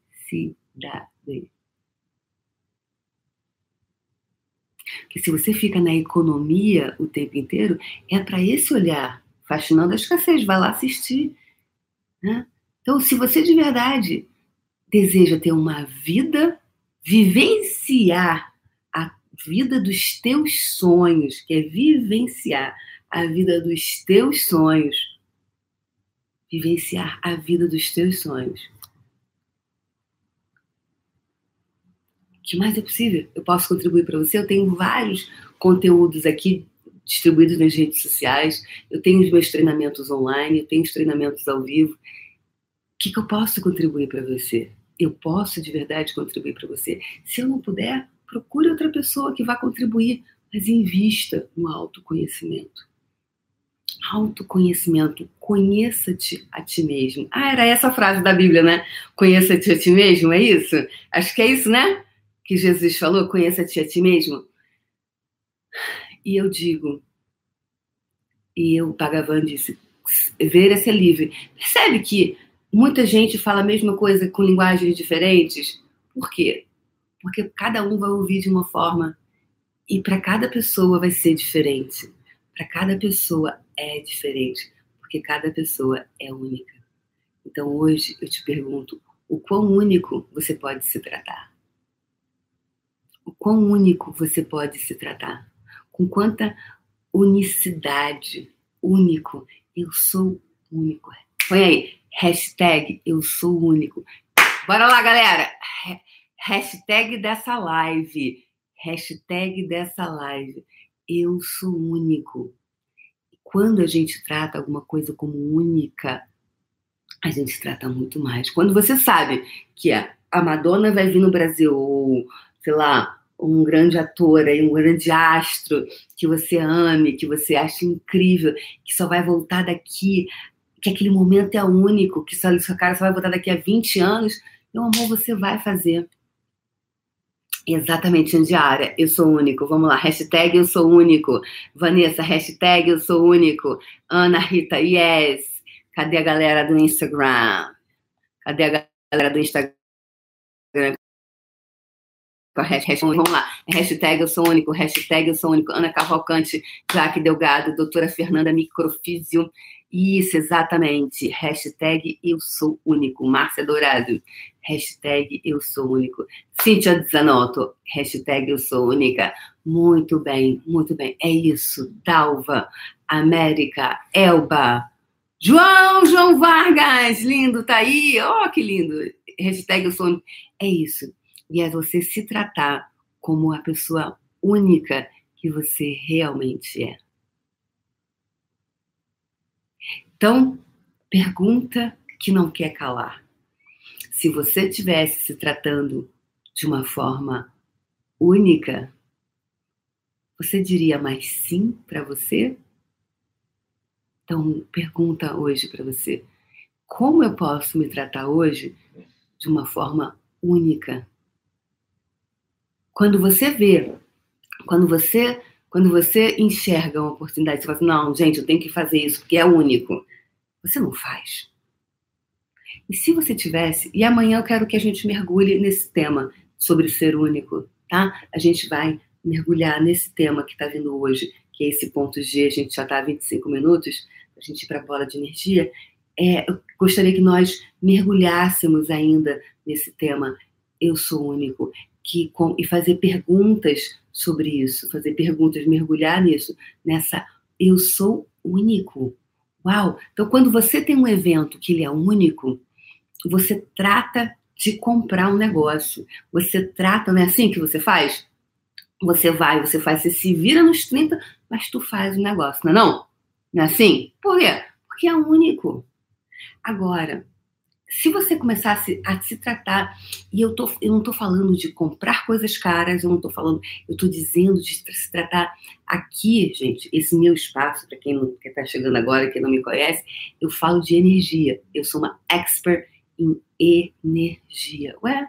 Que se você fica na economia o tempo inteiro, é para esse olhar Faxinando a Escassez, vai lá assistir. Né? Então, se você de verdade deseja ter uma vida, vivenciar a vida dos teus sonhos, que é vivenciar a vida dos teus sonhos, vivenciar a vida dos teus sonhos. O que mais é possível? Eu posso contribuir para você? Eu tenho vários conteúdos aqui distribuídos nas redes sociais, eu tenho os meus treinamentos online, eu tenho os treinamentos ao vivo. O que, que eu posso contribuir para você? Eu posso de verdade contribuir para você. Se eu não puder, procure outra pessoa que vá contribuir, mas invista no autoconhecimento. Autoconhecimento, conheça-te a ti mesmo. Ah, era essa a frase da Bíblia, né? Conheça-te a ti mesmo, é isso? Acho que é isso, né? Que Jesus falou, conheça-te a ti mesmo. E eu digo, e o Bhagavan disse, ver esse livre. Percebe que muita gente fala a mesma coisa com linguagens diferentes? Por quê? Porque cada um vai ouvir de uma forma e para cada pessoa vai ser diferente. Para cada pessoa é diferente, porque cada pessoa é única. Então hoje eu te pergunto, o quão único você pode se tratar? O quão único você pode se tratar? com quanta unicidade, único. Eu sou único. Põe aí, hashtag eu sou único. Bora lá, galera. Hashtag dessa live. Hashtag dessa live. Eu sou único. Quando a gente trata alguma coisa como única, a gente trata muito mais. Quando você sabe que a Madonna vai vir no Brasil, ou, sei lá, um grande ator, aí, um grande astro que você ame, que você acha incrível, que só vai voltar daqui, que aquele momento é único, que só, sua cara só vai voltar daqui a 20 anos, meu amor, você vai fazer. Exatamente, Andiara, eu sou único. Vamos lá, hashtag eu sou único. Vanessa, hashtag eu sou único. Ana Rita, yes. Cadê a galera do Instagram? Cadê a galera do Instagram? vamos lá, hashtag eu sou único, hashtag eu sou único, Ana Cavalcante, Jaque Delgado, doutora Fernanda Microfísio, isso, exatamente, hashtag eu sou único, Márcia Dourado, hashtag eu sou único, Cíntia Zanotto, hashtag eu sou única, muito bem, muito bem, é isso, Dalva, América, Elba, João, João Vargas, lindo, tá aí, ó, oh, que lindo, hashtag eu sou único, é isso, e é você se tratar como a pessoa única que você realmente é. Então, pergunta que não quer calar. Se você estivesse se tratando de uma forma única, você diria mais sim para você? Então, pergunta hoje para você: como eu posso me tratar hoje de uma forma única? Quando você vê, quando você, quando você enxerga uma oportunidade, você fala assim, não, gente, eu tenho que fazer isso porque é único. Você não faz. E se você tivesse, e amanhã eu quero que a gente mergulhe nesse tema sobre ser único, tá? A gente vai mergulhar nesse tema que está vindo hoje, que é esse ponto G, a gente já está há 25 minutos, a gente ir para a bola de energia. É, eu gostaria que nós mergulhássemos ainda nesse tema. Eu sou único que, com, e fazer perguntas sobre isso, fazer perguntas, mergulhar nisso, nessa eu sou único. Uau! Então, quando você tem um evento que ele é único, você trata de comprar um negócio. Você trata, não é assim que você faz? Você vai, você faz, você se vira nos 30, mas tu faz o negócio, não é não? Não é assim? Por quê? Porque é único. Agora, se você começasse a se tratar, e eu, tô, eu não estou falando de comprar coisas caras, eu não estou falando, eu estou dizendo de se tratar aqui, gente, esse meu espaço, para quem está chegando agora, quem não me conhece, eu falo de energia. Eu sou uma expert em energia. Ué,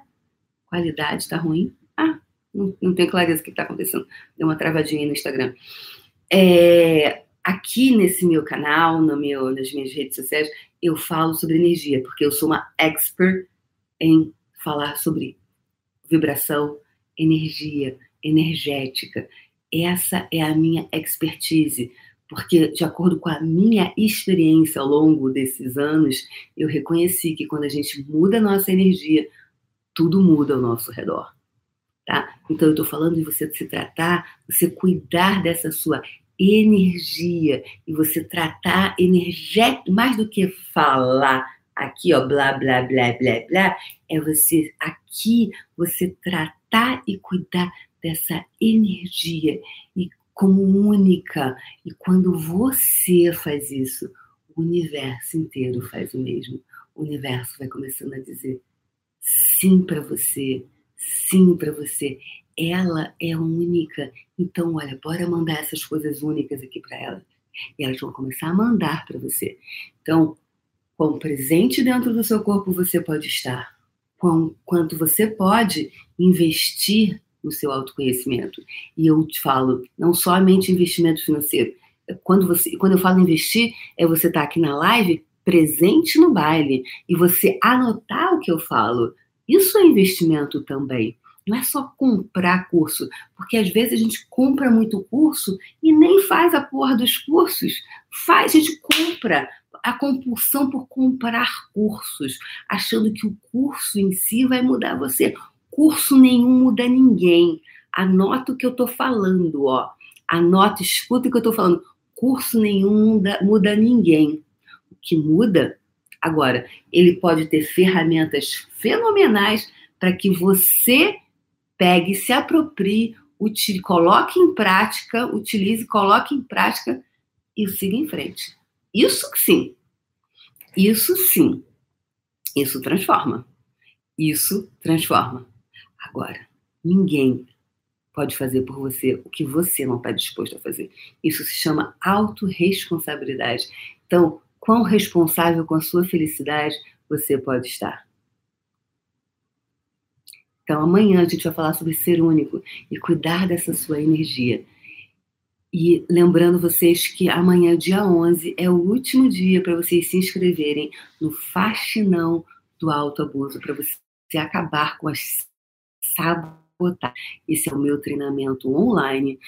qualidade está ruim? Ah, não, não tenho clareza o que está acontecendo. Deu uma travadinha no Instagram. É, aqui nesse meu canal, no meu, nas minhas redes sociais, eu falo sobre energia, porque eu sou uma expert em falar sobre vibração, energia, energética. Essa é a minha expertise, Porque, de acordo com a minha experiência ao longo desses anos, eu reconheci que quando a gente muda a nossa energia, tudo muda ao nosso redor. Tá? Então, eu estou falando de você se tratar, você cuidar dessa sua energia e você tratar energético, mais do que falar aqui, ó, blá, blá, blá, blá, blá, é você aqui, você tratar e cuidar dessa energia e como única. E quando você faz isso, o universo inteiro faz o mesmo. O universo vai começando a dizer sim para você, sim para você. Ela é única. Então, olha, bora mandar essas coisas únicas aqui para ela. E elas vão começar a mandar para você. Então, quão presente dentro do seu corpo você pode estar, quão, quanto você pode investir no seu autoconhecimento. E eu te falo, não somente investimento financeiro. Quando, você, quando eu falo investir, é você estar tá aqui na live presente no baile e você anotar o que eu falo. Isso é investimento também. Não é só comprar curso, porque às vezes a gente compra muito curso e nem faz a porra dos cursos. Faz, a gente compra a compulsão por comprar cursos, achando que o curso em si vai mudar você. Curso nenhum muda ninguém. Anota o que eu estou falando, ó. Anota, escuta o que eu estou falando. Curso nenhum muda, muda ninguém. O que muda, agora, ele pode ter ferramentas fenomenais para que você pegue, se aproprie, utilize, coloque em prática, utilize, coloque em prática e siga em frente. Isso sim. Isso sim. Isso transforma. Isso transforma. Agora, ninguém pode fazer por você o que você não está disposto a fazer. Isso se chama autorresponsabilidade. Então, quão responsável com a sua felicidade você pode estar? Então, amanhã a gente vai falar sobre ser único e cuidar dessa sua energia. E lembrando vocês que amanhã, dia 11, é o último dia para vocês se inscreverem no Faxinão do Autoabuso, para você acabar com as sabotar. Esse é o meu treinamento online.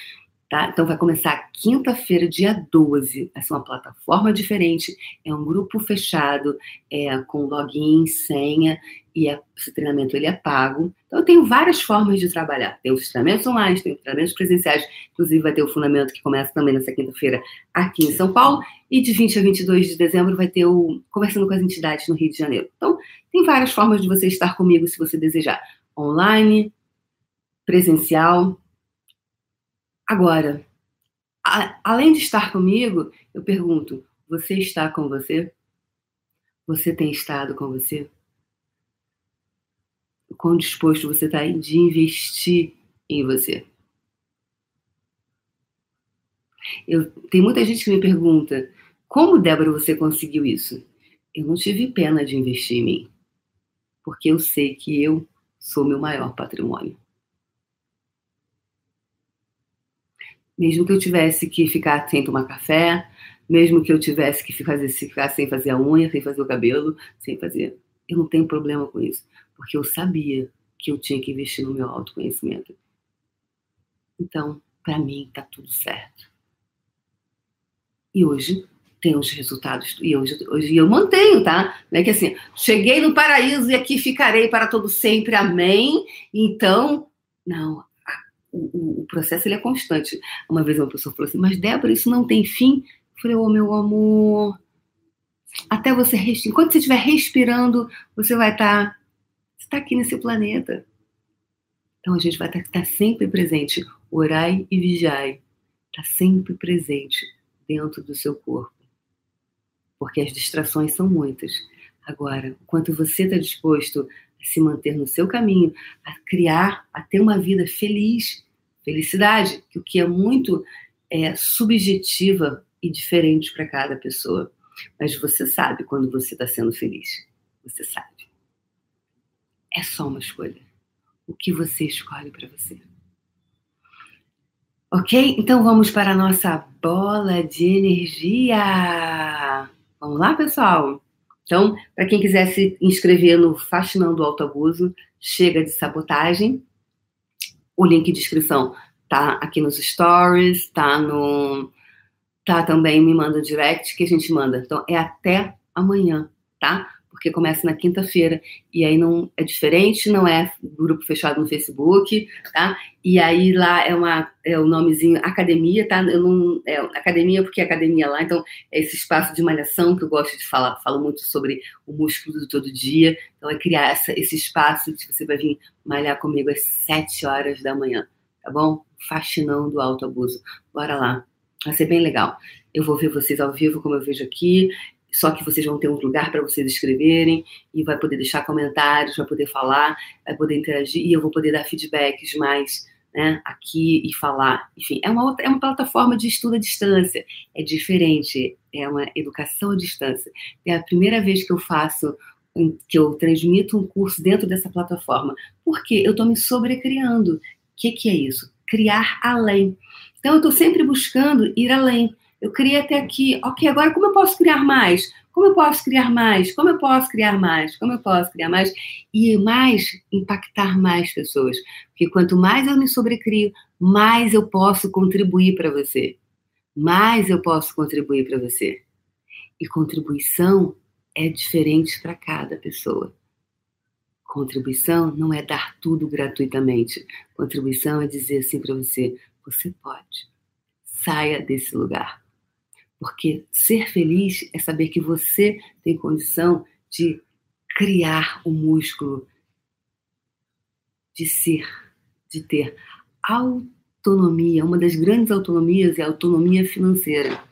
Tá? Então vai começar quinta-feira, dia 12. Vai ser uma plataforma diferente, é um grupo fechado, é, com login, senha, e é, esse treinamento ele é pago. Então eu tenho várias formas de trabalhar. Tem os treinamentos online, tem os treinamentos presenciais, inclusive vai ter o fundamento que começa também nessa quinta-feira aqui em São Paulo, e de 20 a 22 de dezembro vai ter o Conversando com as Entidades no Rio de Janeiro. Então tem várias formas de você estar comigo se você desejar. Online, presencial. Agora, a, além de estar comigo, eu pergunto: você está com você? Você tem estado com você? O quão disposto você está de investir em você? Eu, tem muita gente que me pergunta: como, Débora, você conseguiu isso? Eu não tive pena de investir em mim, porque eu sei que eu sou meu maior patrimônio. Mesmo que eu tivesse que ficar sem tomar café, mesmo que eu tivesse que fazer, ficar sem fazer a unha, sem fazer o cabelo, sem fazer. Eu não tenho problema com isso, porque eu sabia que eu tinha que investir no meu autoconhecimento. Então, para mim, tá tudo certo. E hoje tem os resultados, e hoje, hoje eu mantenho, tá? Não é que assim, cheguei no paraíso e aqui ficarei para todo sempre, amém. Então, não, o, o, processo ele é constante. Uma vez uma pessoa falou assim, mas Débora, isso não tem fim? Eu falei, ô oh, meu amor, até você respirar, enquanto você estiver respirando, você vai estar, tá, você está aqui nesse planeta. Então a gente vai estar, tá, estar sempre presente, orai e vigiai, está sempre presente dentro do seu corpo, porque as distrações são muitas. Agora, quanto você está disposto se manter no seu caminho, a criar, a ter uma vida feliz, felicidade, o que é muito é, subjetiva e diferente para cada pessoa. Mas você sabe quando você está sendo feliz. Você sabe. É só uma escolha. O que você escolhe para você. Ok? Então vamos para a nossa bola de energia. Vamos lá, pessoal? Então, para quem quiser se inscrever no Fascinando Alto Abuso, chega de sabotagem. O link de inscrição tá aqui nos stories, tá no tá também, me manda direct que a gente manda. Então, é até amanhã, tá? Porque começa na quinta-feira. E aí não é diferente, não é grupo fechado no Facebook, tá? E aí lá é uma é o nomezinho academia, tá? Eu não é academia porque é academia lá, então é esse espaço de malhação que eu gosto de falar, falo muito sobre o músculo do todo dia. Então é criar essa, esse espaço que você vai vir malhar comigo às sete horas da manhã, tá bom? Faxinão do alto abuso. Bora lá. Vai ser bem legal. Eu vou ver vocês ao vivo, como eu vejo aqui. Só que vocês vão ter um lugar para vocês escreverem e vai poder deixar comentários, vai poder falar, vai poder interagir e eu vou poder dar feedbacks mais né, aqui e falar. Enfim, é uma, outra, é uma plataforma de estudo à distância. É diferente, é uma educação à distância. É a primeira vez que eu faço, que eu transmito um curso dentro dessa plataforma. Porque eu estou me sobrecriando. O que, que é isso? Criar além. Então, eu estou sempre buscando ir além. Eu criei até aqui, ok, agora como eu posso criar mais? Como eu posso criar mais? Como eu posso criar mais? Como eu posso criar mais? E mais, impactar mais pessoas. Porque quanto mais eu me sobrecrio, mais eu posso contribuir para você. Mais eu posso contribuir para você. E contribuição é diferente para cada pessoa. Contribuição não é dar tudo gratuitamente. Contribuição é dizer assim para você: você pode. Saia desse lugar. Porque ser feliz é saber que você tem condição de criar o músculo de ser, de ter autonomia. Uma das grandes autonomias é a autonomia financeira,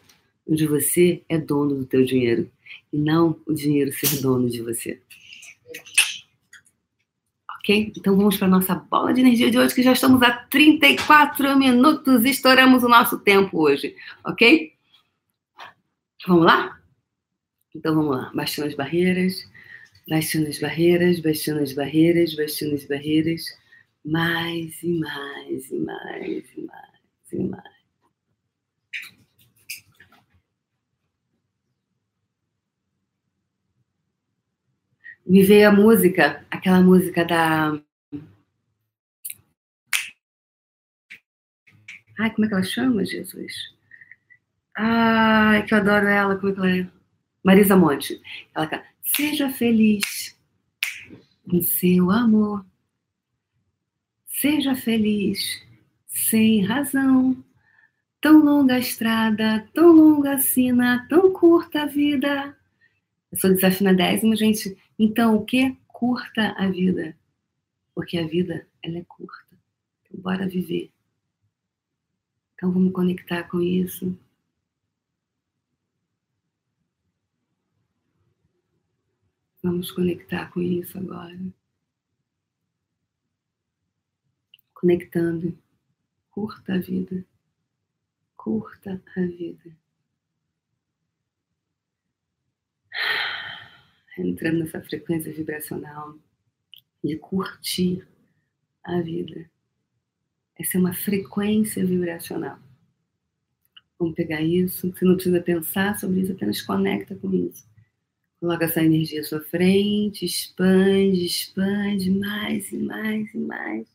onde você é dono do teu dinheiro e não o dinheiro ser dono de você. Ok? Então vamos para a nossa bola de energia de hoje, que já estamos a 34 minutos, estouramos o nosso tempo hoje, ok? Vamos lá? Então vamos lá. Baixando as barreiras, baixando as barreiras, baixando as barreiras, baixando as barreiras. Mais e mais e mais e mais e mais. Me veio a música, aquela música da. Ai, como é que ela chama, Jesus? Ai, que eu adoro ela. Como é que ela é? Marisa Monte. Ela canta, seja feliz em seu amor. Seja feliz sem razão. Tão longa a estrada, tão longa a sina, tão curta a vida. Eu sou desafinadésima, gente. Então, o que? Curta a vida. Porque a vida, ela é curta. Então, bora viver. Então, vamos conectar com isso. Vamos conectar com isso agora. Conectando. Curta a vida. Curta a vida. Entrando nessa frequência vibracional de curtir a vida. Essa é uma frequência vibracional. Vamos pegar isso. Você não precisa pensar sobre isso, apenas conecta com isso. Coloca essa energia à sua frente, expande, expande mais e mais e mais.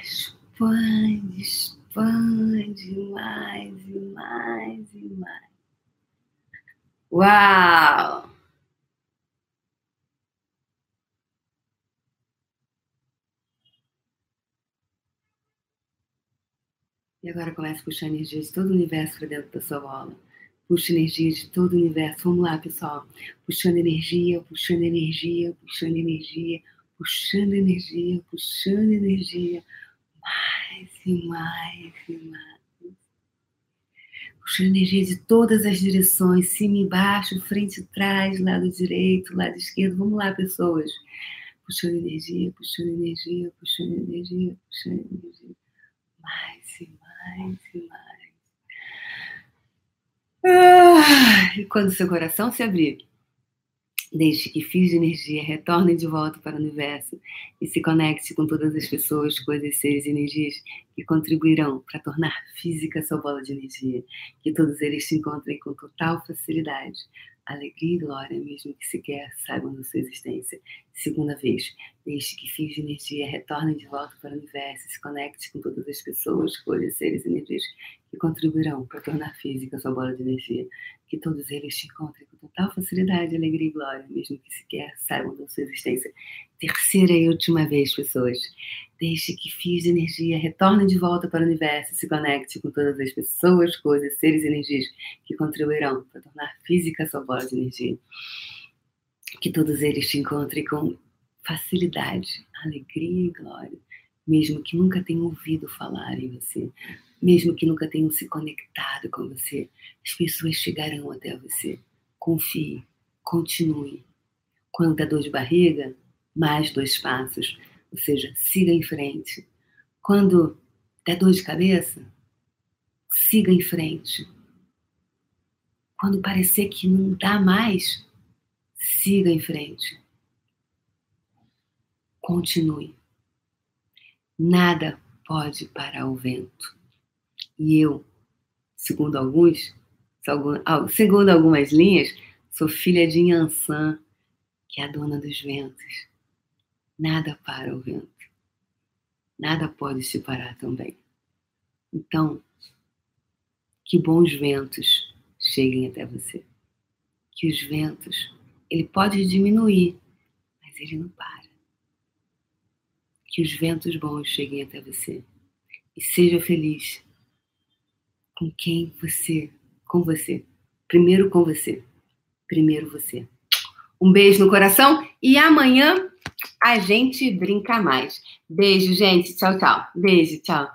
Expande, expande mais e mais e mais. Uau! E agora começa a puxar energia de todo o universo para dentro da sua bola. Puxa energia de todo o universo. Vamos lá, pessoal. Puxando energia, puxando energia, puxando energia, puxando energia, puxando energia. Mais e mais e mais. Puxando energia de todas as direções, cima e baixo, frente e trás, lado direito, lado esquerdo. Vamos lá, pessoas. Puxando energia, puxando energia, puxando energia, puxando energia. Mais e mais e mais. Ah, e quando seu coração se abrir, deixe que fios de energia retornem de volta para o universo e se conecte com todas as pessoas, coisas, seres e energias que contribuirão para tornar física sua bola de energia. Que todos eles se encontrem com total facilidade, alegria e glória, mesmo que sequer saibam da sua existência. Segunda vez, deixe que fios de energia retornem de volta para o universo, se conecte com todas as pessoas, coisas, seres e energias que contribuirão para tornar física a sua bola de energia. Que todos eles te encontrem com total facilidade, alegria e glória, mesmo que sequer saibam da sua existência. Terceira e última vez, pessoas. Deixe que fios de energia retornem de volta para o universo, se conecte com todas as pessoas, coisas, seres e energias que contribuirão para tornar física a sua bola de energia que todos eles te encontrem com facilidade, alegria e glória, mesmo que nunca tenham ouvido falar em você, mesmo que nunca tenham se conectado com você, as pessoas chegarão até você. Confie, continue. Quando der dor de barriga, mais dois passos, ou seja, siga em frente. Quando der dor de cabeça, siga em frente. Quando parecer que não dá mais, Siga em frente. Continue. Nada pode parar o vento. E eu, segundo alguns, segundo algumas linhas, sou filha de Yansan, que é a dona dos ventos. Nada para o vento. Nada pode se parar também. Então, que bons ventos cheguem até você. Que os ventos ele pode diminuir, mas ele não para. Que os ventos bons cheguem até você e seja feliz com quem você, com você. Primeiro com você. Primeiro você. Um beijo no coração e amanhã a gente brinca mais. Beijo, gente. Tchau, tchau. Beijo, tchau.